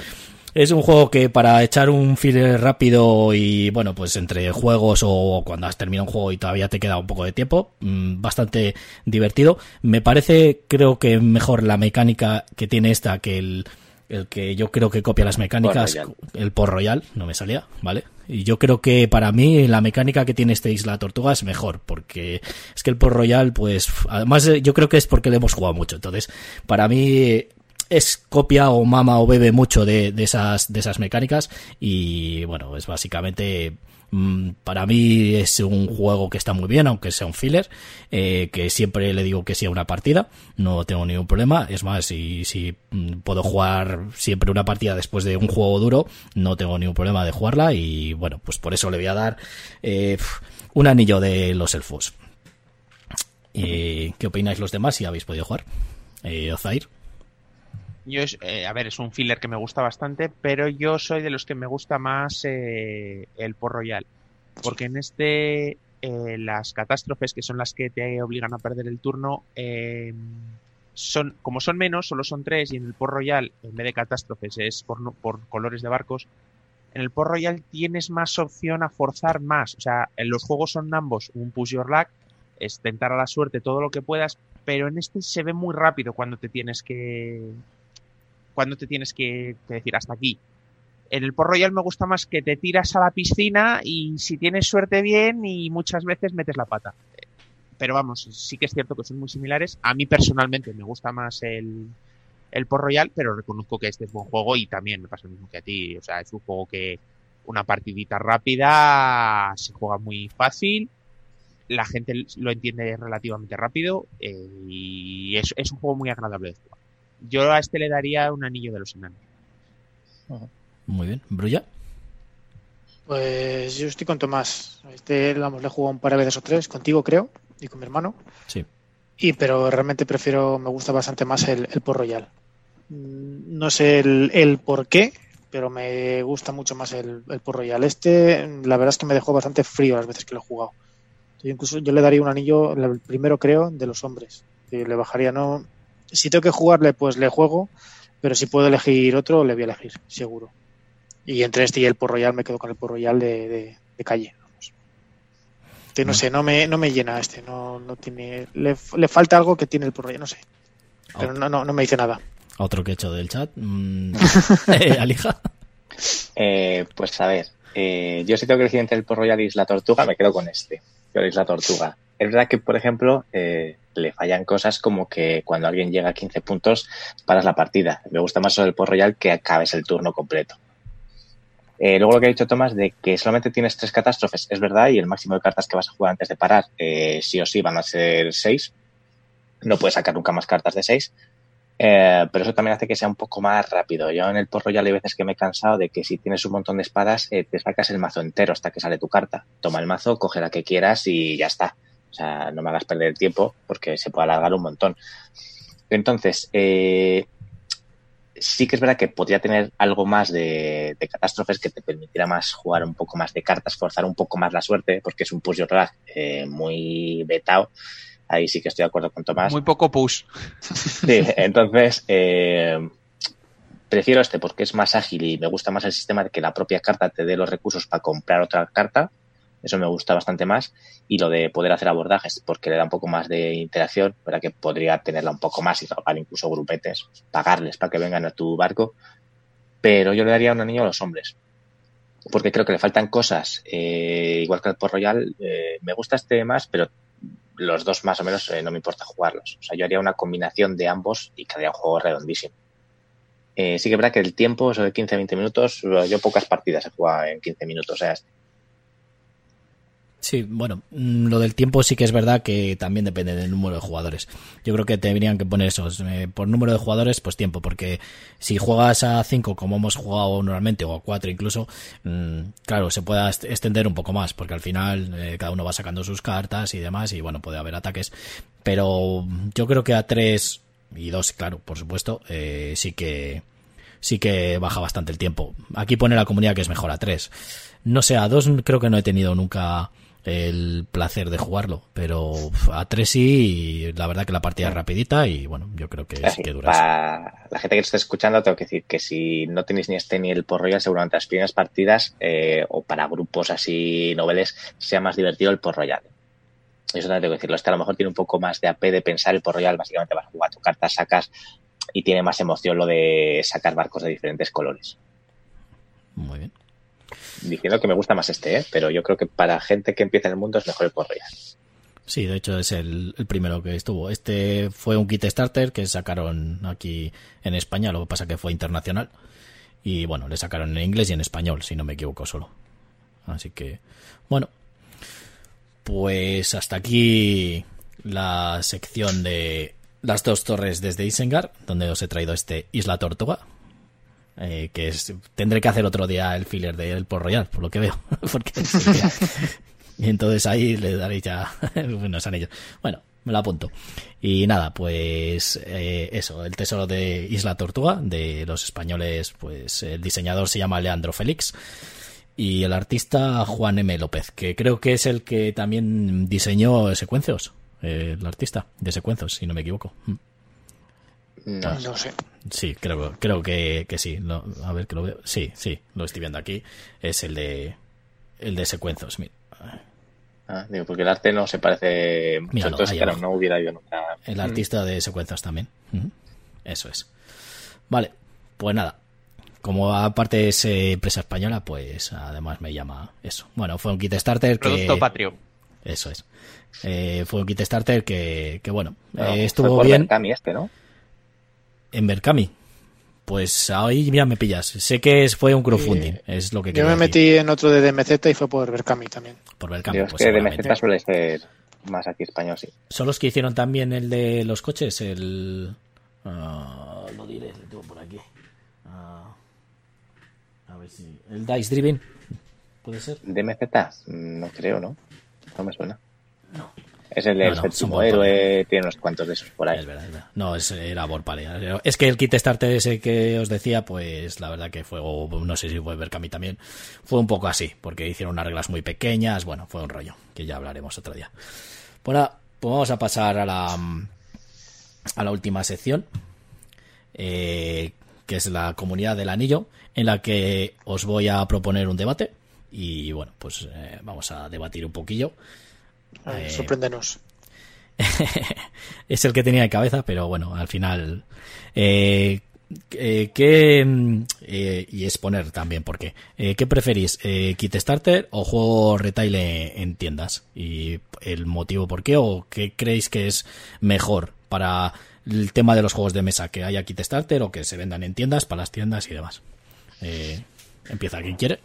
Speaker 1: Es un juego que para echar un filler rápido y bueno, pues entre juegos o cuando has terminado un juego y todavía te queda un poco de tiempo, mm, bastante divertido. Me parece, creo que mejor la mecánica que tiene esta que el, el que yo creo que copia las mecánicas, el Port Royal, no me salía, ¿vale? Y yo creo que para mí la mecánica que tiene este Isla Tortuga es mejor, porque es que el Port Royal, pues, además eh, yo creo que es porque le hemos jugado mucho, entonces, para mí es copia o mama o bebe mucho de, de esas, de esas mecánicas y bueno, es básicamente para mí es un juego que está muy bien, aunque sea un filler, eh, que siempre le digo que sea una partida, no tengo ningún problema. Es más, si, si mm, puedo jugar siempre una partida después de un juego duro, no tengo ningún problema de jugarla y bueno, pues por eso le voy a dar eh, un anillo de los elfos. Eh, ¿Qué opináis los demás si habéis podido jugar? Eh, Ozair.
Speaker 2: Yo es, eh, a ver, es un filler que me gusta bastante, pero yo soy de los que me gusta más eh, el Port Royal. Porque en este, eh, las catástrofes, que son las que te obligan a perder el turno, eh, son, como son menos, solo son tres, y en el Port Royal, en vez de catástrofes, es por, por colores de barcos. En el Port Royal tienes más opción a forzar más. O sea, en los juegos son ambos un push your luck, es tentar a la suerte todo lo que puedas, pero en este se ve muy rápido cuando te tienes que, cuando te tienes que, decir hasta aquí. En el Port Royal me gusta más que te tiras a la piscina y si tienes suerte bien y muchas veces metes la pata. Pero vamos, sí que es cierto que son muy similares. A mí personalmente me gusta más el, el Port Royal, pero reconozco que este es buen juego y también me pasa lo mismo que a ti. O sea, es un juego que una partidita rápida se juega muy fácil, la gente lo entiende relativamente rápido eh, y es, es un juego muy agradable de jugar. Yo a este le daría un anillo de los enanos.
Speaker 1: Muy bien. ¿Brulla?
Speaker 3: Pues yo estoy con Tomás. Este, vamos, le he jugado un par de veces o tres, contigo creo, y con mi hermano.
Speaker 1: Sí.
Speaker 3: Y pero realmente prefiero, me gusta bastante más el, el Port Royal. Mm, No sé el, el por qué, pero me gusta mucho más el, el Port Royal. Este, la verdad es que me dejó bastante frío las veces que lo he jugado. Yo incluso yo le daría un anillo, el primero creo, de los hombres. Y le bajaría, no. Si tengo que jugarle, pues le juego, pero si puedo elegir otro, le voy a elegir, seguro. Y entre este y el Port Royal me quedo con el Port Royal de, de, de calle. Vamos. Que no sé, no me, no me llena este, no, no tiene, le, le falta algo que tiene el Port Royal, no sé. Pero no, no, no me dice nada.
Speaker 1: Otro que he hecho del chat. Mm, eh, Alija.
Speaker 4: Eh, pues a ver, eh, yo si tengo que elegir entre el Port Royal y Isla Tortuga, me quedo con este, con Isla Tortuga. Es verdad que, por ejemplo, eh, le fallan cosas como que cuando alguien llega a 15 puntos, paras la partida. Me gusta más eso del Port Royal que acabes el turno completo. Eh, luego lo que ha dicho Tomás de que solamente tienes tres catástrofes, es verdad, y el máximo de cartas que vas a jugar antes de parar, eh, sí o sí van a ser seis. No puedes sacar nunca más cartas de seis. Eh, pero eso también hace que sea un poco más rápido. Yo en el Port Royal hay veces que me he cansado de que si tienes un montón de espadas, te sacas el mazo entero hasta que sale tu carta. Toma el mazo, coge la que quieras y ya está. O sea, no me hagas perder el tiempo porque se puede alargar un montón. Entonces, eh, sí que es verdad que podría tener algo más de, de catástrofes que te permitiera más jugar un poco más de cartas, forzar un poco más la suerte, porque es un push your luck eh, muy vetado. Ahí sí que estoy de acuerdo con Tomás.
Speaker 2: Muy poco push.
Speaker 4: Sí, entonces eh, prefiero este porque es más ágil y me gusta más el sistema de que la propia carta te dé los recursos para comprar otra carta. Eso me gusta bastante más. Y lo de poder hacer abordajes porque le da un poco más de interacción, para que podría tenerla un poco más y trabajar incluso grupetes, pagarles para que vengan a tu barco. Pero yo le daría un anillo a los hombres. Porque creo que le faltan cosas, eh, igual que el Port Royal. eh, me gusta este más, pero los dos más o menos eh, no me importa jugarlos. O sea, yo haría una combinación de ambos y quedaría un juego redondísimo. Sí que verdad que el tiempo, eso de 15-20 minutos, yo pocas partidas he jugado en 15 minutos. O sea,
Speaker 1: Sí, bueno, mm, lo del tiempo sí que es verdad que también depende del número de jugadores. Yo creo que tendrían que poner eso, eh, por número de jugadores, pues tiempo, porque si juegas a 5 como hemos jugado normalmente, o a 4 incluso, mm, claro, se puede extender un poco más, porque al final eh, cada uno va sacando sus cartas y demás, y bueno, puede haber ataques. Pero yo creo que a 3 y 2, claro, por supuesto, eh, sí que sí que baja bastante el tiempo. Aquí pone la comunidad que es mejor a 3. No sé, a 2 creo que no he tenido nunca el placer de jugarlo, pero a tres sí, la verdad que la partida es rapidita y bueno, yo creo que sí que dura.
Speaker 4: Para la gente que está escuchando, tengo que decir que si no tenéis ni este ni el por Royal, seguramente las primeras partidas eh, o para grupos así noveles sea más divertido el por Royal. Eso también tengo que decirlo. Este a lo mejor tiene un poco más de AP de pensar el por Royal, básicamente vas a jugar tu carta, sacas y tiene más emoción lo de sacar barcos de diferentes colores.
Speaker 1: Muy bien
Speaker 4: diciendo que me gusta más este, ¿eh? pero yo creo que para gente que empieza en el mundo es mejor el por
Speaker 1: Sí, de hecho es el, primero que estuvo. Este fue un kit starter que sacaron aquí en España, lo que pasa que fue internacional. Y bueno, le sacaron en inglés y en español, si no me equivoco solo. Así que, bueno, pues hasta aquí la sección de las dos torres desde Isengard, donde os he traído este Isla Tortuga, eh, que es, tendré que hacer otro día el filler de El por Royal, por lo que veo. Porque, y entonces ahí le daré ya unos anillos. Bueno, me lo apunto. Y nada, pues eh, eso, el tesoro de Isla Tortuga, de los españoles, pues el diseñador se llama Leandro Félix y el artista Juan M. López, que creo que es el que también diseñó Secuencios, el artista de Secuencios, si no me equivoco. Mm.
Speaker 3: No, sé.
Speaker 1: Sí, creo, creo que, que sí. a ver que lo veo. Sí, sí, lo estoy viendo aquí. Es el de el de secuencios.
Speaker 4: Ah, digo, porque el arte no se parece mucho, entonces claro, no hubiera yo nunca.
Speaker 1: El artista de secuencias también. Eso es. Vale, pues nada. Como aparte es eh, empresa española, pues además me llama eso. Bueno, fue un kit starter
Speaker 2: Producto patrio.
Speaker 1: Eso es. Eh, fue un kit starter que, que bueno, eh, estuvo bien.
Speaker 4: este, ¿no?
Speaker 1: En Berkami. Pues ahí ya me pillas. Sé que fue un crowdfunding, es lo que
Speaker 3: Yo me metí en otro de DMZ y fue por Berkami también.
Speaker 1: Por Berkami,
Speaker 4: pues que DMZ suele ser más aquí español, sí.
Speaker 1: ¿Son los que hicieron también el de los coches? El. Ah, lo diré, lo tengo por aquí. Ah, a ver si. El Dice Driven. ¿Puede ser?
Speaker 4: ¿DMZ? No creo, ¿no? No me suena. No. Es el no, héroe, tiene unos cuantos de esos por ahí.
Speaker 1: Es verdad, es verdad. No, es, era Borpale. Es que el kit starter ese que os decía, pues la verdad que fue, no sé si fue Berkami también, fue un poco así, porque hicieron unas reglas muy pequeñas, bueno, fue un rollo, que ya hablaremos otro día. Bueno, pues vamos a pasar a la, a la última sección, eh, que es la comunidad del anillo, en la que os voy a proponer un debate y bueno, pues eh, vamos a debatir un poquillo.
Speaker 3: Eh, sorpréndenos.
Speaker 1: es el que tenía de cabeza, pero bueno, al final. Eh, eh ¿qué, eh, y exponer también, porque ¿qué preferís? ¿Kit Starter o juego retail en tiendas? ¿Y el motivo por qué? ¿O qué creéis que es mejor para el tema de los juegos de mesa? ¿Que haya Kit Starter o que se vendan en tiendas, para las tiendas y demás? empieza quien quiere.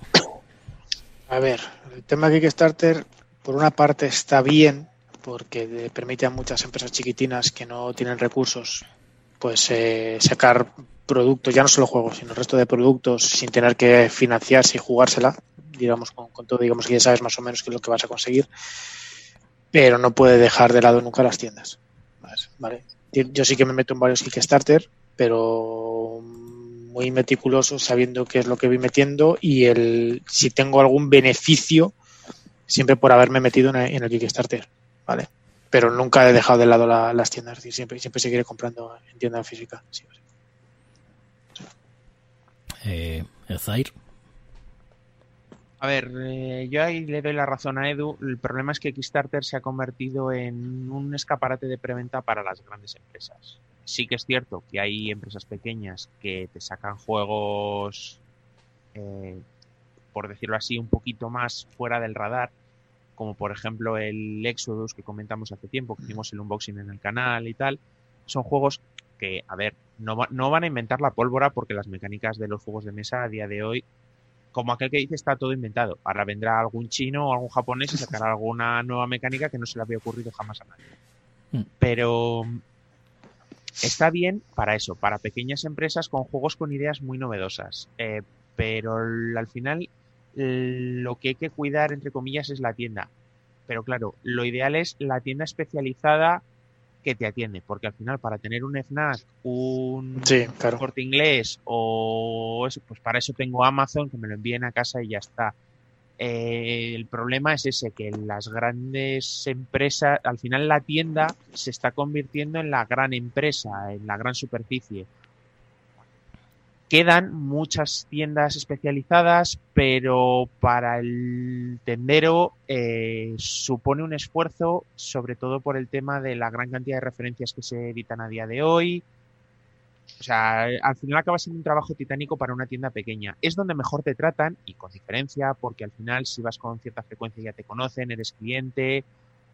Speaker 3: A ver, el tema de Kickstarter por una parte está bien porque permite a muchas empresas chiquitinas que no tienen recursos pues eh, sacar productos, ya no solo juegos, sino el resto de productos sin tener que financiarse y jugársela, digamos, con, todo, digamos que ya sabes más o menos qué es lo que vas a conseguir, pero no puede dejar de lado nunca las tiendas. ¿vale? Yo sí que me meto en varios Kickstarter, pero muy meticuloso sabiendo qué es lo que voy metiendo y el si tengo algún beneficio siempre por haberme metido en el, Kickstarter, ¿vale? Pero nunca he dejado de lado las tiendas, siempre, siempre seguiré comprando en tienda física. Sí,
Speaker 1: eh, el Zair.
Speaker 2: A ver, eh, yo ahí le doy la razón a Edu. El problema es que Kickstarter se ha convertido en un escaparate de preventa para las grandes empresas. Sí que es cierto que hay empresas pequeñas que te sacan juegos, eh, por decirlo así, un poquito más fuera del radar como por ejemplo el Exodus que comentamos hace tiempo, que hicimos el unboxing en el canal y tal, son juegos que, a ver, no, no van a inventar la pólvora porque las mecánicas de los juegos de mesa a día de hoy como aquel que dice está todo inventado. Ahora vendrá algún chino o algún japonés y sacará alguna nueva mecánica que no se le había ocurrido jamás a nadie. Mm. Pero está bien para eso, para pequeñas empresas con juegos con ideas muy novedosas. Eh, pero al final lo que hay que cuidar, entre comillas, es la tienda. Pero claro, lo ideal es la tienda especializada que te atiende, porque al final para tener un FNAC, un
Speaker 3: sí,
Speaker 2: corte inglés o eso, pues para eso tengo Amazon que me lo envíen a casa y ya está. Eh, el problema es ese, que las grandes empresas, al final la tienda se está convirtiendo en la gran empresa, en la gran superficie. Quedan muchas tiendas especializadas, pero para el tendero eh, supone un esfuerzo, sobre todo por el tema de la gran cantidad de referencias que se editan a día de hoy. O sea, al final acaba siendo un trabajo titánico para una tienda pequeña. Es donde mejor te tratan y con diferencia, porque al final si vas con cierta frecuencia ya te conocen, eres cliente,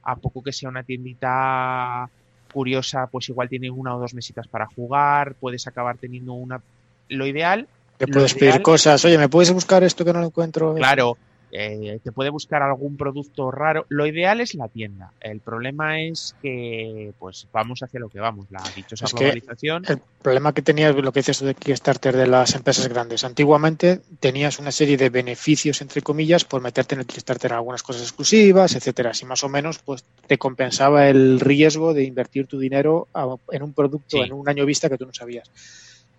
Speaker 2: a poco que sea una tiendita curiosa, pues igual tiene una o dos mesitas para jugar, puedes acabar teniendo una lo ideal.
Speaker 3: Te puedes pedir cosas, oye, ¿me puedes buscar esto que no lo encuentro?
Speaker 2: Claro, eh, te puede buscar algún producto raro. Lo ideal es la tienda. El problema es que, pues, vamos hacia lo que vamos, la dichosa globalización.
Speaker 3: el problema que tenías, lo que dices de Kickstarter de las empresas grandes. Antiguamente tenías una serie de beneficios, entre comillas, por meterte en el Kickstarter algunas cosas exclusivas, etcétera. Así más o menos, pues, te compensaba el riesgo de invertir tu dinero en un producto en un año vista que tú no sabías.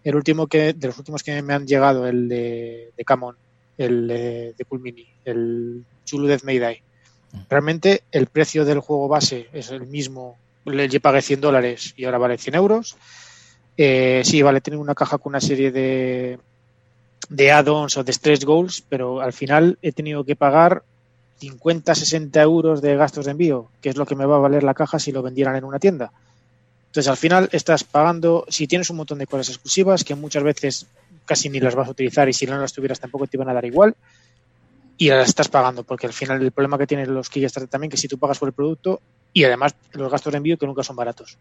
Speaker 3: El último que, de los últimos que me han llegado, el de, de Camon, el de, de Mini, el Chulu Death May Die. Mm. Realmente el precio del juego base es el mismo. Le pagué 100 dólares y ahora vale 100 euros. Eh, sí, vale tener una caja con una serie de, de add-ons o de stretch goals, pero al final he tenido que pagar 50, 60 euros de gastos de envío, que es lo que me va a valer la caja si lo vendieran en una tienda. Entonces, al final estás pagando, si tienes un montón de cosas exclusivas, que muchas veces casi ni las vas a utilizar y si no las tuvieras tampoco te iban a dar igual, y las estás pagando, porque al final el problema que tienen los Kickstarter también, que si tú pagas por el producto y además los gastos de envío que nunca son baratos.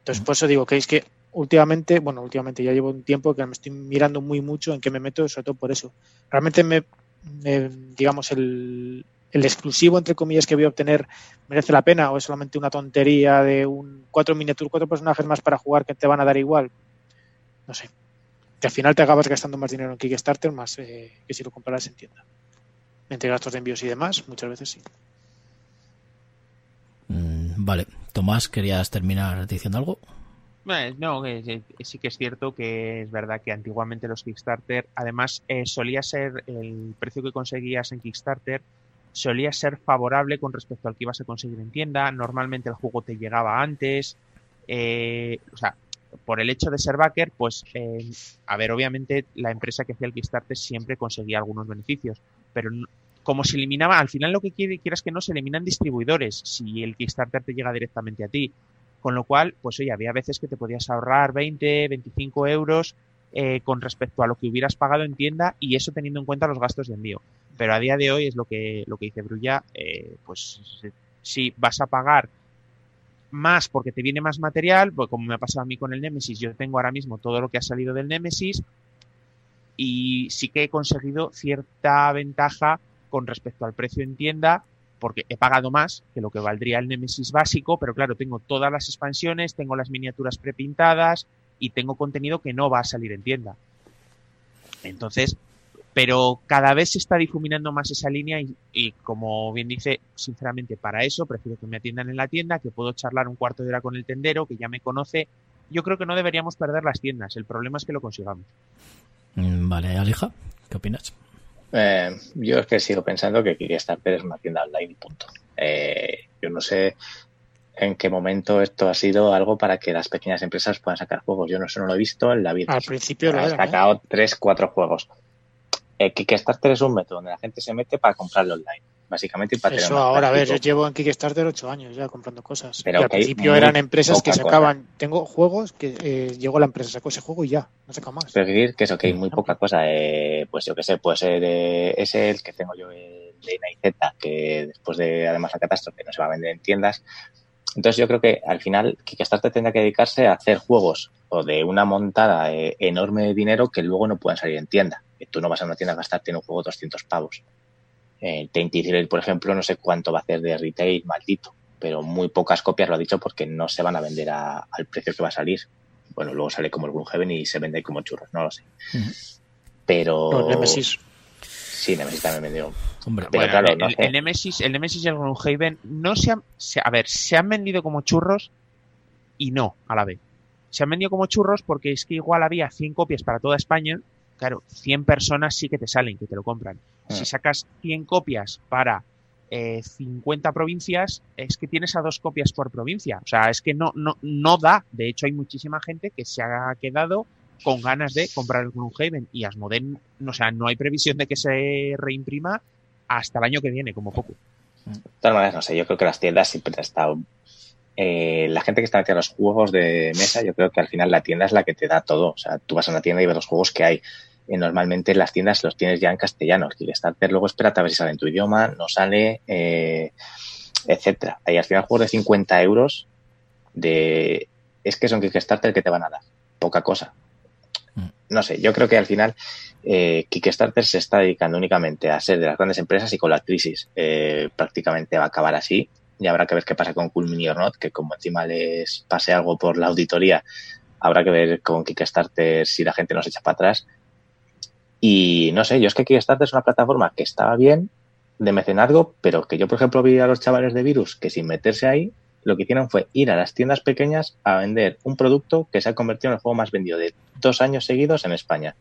Speaker 3: Entonces, por eso digo que es que últimamente, bueno, últimamente ya llevo un tiempo que me estoy mirando muy mucho en qué me meto, sobre todo por eso. Realmente me digamos, el, el exclusivo, entre comillas, que voy a obtener merece la pena o es solamente una tontería de un cuatro miniaturas, cuatro personajes más para jugar que te van a dar igual. No sé. Que al final te acabas gastando más dinero en Kickstarter más eh, que si lo compraras en tienda. Entre gastos de envíos y demás, muchas veces sí.
Speaker 1: Mm, vale. Tomás, ¿querías terminar diciendo algo?
Speaker 2: No, sí que es cierto que es verdad que antiguamente los Kickstarter, además, eh, solía ser el precio que conseguías en Kickstarter solía ser favorable con respecto al que ibas a conseguir en tienda. Normalmente el juego te llegaba antes. Eh, o sea, por el hecho de ser backer, pues, eh, a ver, obviamente la empresa que hacía el Kickstarter siempre conseguía algunos beneficios, pero como se eliminaba, al final lo que quieras que no, se eliminan distribuidores si el Kickstarter te llega directamente a ti. Con lo cual, pues oye, había veces que te podías ahorrar 20, 25 euros eh, con respecto a lo que hubieras pagado en tienda y eso teniendo en cuenta los gastos de envío. Pero a día de hoy es lo que, lo que dice Brulla, eh, pues si vas a pagar más porque te viene más material, pues como me ha pasado a mí con el Nemesis, yo tengo ahora mismo todo lo que ha salido del Nemesis y sí que he conseguido cierta ventaja con respecto al precio en tienda porque he pagado más que lo que valdría el Nemesis básico, pero claro, tengo todas las expansiones, tengo las miniaturas prepintadas, y tengo contenido que no va a salir en tienda. Entonces, pero cada vez se está difuminando más esa línea y, como bien dice, sinceramente para eso prefiero que me atiendan en la tienda, que puedo charlar un cuarto de hora con el tendero, que ya me conoce. Yo creo que no deberíamos perder las tiendas, el problema es que lo consigamos.
Speaker 1: Mm, vale, Alija, ¿qué opinas?
Speaker 4: Eh, yo es que sigo pensando que Kickstarter es una tienda online y punto. Eh, yo no sé en qué momento esto ha sido algo para que las pequeñas empresas puedan sacar juegos. Yo no, eso no lo he visto en la vida.
Speaker 3: Al principio lo
Speaker 4: Han sacado ¿eh? tres, cuatro juegos. Eh, Kickstarter es un método donde la gente se mete para comprarlo online, básicamente. para
Speaker 3: Eso ahora, a ver, yo llevo en Kickstarter ocho años ya comprando cosas. Pero al principio eran empresas que sacaban, tengo juegos que eh, llegó la empresa, sacó ese juego y ya, no saca más.
Speaker 4: Pero decir que eso, que hay muy poca cosa. Eh, pues yo que sé, puede ser eh, ese el que tengo yo, el de Z, que después de además la catástrofe no se va a vender en tiendas Entonces yo creo que al final Kickstarter tendrá que dedicarse a hacer juegos o de una montada eh, enorme de dinero que luego no puedan salir en tienda. Tú no vas a una tienda a gastarte en un juego 200 pavos. Eh, Tainted por ejemplo, no sé cuánto va a hacer de retail, maldito, pero muy pocas copias lo ha dicho porque no se van a vender al precio que va a salir. Bueno, luego sale como el Gloomhaven y se vende como churros, no lo sé. Pero...
Speaker 3: Nemesis.
Speaker 4: Sí, Nemesis también vendió.
Speaker 2: Hombre, pero claro, el, Nemesis, el Nemesis y el Gloomhaven no se han... a ver, se han vendido como churros y no a la vez. Se han vendido como churros porque es que igual había 100 copias para toda España claro, 100 personas sí que te salen, que te lo compran. Si ah. sacas 100 copias para eh, 50 provincias, es que tienes a dos copias por provincia. O sea, es que no, no, no da. De hecho, hay muchísima gente que se ha quedado con ganas de comprar el Gloomhaven y Asmodee, o sea, no hay previsión de que se reimprima hasta el año que viene, como poco.
Speaker 4: De todas maneras, no sé, yo creo que las tiendas siempre han estado eh, la gente que está metida en los juegos de mesa, yo creo que al final la tienda es la que te da todo. O sea, tú vas a una tienda y ves los juegos que hay. Eh, normalmente las tiendas los tienes ya en castellano. El Kickstarter luego espérate a ver si sale en tu idioma, no sale, eh, etcétera. Hay al final juegos de 50 euros de... Es que son Kickstarter que te van a dar. Poca cosa. Mm. No sé, yo creo que al final eh, Kickstarter se está dedicando únicamente a ser de las grandes empresas y con la crisis eh, prácticamente va a acabar así y habrá que ver qué pasa con Culmini or Not, que como encima les pase algo por la auditoría, habrá que ver con Kickstarter si la gente nos echa para atrás. Y no sé, yo es que Kickstarter es una plataforma que estaba bien de mecenazgo, pero que yo, por ejemplo, vi a los chavales de Virus que sin meterse ahí, lo que hicieron fue ir a las tiendas pequeñas a vender un producto que se ha convertido en el juego más vendido de dos años seguidos en España.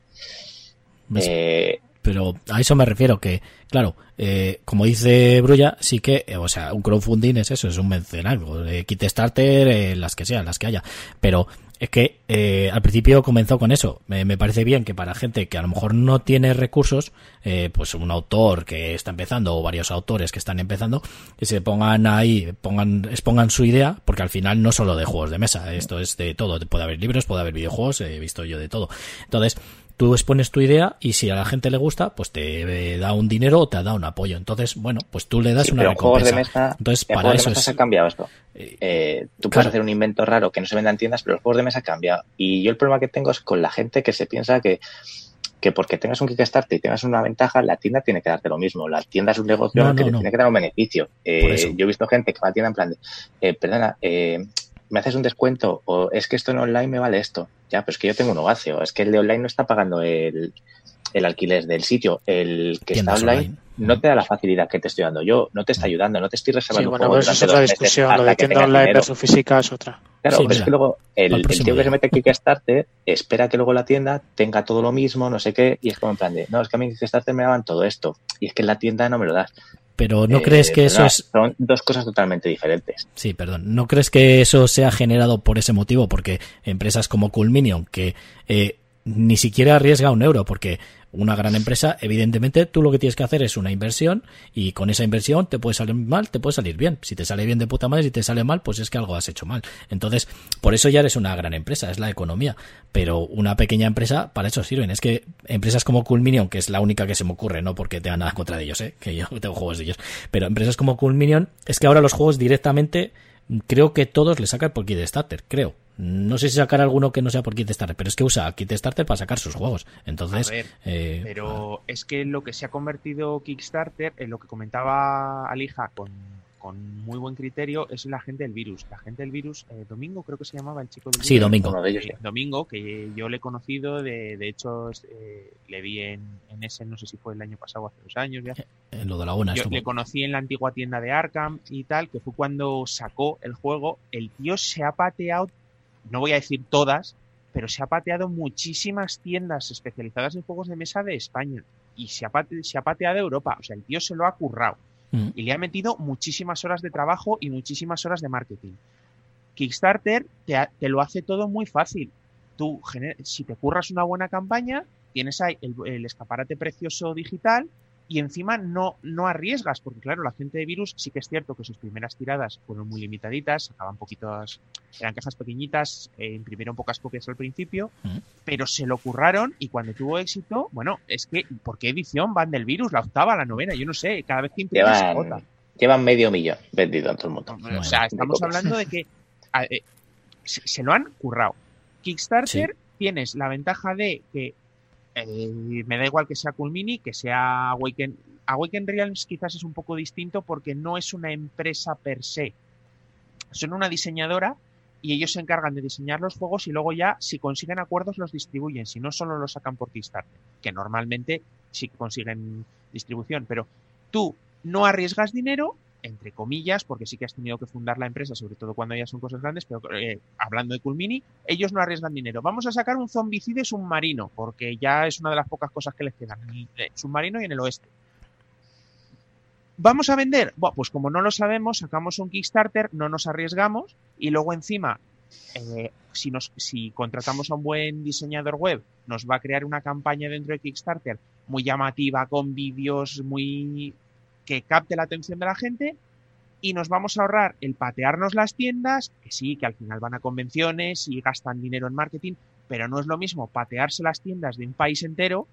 Speaker 1: Eh, pero a eso me refiero que, claro, eh, como dice Brulla, sí que, eh, o sea, un crowdfunding es eso, es un mecenazgo, de Kickstarter, eh, las que sean, las que haya. Pero es que eh, al principio comenzó con eso. Me, me, parece bien que para gente que a lo mejor no tiene recursos, eh, pues un autor que está empezando o varios autores que están empezando, que se pongan ahí, pongan, expongan su idea, porque al final no solo de juegos de mesa, esto es de todo. Puede haber libros, puede haber videojuegos, he visto yo de todo. Entonces, tú expones tu idea y si a la gente le gusta, pues te da un dinero o te da un apoyo. Entonces, bueno, pues tú le das una recompensa.
Speaker 4: De mesa, Entonces, para eso se ha cambiado esto. Eh, eh, tú puedes hacer un invento raro que no se venda en tiendas, pero los juegos de mesa cambian. Y yo el problema que tengo es con la gente que se piensa que que porque tengas un Kickstarter y tengas una ventaja, la tienda tiene que darte lo mismo. La tienda es un negocio que te tiene que dar un beneficio. Eh, yo he visto gente que va a la tienda en plan de, perdona, eh, me haces un descuento o es que esto en online me vale esto. Ya, pues que yo tengo un negocio. Es que el de online no está pagando el, el alquiler del sitio. El que está online, no te da la facilidad que te estoy dando yo, no te está ayudando, no te estoy reservando
Speaker 3: sí, bueno, eso es otra discusión. Lo de tienda online versus física es otra.
Speaker 4: Claro, pero es que luego el, el tío que se mete Kickstarter espera que luego la tienda tenga todo lo mismo, no sé qué, y es como en plan de, no, es que a mí Kickstarter me daban todo esto, y es que en la tienda no me lo das.
Speaker 1: Pero ¿no crees que eso es...?
Speaker 4: Son dos cosas totalmente diferentes.
Speaker 1: Sí, perdón. ¿No crees que eso sea generado por ese motivo? Porque empresas como Coolminion, que eh, ni siquiera arriesga un euro, porque una gran empresa, evidentemente, tú lo que tienes que hacer es una inversión y con esa inversión te puede salir mal, te puede salir bien. Si te sale bien de puta madre, si te sale mal, pues es que algo has hecho mal. Entonces, por eso ya eres una gran empresa, es la economía. Pero una pequeña empresa, para eso sirven. Es que empresas como Coolminion, que es la única que se me ocurre, no porque tenga nada contra de ellos, ¿eh? que yo tengo juegos de ellos, pero empresas como Coolminion, es que ahora los juegos directamente creo que todos le sacan por Kickstarter, creo. No sé si sacar alguno que no sea por Kickstarter, pero es que usa Kickstarter para sacar sus juegos. Entonces,
Speaker 2: eh, pero es que lo que se ha convertido Kickstarter, en lo que comentaba Alija con con muy buen criterio es la gente del virus. La gente del virus, eh, Domingo creo que se llamaba el chico del
Speaker 1: Sí, Domingo.
Speaker 2: Domingo, que yo le he conocido, de, de hecho eh, le vi en, en, ese, no sé si fue el año pasado o hace dos años ya.
Speaker 1: En lo de la una.
Speaker 2: Yo le conocí en la antigua tienda de Arkham y tal, que fue cuando sacó el juego. El tío se ha pateado, no voy a decir todas, pero se ha pateado muchísimas tiendas especializadas en juegos de mesa de España. Y se ha, se ha pateado Europa. O sea, el tío se lo ha currado. Mm. Y le ha metido muchísimas horas de trabajo y muchísimas horas de marketing. Kickstarter te, lo hace todo muy fácil. Tú, si te curras una buena campaña, tienes ahí el escaparate precioso digital y encima no, no arriesgas, porque claro, la gente de Virus sí que es cierto que sus primeras tiradas fueron muy limitaditas, sacaban poquitos, eran cajas pequeñitas, eh, imprimieron pocas copias al principio, pero se lo curraron y cuando tuvo éxito, bueno, es que, ¿por qué edición van del Virus? La octava, la novena, yo no sé, cada vez que imprimen se
Speaker 4: Llevan medio millón vendido en todo el mundo.
Speaker 2: o sea, estamos hablando de que eh, se, lo han currado. Kickstarter tienes la ventaja de que eh, me da igual que sea Cool Mini, que sea Awaken. Awaken Realms quizás es un poco distinto porque no es una empresa per se. Son una diseñadora y ellos se encargan de diseñar los juegos y luego ya, si consiguen acuerdos, los distribuyen. Si no, solo los sacan por Kickstarter, que normalmente sí consiguen distribución. Pero tú no arriesgas dinero, entre comillas, porque sí que has tenido que fundar la empresa, sobre todo cuando ya son cosas grandes, pero eh, hablando de Culmini, ellos no arriesgan dinero. Vamos a sacar un zombicide submarino, porque ya es una de las pocas cosas que les quedan, el submarino y en el oeste. ¿Vamos a vender? Bueno, pues como no lo sabemos, sacamos un Kickstarter, no nos arriesgamos y luego encima, eh, si, nos, si contratamos a un buen diseñador web, nos va a crear una campaña dentro de Kickstarter muy llamativa, con vídeos muy que capte la atención de la gente y nos vamos a ahorrar el patearnos las tiendas, que sí, que al final van a convenciones y gastan dinero en marketing, pero no es lo mismo patearse las tiendas de un país entero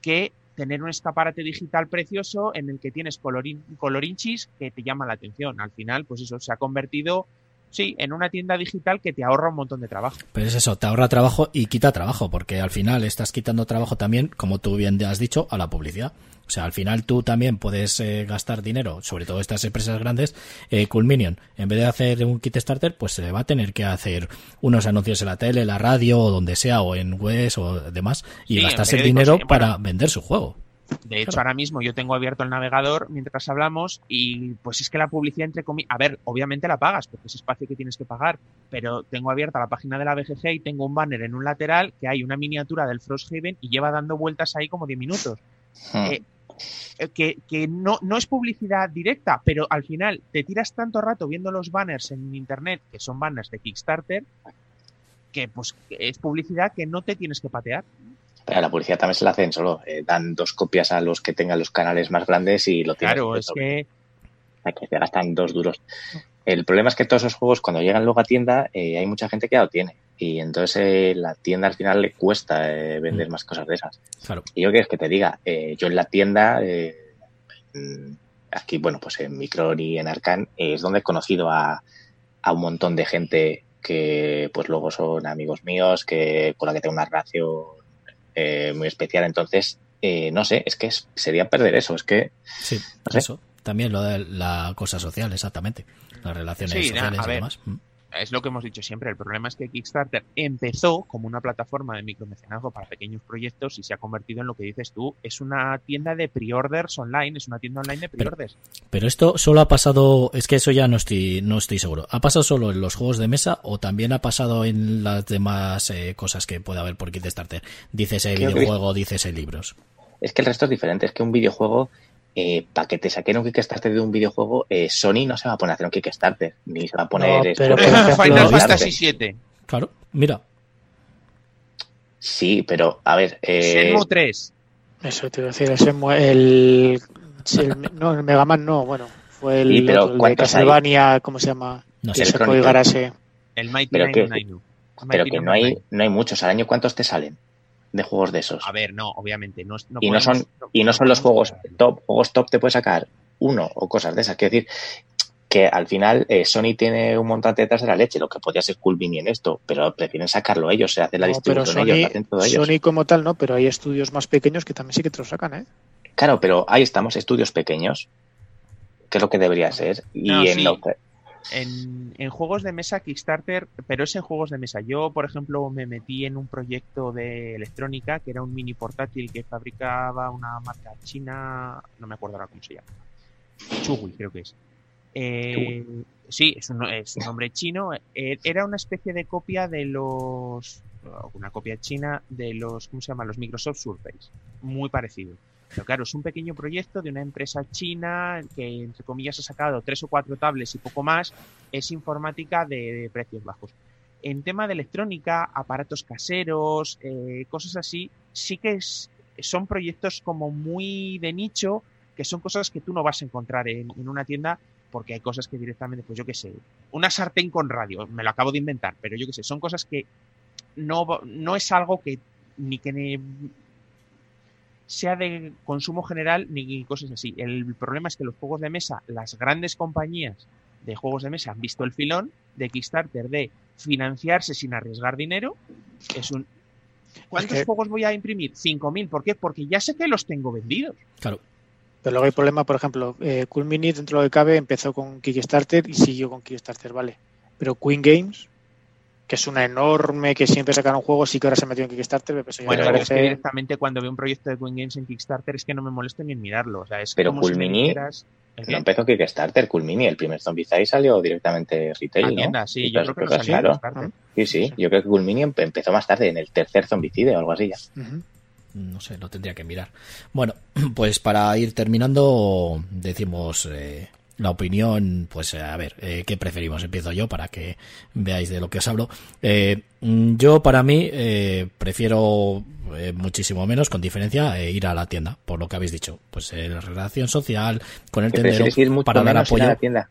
Speaker 2: que tener un escaparate digital precioso en el que tienes colorín, colorinchis que te llama la atención. Al final, pues eso se ha convertido Sí, en una tienda digital que te ahorra un montón de trabajo.
Speaker 1: Pero es eso, te ahorra trabajo y quita trabajo, porque al final estás quitando trabajo también, como tú bien has dicho, a la publicidad. O sea, al final tú también puedes eh, gastar dinero, sobre todo estas empresas grandes. Eh, Culminion, en vez de hacer un kit starter, pues se va a tener que hacer unos anuncios en la tele, la radio, o donde sea, o en webs o demás, y gastarse el dinero para vender su juego.
Speaker 2: De hecho, ahora mismo yo tengo abierto el navegador mientras hablamos y pues es que la publicidad entre comillas, a ver, obviamente la pagas porque es espacio que tienes que pagar, pero tengo abierta la página de la BGG y tengo un banner en un lateral que hay una miniatura del Frosthaven y lleva dando vueltas ahí como 10 minutos. Hmm. Eh, eh, que, que no, no es publicidad directa, pero al final te tiras tanto rato viendo los banners en internet, que son banners de Kickstarter, que pues es publicidad que no te tienes que patear.
Speaker 4: Pero la publicidad también se la hacen solo. Eh, dan dos copias a los que tengan los canales más grandes y lo tienen.
Speaker 2: Claro, es que.
Speaker 4: Que se gastan dos duros. El problema es que todos esos juegos, cuando llegan luego a tienda, eh, hay mucha gente que ya lo tiene. Y entonces eh, la tienda al final le cuesta vender mm. más cosas de esas.
Speaker 1: Claro.
Speaker 4: Y yo es que te diga, yo en la tienda, aquí, bueno, pues en Micron y en Arcan, es donde he conocido a, a un montón de gente que pues luego son amigos míos, que con la que tengo una relación eh, muy especial. Entonces, eh, no sé, es que sería perder eso, es que...
Speaker 1: Sí, eso. También lo de la cosa social, exactamente. Las relaciones sociales y demás.
Speaker 2: Es lo que hemos dicho siempre. El problema es que Kickstarter empezó como una plataforma de micromecenazgo para pequeños proyectos y se ha convertido en lo que dices tú. Es una tienda de pre-orders online, es una tienda online de pre-orders.
Speaker 1: Pero, esto solo ha pasado, es que eso ya no estoy, no estoy seguro. ¿Ha pasado solo en los juegos de mesa o también ha pasado en las demás eh, cosas que puede haber por Kickstarter? Dices el videojuego, dices el libros.
Speaker 4: Es que el resto es diferente. Es que un videojuego eh, para que te saquen un Kickstarter de un videojuego, eh, Sony no se va a poner a hacer un Kickstarter, ni se va a poner...
Speaker 2: pero, Final Fantasy 7.
Speaker 1: Claro, mira.
Speaker 4: Sí, pero a ver... Eh...
Speaker 2: 3.
Speaker 3: Eso te iba a decir, el... no, el Mega Man no, bueno, fue el,
Speaker 4: sí, pero
Speaker 3: de Castlevania, ¿cómo se llama?
Speaker 1: No sé.
Speaker 3: El,
Speaker 2: el Mighty
Speaker 4: pero que, pero que no hay, no hay muchos. ¿Al año cuántos te salen? De juegos de esos.
Speaker 2: A ver, no, obviamente. No,
Speaker 4: y, no son, y no son los juegos top. Juegos top te puede sacar uno o cosas de esas. Quiero decir que al final eh, Sony tiene un montante detrás de la leche, lo que podría ser Cool en esto, pero prefieren sacarlo ellos, se hace la distribución ellos, hacen todo ellos.
Speaker 3: Sony como tal no, pero hay estudios más pequeños que también sí que te lo sacan, ¿eh?
Speaker 4: Claro, pero ahí estamos, estudios pequeños, que es lo que debería ser. Y en lo que,
Speaker 2: en, juegos de mesa Kickstarter, pero es en juegos de mesa. Yo, por ejemplo, me metí en un proyecto de electrónica que era un mini portátil que fabricaba una marca china, no me acuerdo ahora cómo se llama. Chugui, creo que es. Eh, sí, es un, es un nombre chino. Eh, era una especie de copia de los. Una copia china de los. ¿Cómo se llama? Los Microsoft Surface. Muy parecido. Pero claro, es un pequeño proyecto de una empresa china que, entre comillas, ha sacado tres o cuatro tablets y poco más. Es informática de, precios bajos. En tema de electrónica, aparatos caseros, eh, cosas así, sí que son proyectos como muy de nicho, que son cosas que tú no vas a encontrar en, una tienda porque hay cosas que directamente, pues yo qué sé, una sartén con radio, me lo acabo de inventar, pero yo qué sé, son cosas que no, no es algo que ni que sea de consumo general ni cosas así. El problema es que los juegos de mesa, las grandes compañías de juegos de mesa han visto el filón de Kickstarter de financiarse sin arriesgar dinero. Es un. ¿Cuántos juegos voy a imprimir? 5.000. ¿Por qué? Porque ya sé que los tengo vendidos.
Speaker 1: Claro.
Speaker 3: Pero luego hay problema, por ejemplo, eh, Cool Mini dentro de cabe empezó con Kickstarter y siguió con Kickstarter, vale. Pero Queen Games, que es una enorme, que siempre sacaron juegos, sí que ahora se metió en Kickstarter. Pero
Speaker 2: bueno, parece... es que directamente cuando veo un proyecto de Queen Games en Kickstarter es que no me molesto ni en mirarlo. O sea, es
Speaker 4: pero Cool Mini no empezó Kickstarter, Cool Mini, el primer Zombicide salió directamente retail, ¿no?
Speaker 2: sí, yo creo que
Speaker 4: no claro. Sí, sí, yo creo que Cool Mini empezó más tarde, en el tercer Zombicide o algo así ya.
Speaker 1: No sé, lo tendría que mirar. Bueno, pues para ir terminando, decimos eh, la opinión, pues eh, a ver, eh, ¿qué preferimos? Empiezo yo para que veáis de lo que os hablo. Eh, mm, yo para mí prefiero muchísimo menos, con diferencia, ir a la tienda, por lo que habéis dicho. Pues la relación social, con el tendero, para dar apoyo. A la tienda?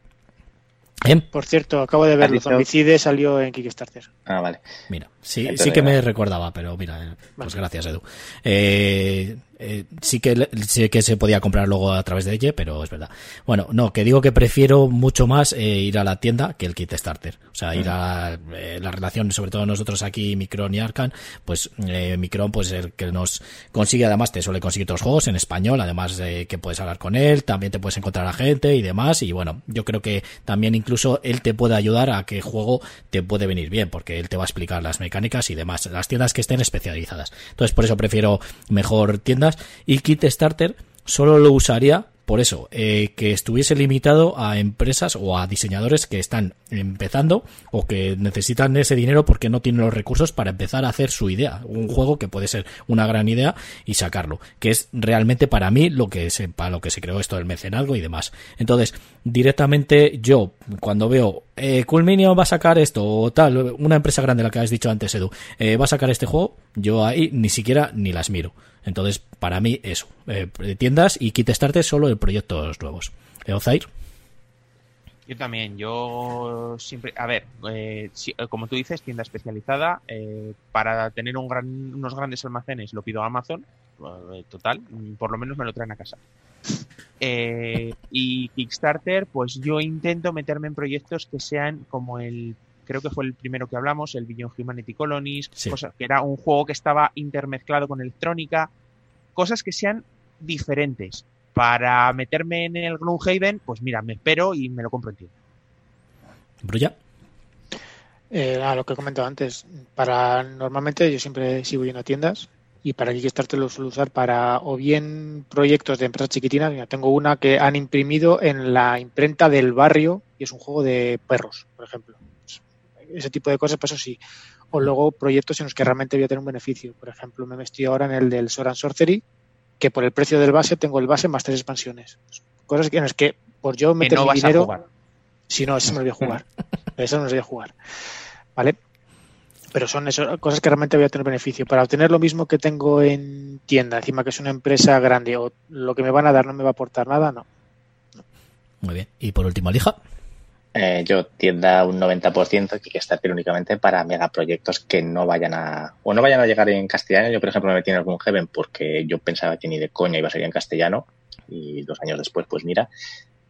Speaker 3: Por cierto, acabo de ver, los homicidios salió en Kickstarter.
Speaker 4: Ah, vale.
Speaker 1: Mira, sí, sí que me recordaba, pero mira, pues gracias, Edu. Eh, eh, sí que sé que se podía comprar luego a través de ella, pero es verdad. Bueno, no, que digo que prefiero mucho más eh, ir a la tienda que el kit starter. O sea, ir a eh, la relación, sobre todo nosotros aquí, Micron y Arcan, pues Micron, pues el que nos consigue, además te suele conseguir otros juegos en español, además de que puedes hablar con él, también te puedes encontrar a gente y demás. Y bueno, yo creo que también incluso él te puede ayudar a que juego te puede venir bien, porque él te va a explicar las mecánicas y demás, las tiendas que estén especializadas. Entonces, por eso prefiero mejor y Kit Starter solo lo usaría por eso, eh, que estuviese limitado a empresas o a diseñadores que están empezando o que necesitan ese dinero porque no tienen los recursos para empezar a hacer su idea. Un juego que puede ser una gran idea y sacarlo, que es realmente para mí lo que se, para lo que se creó esto del mecenazgo y demás. Entonces, directamente yo, cuando veo, eh, Culminio va a sacar esto o tal, una empresa grande, la que has dicho antes, Edu, eh, va a sacar este juego, yo ahí ni siquiera ni las miro. Entonces, para mí, eso. Eh, tiendas y kit starter solo de proyectos nuevos. Eozair.
Speaker 2: Yo también, yo siempre, a ver, eh, eh, como tú dices, tienda especializada, para tener un gran, unos grandes almacenes lo pido a Amazon, total, por lo menos me lo traen a casa. y Kickstarter, pues yo intento meterme en proyectos que sean como el creo que fue el primero que hablamos, el Beyond Humanity Colonies, cosas, que era un juego que estaba intermezclado con electrónica, cosas que sean diferentes. Para meterme en el Gloomhaven, pues mira, me espero y me lo compro en tienda.
Speaker 1: ¿Brulla?
Speaker 3: Eh, lo que he comentado antes, para normalmente yo siempre sigo yendo a tiendas y para Kickstarter lo suelo usar para o bien proyectos de empresas chiquitinas, mira, tengo una que han imprimido en la imprenta del barrio y es un juego de perros, por ejemplo ese tipo de cosas, pues eso sí. O luego proyectos en los que realmente voy a tener un beneficio. Por ejemplo, me metí ahora en el del Soran Sorcery, que por el precio del base tengo el base más tres expansiones. Cosas en las que por yo meter no mi dinero. Si no, eso no lo voy a jugar. eso no lo voy a jugar. ¿Vale? Pero son eso, cosas que realmente voy a tener beneficio. Para obtener lo mismo que tengo en tienda, encima que es una empresa grande, o lo que me van a dar no me va a aportar nada, no.
Speaker 1: Muy bien. Y por último, Alija.
Speaker 4: Eh, yo tienda un 90% que está únicamente para megaproyectos que no vayan a o no vayan a llegar en castellano. Yo, por ejemplo, me metí en algún Heaven porque yo pensaba que ni de coña iba a salir en castellano y dos años después, pues mira.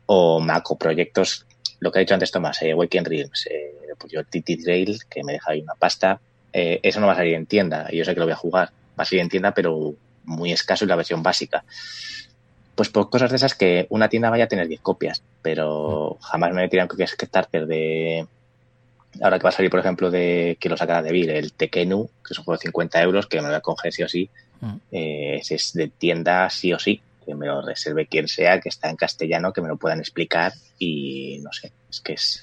Speaker 4: O macroproyectos, lo que ha dicho antes Tomás, eh, Waking Realms, eh, pues yo TT Trail, que me deja ahí una pasta, eh, eso no va a salir en tienda y yo sé que lo voy a jugar. Va a salir en tienda, pero muy escaso y la versión básica pues por cosas de esas que una tienda vaya a tener 10 copias, pero jamás me tiran que Starter de. Ahora que va a salir, por ejemplo, de que lo sacará de Bill, el Tekenu, que es un juego de 50 euros, que me lo voy a coger sí o sí. Eh, ese es de tienda sí o sí, que me lo reserve quien sea, que está en castellano, que me lo puedan explicar y no sé, es que es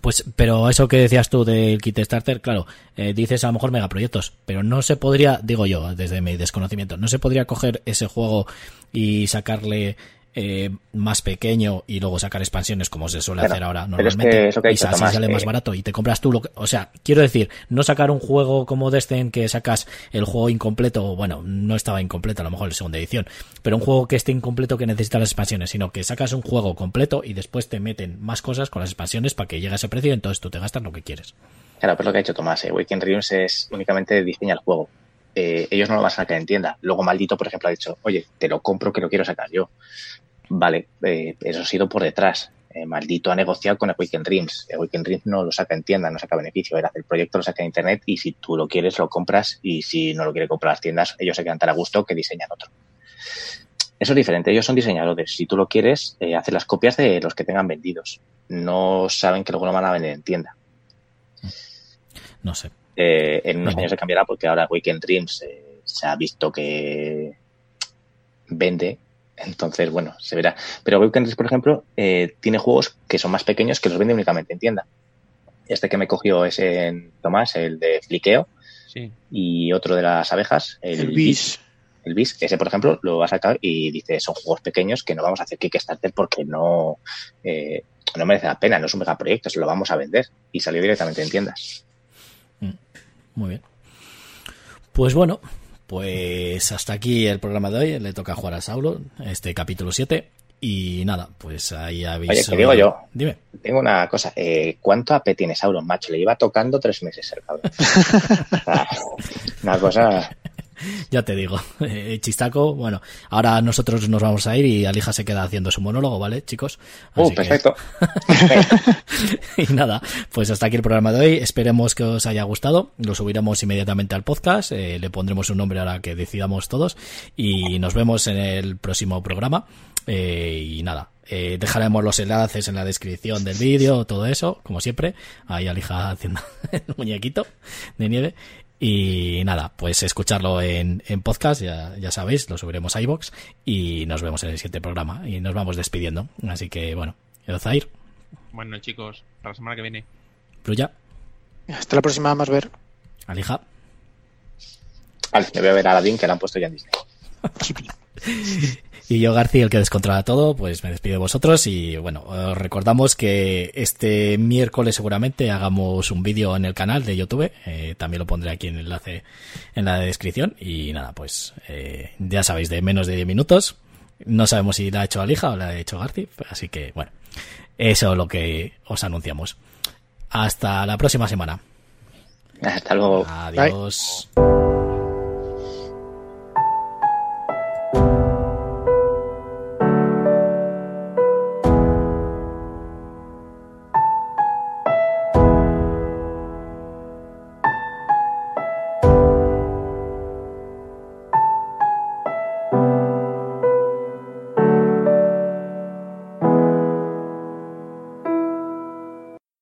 Speaker 1: pues, pero eso que decías tú del kit starter, claro, eh, dices a lo mejor megaproyectos, pero no se podría, digo yo, desde mi desconocimiento, no se podría coger ese juego y sacarle eh, más pequeño y luego sacar expansiones como se suele hacer ahora normalmente
Speaker 4: es que y
Speaker 1: así sale más barato y te compras tú lo que, o sea quiero decir no sacar un juego como Destin que sacas el juego incompleto bueno no estaba incompleto a lo mejor en segunda edición pero un juego que esté incompleto que necesita las expansiones sino que sacas un juego completo y después te meten más cosas con las expansiones para que llegue a ese precio y entonces tú te gastas lo que quieres
Speaker 4: claro pues lo que ha hecho Tomás eh, Waking Realms es únicamente diseña el juego eh, ellos no lo van a sacar en tienda. Luego Maldito, por ejemplo, ha dicho, oye, te lo compro que lo quiero sacar yo. Vale, eh, eso ha sido por detrás. Eh, Maldito ha negociado con el Weekend Dreams. El Weekend Dreams no lo saca en tienda, no saca beneficio. Él hace el proyecto, lo saca en internet y si tú lo quieres, lo compras y si no lo quiere comprar las tiendas, ellos se quedan tan a gusto que diseñan otro. Eso es diferente. Ellos son diseñadores. Si tú lo quieres, eh, hacen las copias de los que tengan vendidos. No saben que luego lo van a vender en tienda.
Speaker 1: No sé.
Speaker 4: Eh, en unos
Speaker 1: No.
Speaker 4: años se cambiará porque ahora Weekend Dreams eh, se ha visto que vende. Entonces, bueno, se verá. Pero Weekend Dreams, por ejemplo, eh, tiene juegos que son más pequeños que los vende únicamente en tienda. Este que me cogió es en Tomás, el de Fliqueo,
Speaker 2: Sí.
Speaker 4: y otro de las abejas, el,
Speaker 3: El
Speaker 4: Bis.
Speaker 3: bis.
Speaker 4: El Bis, ese, por ejemplo, lo va a sacar y dice, son juegos pequeños que no vamos a hacer Kickstarter porque no, eh, no merece la pena, no es un megaproyecto, se lo vamos a vender. Y salió directamente en tiendas.
Speaker 1: Muy bien. Pues bueno, pues hasta aquí el programa de hoy. Le toca jugar a Saulo, este capítulo 7. Y nada, pues ahí habéis.
Speaker 4: Oye, que digo yo.
Speaker 1: Dime.
Speaker 4: Tengo una cosa, eh, ¿cuánto AP tiene Sauron, macho? Le iba tocando tres meses el cabrón. Una cosa...
Speaker 1: Ya te digo, eh, chistaco. Bueno, ahora nosotros nos vamos a ir y Alija se queda haciendo su monólogo, ¿vale, chicos?
Speaker 4: Uh,
Speaker 1: que-
Speaker 4: perfecto.
Speaker 1: y nada, pues hasta aquí el programa de hoy. Esperemos que os haya gustado. Lo subiremos inmediatamente al podcast. eh, le pondremos un nombre ahora que decidamos todos. Y nos vemos en el próximo programa. Eh, y nada, eh, dejaremos los enlaces en la descripción del vídeo, todo eso, como siempre. Ahí Alija haciendo el muñequito de nieve. Y nada, pues escucharlo en, en podcast, ya, ya sabéis, lo subiremos a iVoox y nos vemos en el siguiente programa. Y nos vamos despidiendo. Así que bueno, Edozair,
Speaker 2: Bueno, chicos, para la semana que viene.
Speaker 1: Brulla,
Speaker 3: Hasta la próxima, más ver.
Speaker 1: Alija.
Speaker 4: Vale, me voy a ver a Aladdin que la han puesto ya en Disney.
Speaker 1: Y yo, García, el que descontrola todo, pues me despido de vosotros y bueno, os recordamos que este miércoles seguramente hagamos un vídeo en el canal de YouTube, eh, también lo pondré aquí en el enlace en la descripción y nada, pues eh, ya sabéis, de menos de 10 minutos, no sabemos si la ha hecho Alija o la ha hecho García, así que bueno, eso es lo que os anunciamos. Hasta la próxima semana.
Speaker 4: Hasta luego.
Speaker 1: Adiós.